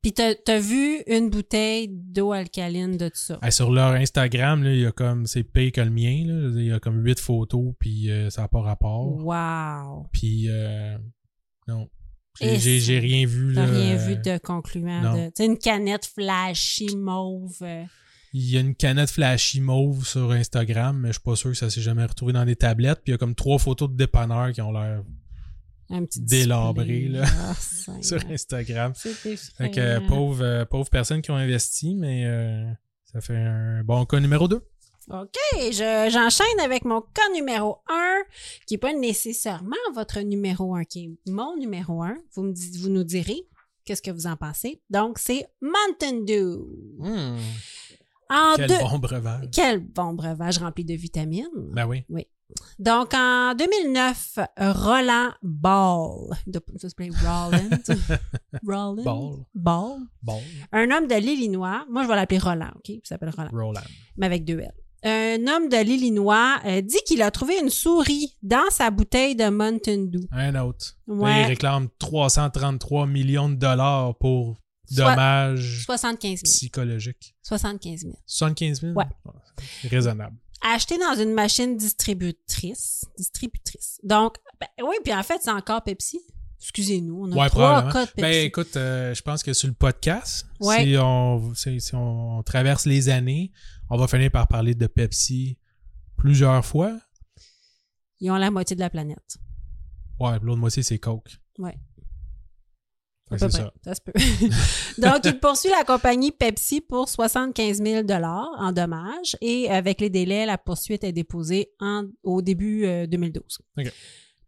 Puis t'as as vu une bouteille d'eau alcaline de tout ça? Ah, sur leur Instagram, là, il y a comme, c'est pire que le mien, là. Il y a comme huit photos, puis euh, ça n'a pas rapport. Wow. Puis, euh, non. J'ai, rien vu, T'as rien vu de concluant. de- sais, une canette flashy mauve. Il y a une canette flashy mauve sur Instagram, mais je suis pas sûr que ça s'est jamais retrouvé dans des tablettes. Puis il y a comme trois photos de dépanneurs qui ont l'air un petit Délabré, display. là. Ah, (laughs) sur Instagram. C'est Fait que euh, pauvres euh, pauvres personnes qui ont investi, mais euh, ça fait un bon cas numéro 2. OK, je- j'enchaîne avec mon cas numéro 1, qui n'est pas nécessairement votre numéro 1, qui est mon numéro 1. Vous, me dites- vous nous direz qu'est-ce que vous en pensez. Donc, c'est Mountain Dew. En Quel deux- bon breuvage. Quel bon breuvage rempli de vitamines. Ben oui. Donc, en 2009, Roland Ball, de- ça s'appelle Roland, (laughs) Roland, Ball. Ball, Bon. un homme de l'Illinois, moi je vais l'appeler Roland, OK? Il s'appelle Roland, Roland. mais avec deux L. Un homme de l'Illinois euh, dit qu'il a trouvé une souris dans sa bouteille de Mountain Dew. Un autre. Là, Ouais. il réclame 333 millions de dollars pour dommages 75 000. psychologiques. 75 000. 75 000? Ouais. C'est raisonnable. Acheté dans une machine distributrice. Distributrice. Donc, ben, oui, puis en fait, c'est encore Pepsi. Excusez-nous, on a Ouais, trois cas de Pepsi. Ben écoute, euh, je pense que sur le podcast, Ouais. si, on, si, si on traverse les années, on va finir par parler de Pepsi plusieurs fois. Ils ont la moitié de la planète. Ouais, puis l'autre moitié, c'est Coke. Ouais. Fait À que peu c'est près. ça. Ça se peut. (laughs) Donc, il poursuit la compagnie Pepsi pour 75 000 en dommages et avec les délais, la poursuite est déposée en, au début euh, 2012. OK.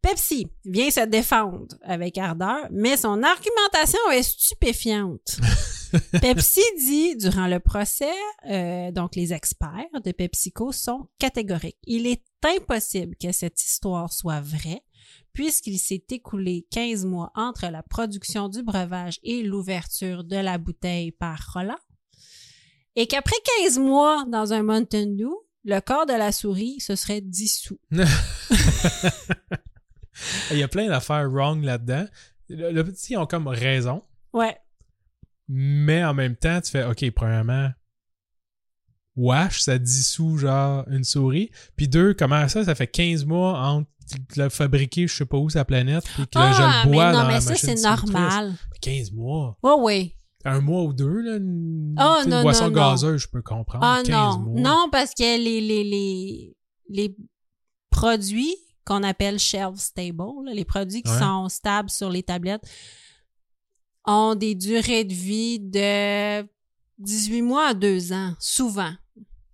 Pepsi vient se défendre avec ardeur, mais son argumentation est stupéfiante. (laughs) Pepsi dit durant le procès, euh, donc les experts de PepsiCo sont catégoriques. Il est impossible que cette histoire soit vraie puisqu'il s'est écoulé 15 mois entre la production du breuvage et l'ouverture de la bouteille par Roland, et qu'après 15 mois dans un Mountain Dew, le corps de la souris se serait dissous. (laughs) (laughs) Il y a plein d'affaires wrong là-dedans. Le, le petit, ils ont comme raison, Ouais, mais en même temps, tu fais, OK, premièrement, wash, ça dissout genre une souris. Puis deux, comment ça, ça fait 15 mois entre l'as fabriqué, je sais pas où, sa planète, puis que là, je ah, le bois mais non, dans mais la ça, machine c'est normal. 15 mois. Oh oui. Un mois ou deux, là, une, Ah, tu sais, une non, boisson non, non. gazeuse, je peux comprendre. Ah 15 non, mois. non, parce que les, les, les, les produits qu'on appelle shelf stable, là, les produits qui Ouais. sont stables sur les tablettes, ont des durées de vie de 18 mois à 2 ans, souvent.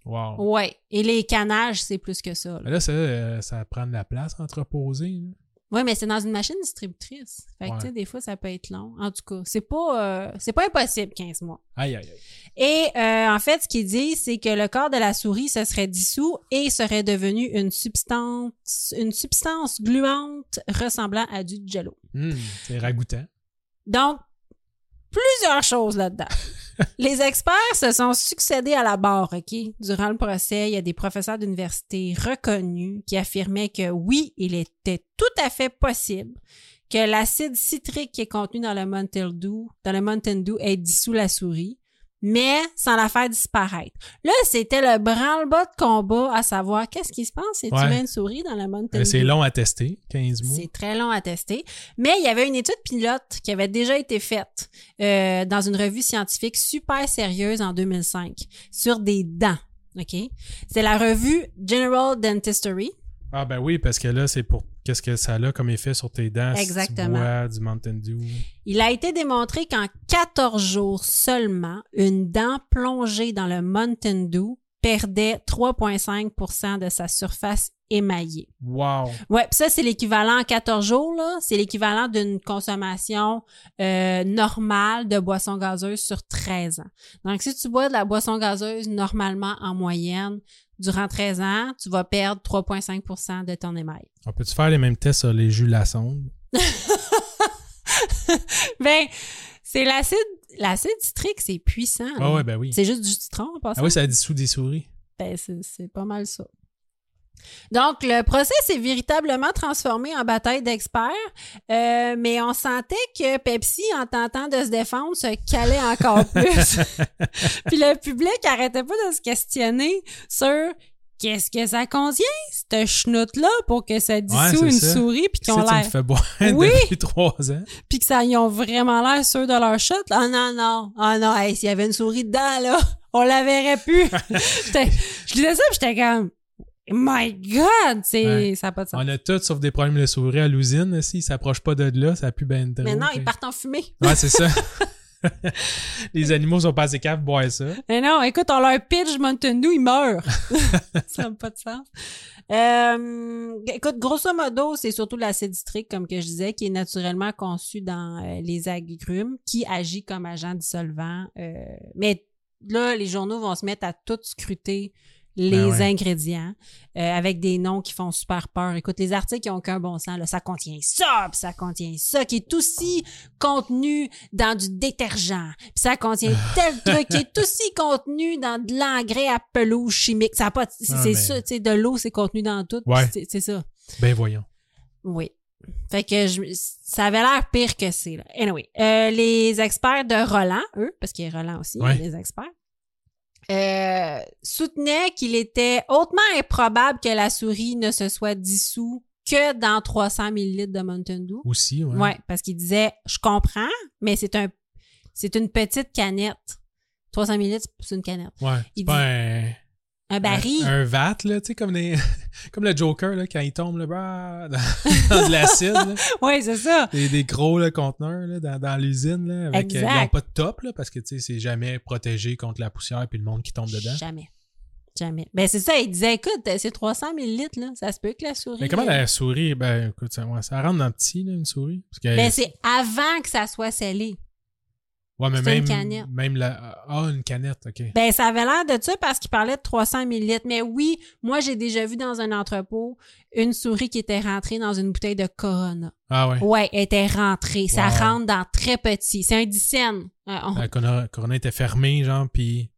Wow. Ouais. Et les canages, c'est plus que ça. là. Mais là, ça, euh, ça prend de la place entreposée. Oui, mais c'est dans une machine distributrice. Fait que, Ouais. tu sais, des fois, ça peut être long. En tout cas, c'est pas, euh, c'est pas impossible, 15 mois. Aïe, aïe, aïe. Et euh, en fait, ce qu'il dit, c'est que le corps de la souris se serait dissous et serait devenu une substance, une substance gluante ressemblant à du jello. Hum, c'est ragoûtant. Donc, plusieurs choses là-dedans. (laughs) Les experts se sont succédés à la barre, OK? Durant le procès, il y a des professeurs d'université reconnus qui affirmaient que oui, il était tout à fait possible que l'acide citrique qui est contenu dans le Mountain Dew, dans le dissous la souris, mais sans la faire disparaître. Là, c'était le branle-bas de combat à savoir qu'est-ce qui se passe si tu mets une souris dans le Mountain Mais c'est Dew. long à tester, 15 mois. C'est très long à tester. Mais il y avait une étude pilote qui avait déjà été faite euh, dans une revue scientifique super sérieuse en 2005 sur des dents. OK? C'est la revue General Dentistry. Ah ben oui, parce que là, c'est pour qu'est-ce que ça a comme effet sur tes dents si tu Exactement. bois du Mountain Dew? Il a été démontré qu'en 14 jours seulement, une dent plongée dans le Mountain Dew perdait 3,5% de sa surface émaillé. Wow. Ouais, pis ça, c'est l'équivalent en 14 jours, là. C'est l'équivalent d'une consommation euh, normale de boisson gazeuse sur 13 ans. Donc, si tu bois de la boisson gazeuse normalement en moyenne durant 13 ans, tu vas perdre 3,5% de ton émail. On peut-tu faire les mêmes tests sur les jus la sonde? (laughs) ben, c'est l'acide, l'acide citrique, c'est puissant. Ah ouais, ben oui. C'est juste du citron, en passant. Ah oui, ça dissout des souris. Ben, c'est, c'est pas mal ça. Donc, le procès s'est véritablement transformé en bataille d'experts, euh, mais on sentait que Pepsi, en tentant de se défendre, se calait encore (laughs) plus. (laughs) Puis le public arrêtait pas de se questionner sur qu'est-ce que ça contient, cette chenoute-là, pour que ça dissout une ça. souris, puis me l'air, fais boire (laughs) Oui. depuis trois ans. puis que ça, ils ont vraiment l'air sûrs de leur shot. Ah non, non, ah non, hey, s'il y avait une souris dedans, là, on la verrait plus. Je disais ça, puis j'étais comme, my God, c'est, Ouais. ça n'a pas de sens. On a tout sauf des problèmes de souris à l'usine. S'ils s'approchent pas de là, ça pue ben trop. Mais non, ils partent en fumée. Ouais, c'est ça. (laughs) (laughs) les animaux sont pas assez de boire ça. Mais non, écoute, on leur pitch Mountain Dew, ils meurent. (laughs) ça n'a pas de sens. Euh, écoute, grosso modo, c'est surtout l'acide citrique, comme que je disais, qui est naturellement conçu dans euh, les agrumes, qui agit comme agent dissolvant. euh, mais là, les journaux vont se mettre à tout scruter les Ben ouais. ingrédients euh, avec des noms qui font super peur. Écoute, les articles qui ont aucun bon sens, là, ça contient ça, puis ça contient ça, qui est aussi contenu dans du détergent, puis ça contient (laughs) tel truc qui est aussi contenu dans de l'engrais à pelouse chimique. Ça a pas, c'est Ah, mais- ça, tu sais, de l'eau, c'est contenu dans tout. Ouais. C'est ça. Ben voyons. Oui. Fait que je, ça avait l'air pire que c'est. là. Anyway, euh, les experts de Roland, eux, parce qu'il y a Roland aussi, Ouais. les experts, euh, soutenaient qu'il était hautement improbable que la souris ne se soit dissous que dans 300 ml de Mountain Dew. Aussi, ouais. Ouais, parce qu'il disait, je comprends, mais c'est un, c'est une petite canette. 300 ml, c'est une canette. Ouais. Il C'est pas un, Un baril. un, un vat, là, tu sais, comme, (laughs) comme le Joker, là, quand il tombe là, bah, dans, (laughs) dans de l'acide. (laughs) Ouais, c'est ça. Des, des gros là, conteneurs là, dans, dans l'usine. Là, avec, euh, ils n'ont pas de top, là, parce que tu sais, c'est jamais protégé contre la poussière puis le monde qui tombe dedans. Jamais. Jamais. Ben, c'est ça. Il disait, écoute, c'est 300 ml, là. Ça se peut que la souris. Mais comment euh, la souris, ben écoute, ça, ouais, ça rentre dans le petit, là, une souris? Parce que, Ben, c'est avant que ça soit scellé. Ouais, mais c'est une même, canette. même la. Ah, une canette, ok. Ben, ça avait l'air de ça parce qu'il parlait de 300 ml. Mais oui, moi, j'ai déjà vu dans un entrepôt une souris qui était rentrée dans une bouteille de Corona. Ah ouais. Ouais, elle était rentrée. Ça rentre dans très petit. C'est un dixaine. Euh, on- La corona, corona était fermée, genre, puis.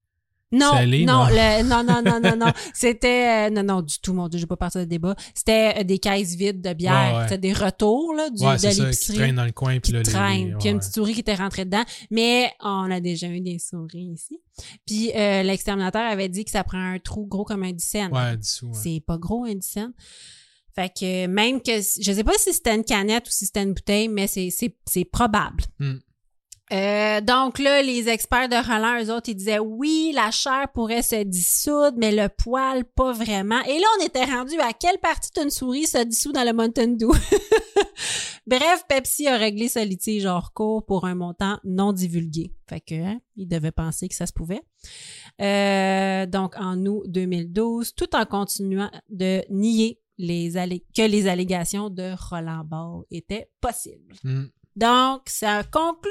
Non, Salé, non, non? le- non, non, non, non, non. (laughs) C'était, euh, non, non, du tout, mon Dieu, je vais pas partir de débat. C'était euh, des caisses vides de bière. Ouais, ouais. C'était des retours, là, du, ouais, de c'est ça, qui l'épicerie. traîne dans le coin, puis qui là, les- traîne. les- Puis il y a une petite souris qui était rentrée dedans. Mais on a déjà eu des souris ici. Puis euh, l'exterminateur avait dit que ça prend un trou gros comme un dixaine. Ouais, dissous. C'est pas gros un dixaine. Fait que même que je sais pas si c'était une canette ou si c'était une bouteille, mais c'est probable. Hmm. Euh, donc là, les experts de Roland, eux autres, ils disaient oui, la chair pourrait se dissoudre, mais le poil, pas vraiment. Et là, on était rendu à quelle partie d'une souris se dissout dans le Mountain Dew? (laughs) Bref, Pepsi a réglé ce litige hors cours pour un montant non divulgué. Fait que, hein, ils devaient penser que ça se pouvait. Euh, donc, en août 2012, tout en continuant de nier les que les allégations de Roland Ball étaient possibles. Hmm. Donc, ça conclut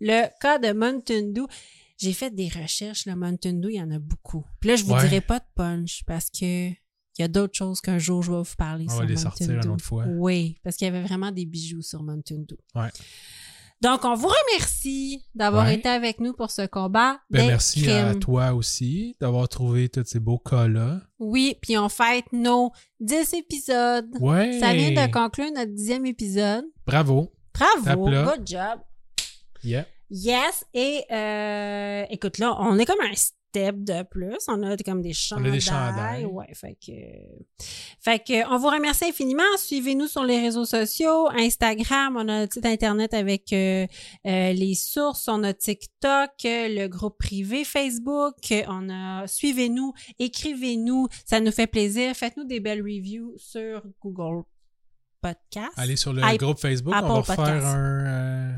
le cas de Mountain Dew. J'ai fait des recherches, le Mountain Dew, il y en a beaucoup. Puis là, je vous Ouais. dirai pas de punch parce que il y a d'autres choses qu'un jour je vais vous parler On sur va les Mountain sortir une autre fois. Oui, parce qu'il y avait vraiment des bijoux sur Mountain Dew. Ouais. Donc, on vous remercie d'avoir Ouais. été avec nous pour ce combat. Ben, des merci à toi aussi d'avoir trouvé tous ces beaux cas-là. Oui, puis on fête nos 10 épisodes. Ouais. Ça vient de conclure notre dixième épisode. Bravo. Bravo, good job. Yeah. Yes, et euh, écoute là, on est comme un step de plus. On a comme des On chandails. a des chandails. Ouais, fait que, fait que, on vous remercie infiniment. Suivez-nous sur les réseaux sociaux, Instagram, on a un site internet avec euh, euh, les sources, on a TikTok, le groupe privé Facebook, on a, suivez-nous, écrivez-nous, ça nous fait plaisir. Faites-nous des belles reviews sur Google Podcast. Allez sur le I- groupe Facebook, Apple on va Podcast. un, euh,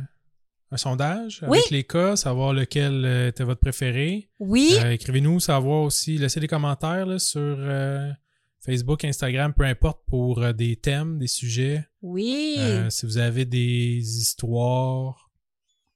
un sondage Oui. avec les cas, savoir lequel euh, était votre préféré. Oui, Euh, Écrivez-nous, savoir aussi, laissez des commentaires là, sur euh, Facebook, Instagram, peu importe, pour des thèmes, des sujets. Oui. Si vous avez des histoires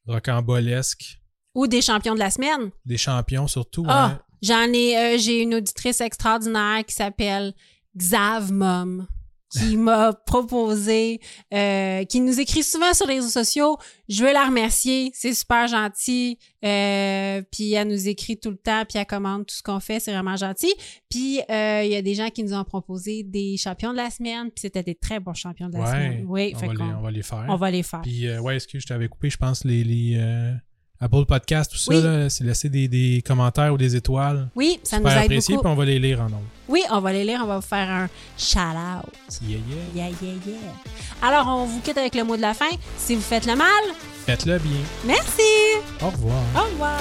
rocambolesques, Ou des champions de la semaine. des champions surtout. Ah, hein. j'en ai, j'ai une auditrice extraordinaire qui s'appelle Xav Mom, qui m'a proposé, euh, qui nous écrit souvent sur les réseaux sociaux. Je veux la remercier, c'est super gentil. Euh, puis elle nous écrit tout le temps, puis elle commande tout ce qu'on fait, c'est vraiment gentil. Puis euh, il y a des gens qui nous ont proposé des champions de la semaine, puis c'était des très bons champions de la Ouais, semaine. Oui, on, fait va les, qu'on- on va les faire. on va les faire. Puis, ouais, excuse, je t'avais coupé, je pense, les, les Apple Podcasts, tout ça, Oui. c'est laisser des, des commentaires ou des étoiles. Oui, ça nous aide apprécié, beaucoup. puis on va les lire en nombre. Oui, on va les lire, on va vous faire un shout-out. Yeah, yeah. Yeah, yeah, yeah. Alors, on vous quitte avec le mot de la fin. Si vous faites le mal, Faites-le bien. merci. Au revoir. Au revoir.